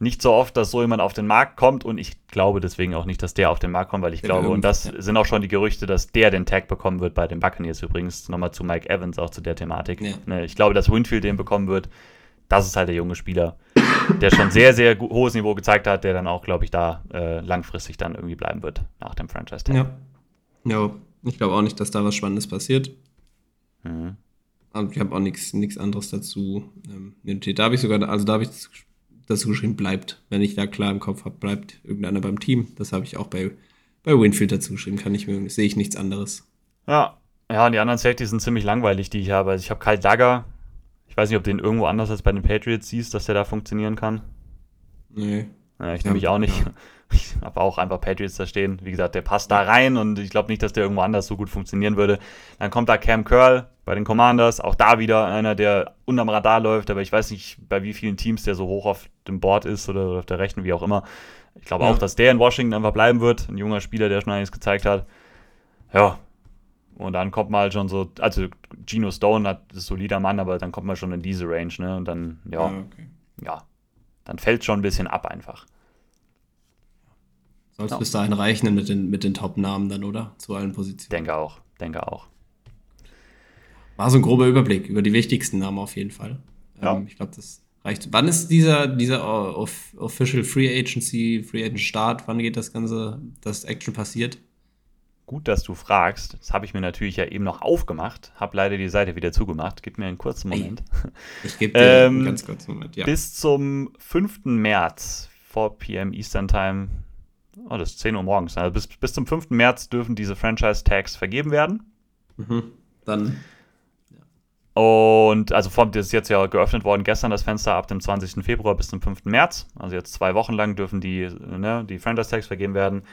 Speaker 2: nicht so oft, dass so jemand auf den Markt kommt und ich glaube deswegen auch nicht, dass der auf den Markt kommt, weil ich ja, glaube, und das ja. sind auch schon die Gerüchte, dass der den Tag bekommen wird bei den Buccaneers übrigens. Nochmal zu Mike Evans auch zu der Thematik. Ja. Ne, ich glaube, dass Winfield den bekommen wird. Das ist halt der junge Spieler, der schon sehr, sehr hohes Niveau gezeigt hat, der dann auch, glaube ich, da äh, langfristig dann irgendwie bleiben wird nach dem Franchise-Tag.
Speaker 1: Ja. ja, ich glaube auch nicht, dass da was Spannendes passiert. Mhm. Also ich habe auch nichts anderes dazu. Ähm, da habe ich sogar, also da habe ich dazu geschrieben, bleibt. Wenn ich da klar im Kopf habe, bleibt irgendeiner beim Team. Das habe ich auch bei, bei Winfield dazu geschrieben. Kann ich mir, sehe ich nichts anderes.
Speaker 2: Ja, ja, und die anderen Safeties sind ziemlich langweilig, die ich habe. Also ich habe Kyle Dagger. Ich weiß nicht, ob du den irgendwo anders als bei den Patriots siehst, dass der da funktionieren kann.
Speaker 1: Nee.
Speaker 2: Ja, ich nehme mich auch nicht. Ich habe auch einfach Patriots da stehen. Wie gesagt, der passt da rein und ich glaube nicht, dass der irgendwo anders so gut funktionieren würde. Dann kommt da Cam Curl bei den Commanders. Auch da wieder einer, der unterm Radar läuft, aber ich weiß nicht, bei wie vielen Teams der so hoch auf dem Board ist oder auf der Rechten, wie auch immer. Ich glaube ja. auch, dass der in Washington einfach bleiben wird. Ein junger Spieler, der schon einiges gezeigt hat. Ja. Und dann kommt mal schon so, also Geno Stone hat ist solider Mann, aber dann kommt man schon in diese Range, ne? Und dann, ja, ja, okay. ja dann fällt schon ein bisschen ab einfach.
Speaker 1: Soll es ja. bis dahin reichen mit den, mit den Top-Namen dann, oder? Zu allen Positionen.
Speaker 2: Denke auch, denke auch.
Speaker 1: War so ein grober Überblick über die wichtigsten Namen auf jeden Fall. Ja. Ähm, ich glaube, das reicht. Wann ist dieser, dieser Off Official Free Agency, Free Agent Start? Wann geht das Ganze, das Action passiert?
Speaker 2: Gut, dass du fragst. Das habe ich mir natürlich ja eben noch aufgemacht, habe leider die Seite wieder zugemacht. Gib mir einen kurzen Moment.
Speaker 1: Ich gebe dir ähm, einen ganz kurzen Moment,
Speaker 2: ja. Bis zum 5. März, 4 p.m. Eastern Time, oh, das ist 10 Uhr morgens, also bis, bis zum 5. März dürfen diese Franchise-Tags vergeben werden.
Speaker 1: Mhm. Dann.
Speaker 2: Und also vom, das ist jetzt ja geöffnet worden gestern das Fenster ab dem 20. Februar bis zum 5. März. Also jetzt zwei Wochen lang dürfen die, ne, die Franchise-Tags vergeben werden.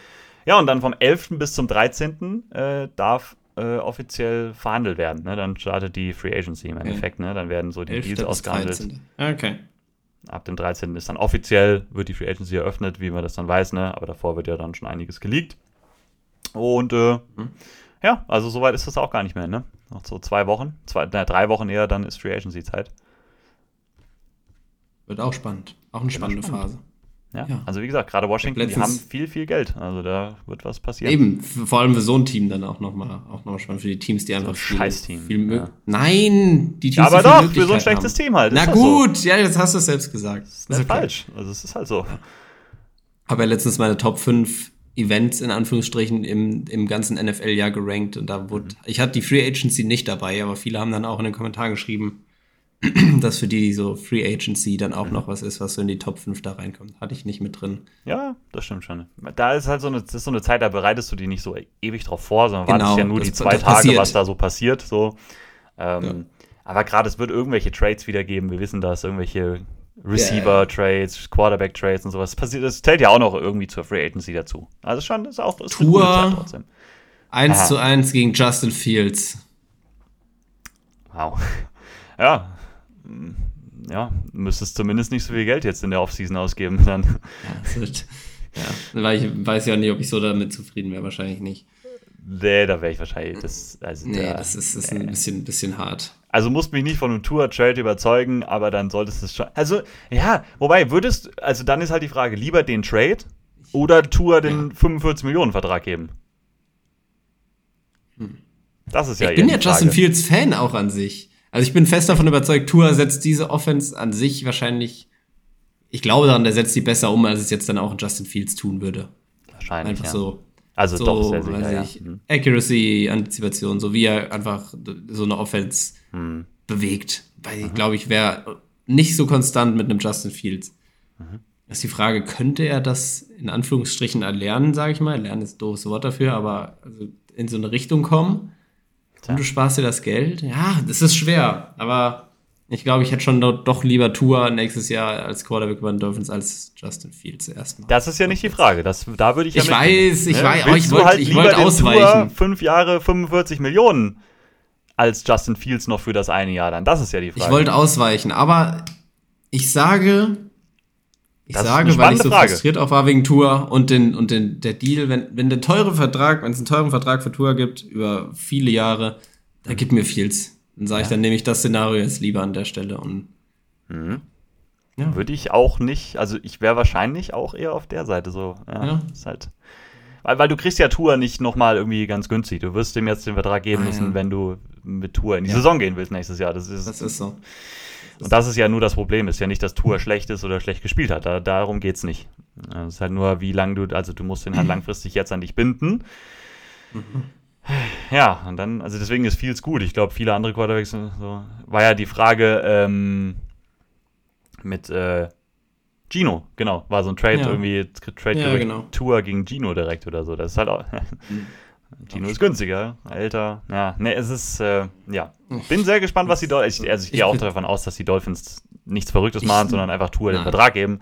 Speaker 2: Ja, und dann vom 11. bis zum 13. Äh, darf äh, offiziell verhandelt werden. Ne? Dann startet die Free Agency im Endeffekt. Okay. Ne? Dann werden so die Deals ausgehandelt.
Speaker 1: Okay.
Speaker 2: Ab dem 13. ist dann offiziell, wird die Free Agency eröffnet, wie man das dann weiß, ne? aber davor wird ja dann schon einiges geleakt. Und äh, mhm. ja, also soweit ist das auch gar nicht mehr. Ne? Noch so zwei Wochen, zwei, na, drei Wochen eher, dann ist Free Agency Zeit.
Speaker 1: Wird auch spannend. Auch eine spannende spannend. Phase.
Speaker 2: Ja, ja. also wie gesagt, gerade Washington, die haben viel, viel Geld. Also da wird was passieren.
Speaker 1: Eben, vor allem für so ein Team dann auch nochmal auch noch spannend. Für die Teams, die einfach
Speaker 2: so ein viel,
Speaker 1: viel ja. Nein,
Speaker 2: die Teams, ja, aber doch, für so ein schlechtes haben. Team halt.
Speaker 1: Na gut, so. ja, jetzt hast du es selbst gesagt.
Speaker 2: Das ist, das ist okay. falsch. Also es ist halt so.
Speaker 1: Habe ja letztens meine Top 5 Events in Anführungsstrichen im, im ganzen NFL-Jahr gerankt und da wurde, mhm. ich hatte die Free Agency nicht dabei, aber viele haben dann auch in den Kommentaren geschrieben, dass für die so Free Agency dann auch mhm. noch was ist, was so in die Top 5 da reinkommt. Hatte ich nicht mit drin.
Speaker 2: Ja, das stimmt schon. Da ist halt so eine, das ist so eine Zeit, da bereitest du die nicht so ewig drauf vor, sondern genau, wartest ja nur die zwei Tage, passiert. was da so passiert. So. Ähm, ja. Aber gerade es wird irgendwelche Trades wieder geben. Wir wissen das, irgendwelche Receiver-Trades, yeah. Quarterback-Trades und sowas. Das, passiert, das zählt ja auch noch irgendwie zur Free Agency dazu. Also schon, ist auch ist
Speaker 1: Tour eine trotzdem. 1 Aha. zu 1 gegen Justin Fields.
Speaker 2: Wow. Ja, ja, müsstest zumindest nicht so viel Geld jetzt in der Offseason ausgeben dann.
Speaker 1: Ja, wird, ja. Weil ich weiß ja nicht, ob ich so damit zufrieden wäre, wahrscheinlich nicht.
Speaker 2: Nee, da wäre ich wahrscheinlich. Das, also
Speaker 1: Nee,
Speaker 2: da,
Speaker 1: das ist, ist ein bisschen, bisschen hart.
Speaker 2: Also musst mich nicht von einem Tour-Trade überzeugen, aber dann solltest du es schon. Also, ja, wobei, würdest, also dann ist halt die Frage, lieber den Trade oder Tour den 45-Millionen-Vertrag geben? Das ist ja
Speaker 1: Hm. ich bin ja Justin. Fields Fan auch an sich. Also ich bin fest davon überzeugt, Tour setzt diese Offense an sich wahrscheinlich. Ich glaube daran, der setzt die besser um, als es jetzt dann auch ein Justin Fields tun würde.
Speaker 2: Wahrscheinlich.
Speaker 1: Einfach
Speaker 2: ja.
Speaker 1: so.
Speaker 2: Also
Speaker 1: so,
Speaker 2: doch, sehr sicher. Ja.
Speaker 1: ich,
Speaker 2: Hm.
Speaker 1: Accuracy, Antizipation, so wie er einfach so eine Offense
Speaker 2: Hm.
Speaker 1: bewegt. Weil ich glaube, ich wäre nicht so konstant mit einem Justin Fields.
Speaker 2: Mhm.
Speaker 1: Das ist die Frage, könnte er das in Anführungsstrichen erlernen, sage ich mal? Lernen ist ein doofes Wort dafür, aber also in so eine Richtung kommen. Und du sparst dir das Geld? Ja, das ist schwer. Aber ich glaube, ich hätte schon doch, doch lieber Tour nächstes Jahr als Quarterback bei den Dolphins als Justin Fields erstmal.
Speaker 2: Das ist ja nicht die Frage. Das, da würde ich ja
Speaker 1: Ich weiß, ich
Speaker 2: ne?
Speaker 1: weiß, aber
Speaker 2: Willst
Speaker 1: ich
Speaker 2: du
Speaker 1: wollt-
Speaker 2: halt
Speaker 1: ich wollt ausweichen.
Speaker 2: Tour fünf Jahre 45 Millionen als Justin Fields noch für das eine Jahr dann? Das ist ja die Frage.
Speaker 1: Ich wollte ausweichen, aber ich sage, ich
Speaker 2: Das
Speaker 1: sage, weil ich so
Speaker 2: Frage.
Speaker 1: frustriert auch war wegen Tour und den und den der Deal, wenn wenn der teure Vertrag, wenn es einen teuren Vertrag für Tour gibt über viele Jahre, da gibt mir Fields. Dann sage ich, dann nehme ich das Szenario jetzt lieber an der Stelle und ja.
Speaker 2: Würde ich auch nicht, also ich wäre wahrscheinlich auch eher auf der Seite so. Ja,
Speaker 1: Ja.
Speaker 2: Ist halt, weil, weil du kriegst ja Tour nicht nochmal irgendwie ganz günstig. Du wirst ihm jetzt den Vertrag geben
Speaker 1: Ah,
Speaker 2: müssen,
Speaker 1: ja.
Speaker 2: wenn du mit Tour in die
Speaker 1: Ja.
Speaker 2: Saison gehen willst nächstes Jahr. Das ist,
Speaker 1: das ist so.
Speaker 2: Und das ist ja nur das Problem. Ist ja nicht, dass Tour schlecht ist oder schlecht gespielt hat. Da, darum geht's nicht. Es ist halt nur, wie lange du, also du musst ihn halt langfristig jetzt an dich binden. Ja, und dann, also deswegen ist Fields gut. Ich glaube, viele andere Quarterbacks, äh, so, war ja die Frage ähm, mit äh, Gino, genau, war so ein Trade
Speaker 1: Ja.
Speaker 2: irgendwie, Trade
Speaker 1: Ja, genau.
Speaker 2: Tour gegen Gino direkt oder so. Das ist halt auch, Gino ist günstiger, älter. Ja, ne, es ist, äh, ja. Bin sehr gespannt, was die Dolphins, ich, also ich gehe auch davon aus, dass die Dolphins nichts Verrücktes machen, sondern einfach Tour den. Vertrag geben.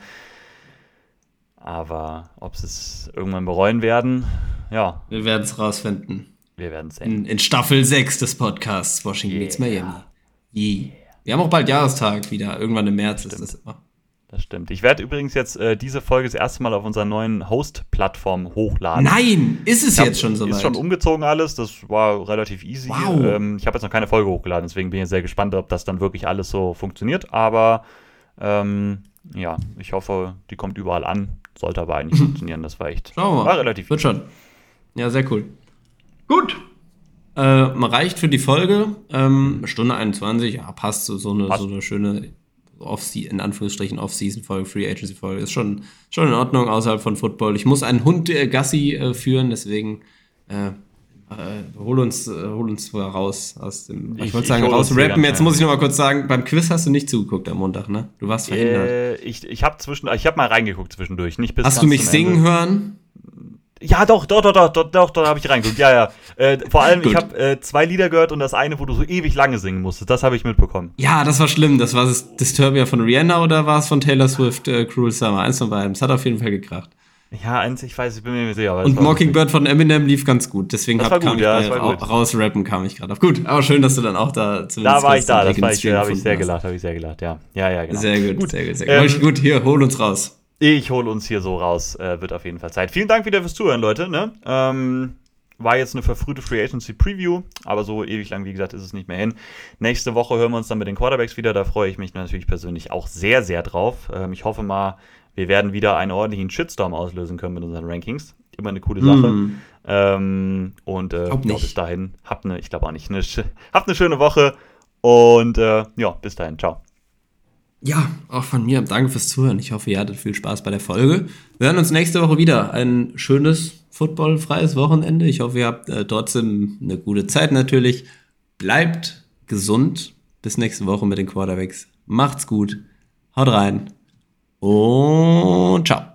Speaker 2: Aber ob sie es irgendwann bereuen werden, ja,
Speaker 1: Wir werden es rausfinden.
Speaker 2: wir werden es sehen.
Speaker 1: In, in Staffel 6 des Podcasts Washington
Speaker 2: Yeah.
Speaker 1: Meets Miami. Yeah. Wir haben auch bald Jahrestag wieder. Irgendwann im März ist das immer.
Speaker 2: Das stimmt. Ich werde übrigens jetzt äh, diese Folge das erste Mal auf unserer neuen Host-Plattform hochladen.
Speaker 1: Nein, ist es
Speaker 2: hab-
Speaker 1: jetzt schon soweit?
Speaker 2: Ist schon umgezogen alles, das war relativ easy.
Speaker 1: Wow.
Speaker 2: Ähm, ich habe jetzt noch keine Folge hochgeladen, deswegen bin ich sehr gespannt, ob das dann wirklich alles so funktioniert. Aber ähm, ja, ich hoffe, die kommt überall an. Sollte aber eigentlich funktionieren. Das war echt.
Speaker 1: Schauen wir mal.
Speaker 2: War relativ
Speaker 1: Wird schon. Ja, sehr cool. Gut. Äh, reicht für die Folge. Ähm, Stunde 21, ja, passt so, so, eine,
Speaker 2: Passt.
Speaker 1: so eine schöne Off in Anführungsstrichen Off-Season-Folge, Free Agency-Folge. Ist schon, schon in Ordnung außerhalb von Football. Ich muss einen Hund äh, Gassi äh, führen, deswegen äh, äh, hol, uns, äh, hol uns raus aus dem. Ich,
Speaker 2: Ich-
Speaker 1: wollte sagen,
Speaker 2: hol uns
Speaker 1: raus
Speaker 2: hier
Speaker 1: rappen.
Speaker 2: ganz
Speaker 1: Jetzt muss ich noch mal kurz sagen, beim Quiz hast du nicht zugeguckt am Montag, ne? Du warst verhindert.
Speaker 2: Äh, ich ich habe zwischen, ich habe mal reingeguckt zwischendurch, nicht bis
Speaker 1: hast du mich singen hören?
Speaker 2: Ja, doch, doch, doch, doch, doch, doch, doch habe ich reingeguckt. Ja, ja. Äh, vor allem, ich
Speaker 1: Gut.
Speaker 2: habe äh, zwei Lieder gehört und das eine, wo du so ewig lange singen musstest, das habe ich mitbekommen.
Speaker 1: Ja, das war schlimm. Das war das Disturbia von Rihanna oder war es von Taylor Swift äh, Cruel Summer? Eins von beiden. Es hat auf jeden Fall gekracht.
Speaker 2: Ja, eins, ich weiß, ich bin mir nicht sicher.
Speaker 1: Und
Speaker 2: war
Speaker 1: Mockingbird von Eminem lief ganz gut. Deswegen hab,
Speaker 2: war
Speaker 1: kam
Speaker 2: gut,
Speaker 1: ich
Speaker 2: ja, war gut.
Speaker 1: rausrappen kam ich gerade auf. Gut, aber schön, dass du dann auch da
Speaker 2: Da
Speaker 1: zumindest
Speaker 2: war
Speaker 1: kurz
Speaker 2: ich da, das war ich, da habe ich sehr gelacht, habe ich sehr gelacht, ja. Ja, ja, genau.
Speaker 1: Sehr gut, sehr gut, sehr gut.
Speaker 2: Ähm,
Speaker 1: ich- gut, hier, hol uns raus.
Speaker 2: Ich hole uns hier so raus, äh, wird auf jeden Fall Zeit. Vielen Dank wieder fürs Zuhören, Leute. Ne? Ähm, war jetzt eine verfrühte Free Agency Preview, aber so ewig lang, wie gesagt, ist es nicht mehr hin. Nächste Woche hören wir uns dann mit den Quarterbacks wieder. Da freue ich mich natürlich persönlich auch sehr, sehr drauf. Ähm, ich hoffe mal, wir werden wieder einen ordentlichen Shitstorm auslösen können mit unseren Rankings. Immer eine coole Sache.
Speaker 1: Hm.
Speaker 2: Ähm, und äh,
Speaker 1: Glaub
Speaker 2: bis dahin, habt eine, ich glaube auch nicht, eine, habt eine schöne Woche und äh, ja, bis dahin, ciao.
Speaker 1: Ja, auch von mir. Danke fürs Zuhören. Ich hoffe, ihr hattet viel Spaß bei der Folge. Wir hören uns nächste Woche wieder. Ein schönes, footballfreies Wochenende. Ich hoffe, ihr habt äh, trotzdem eine gute Zeit natürlich. Bleibt gesund. Bis nächste Woche mit den Quarterbacks. Macht's gut. Haut rein. Und ciao.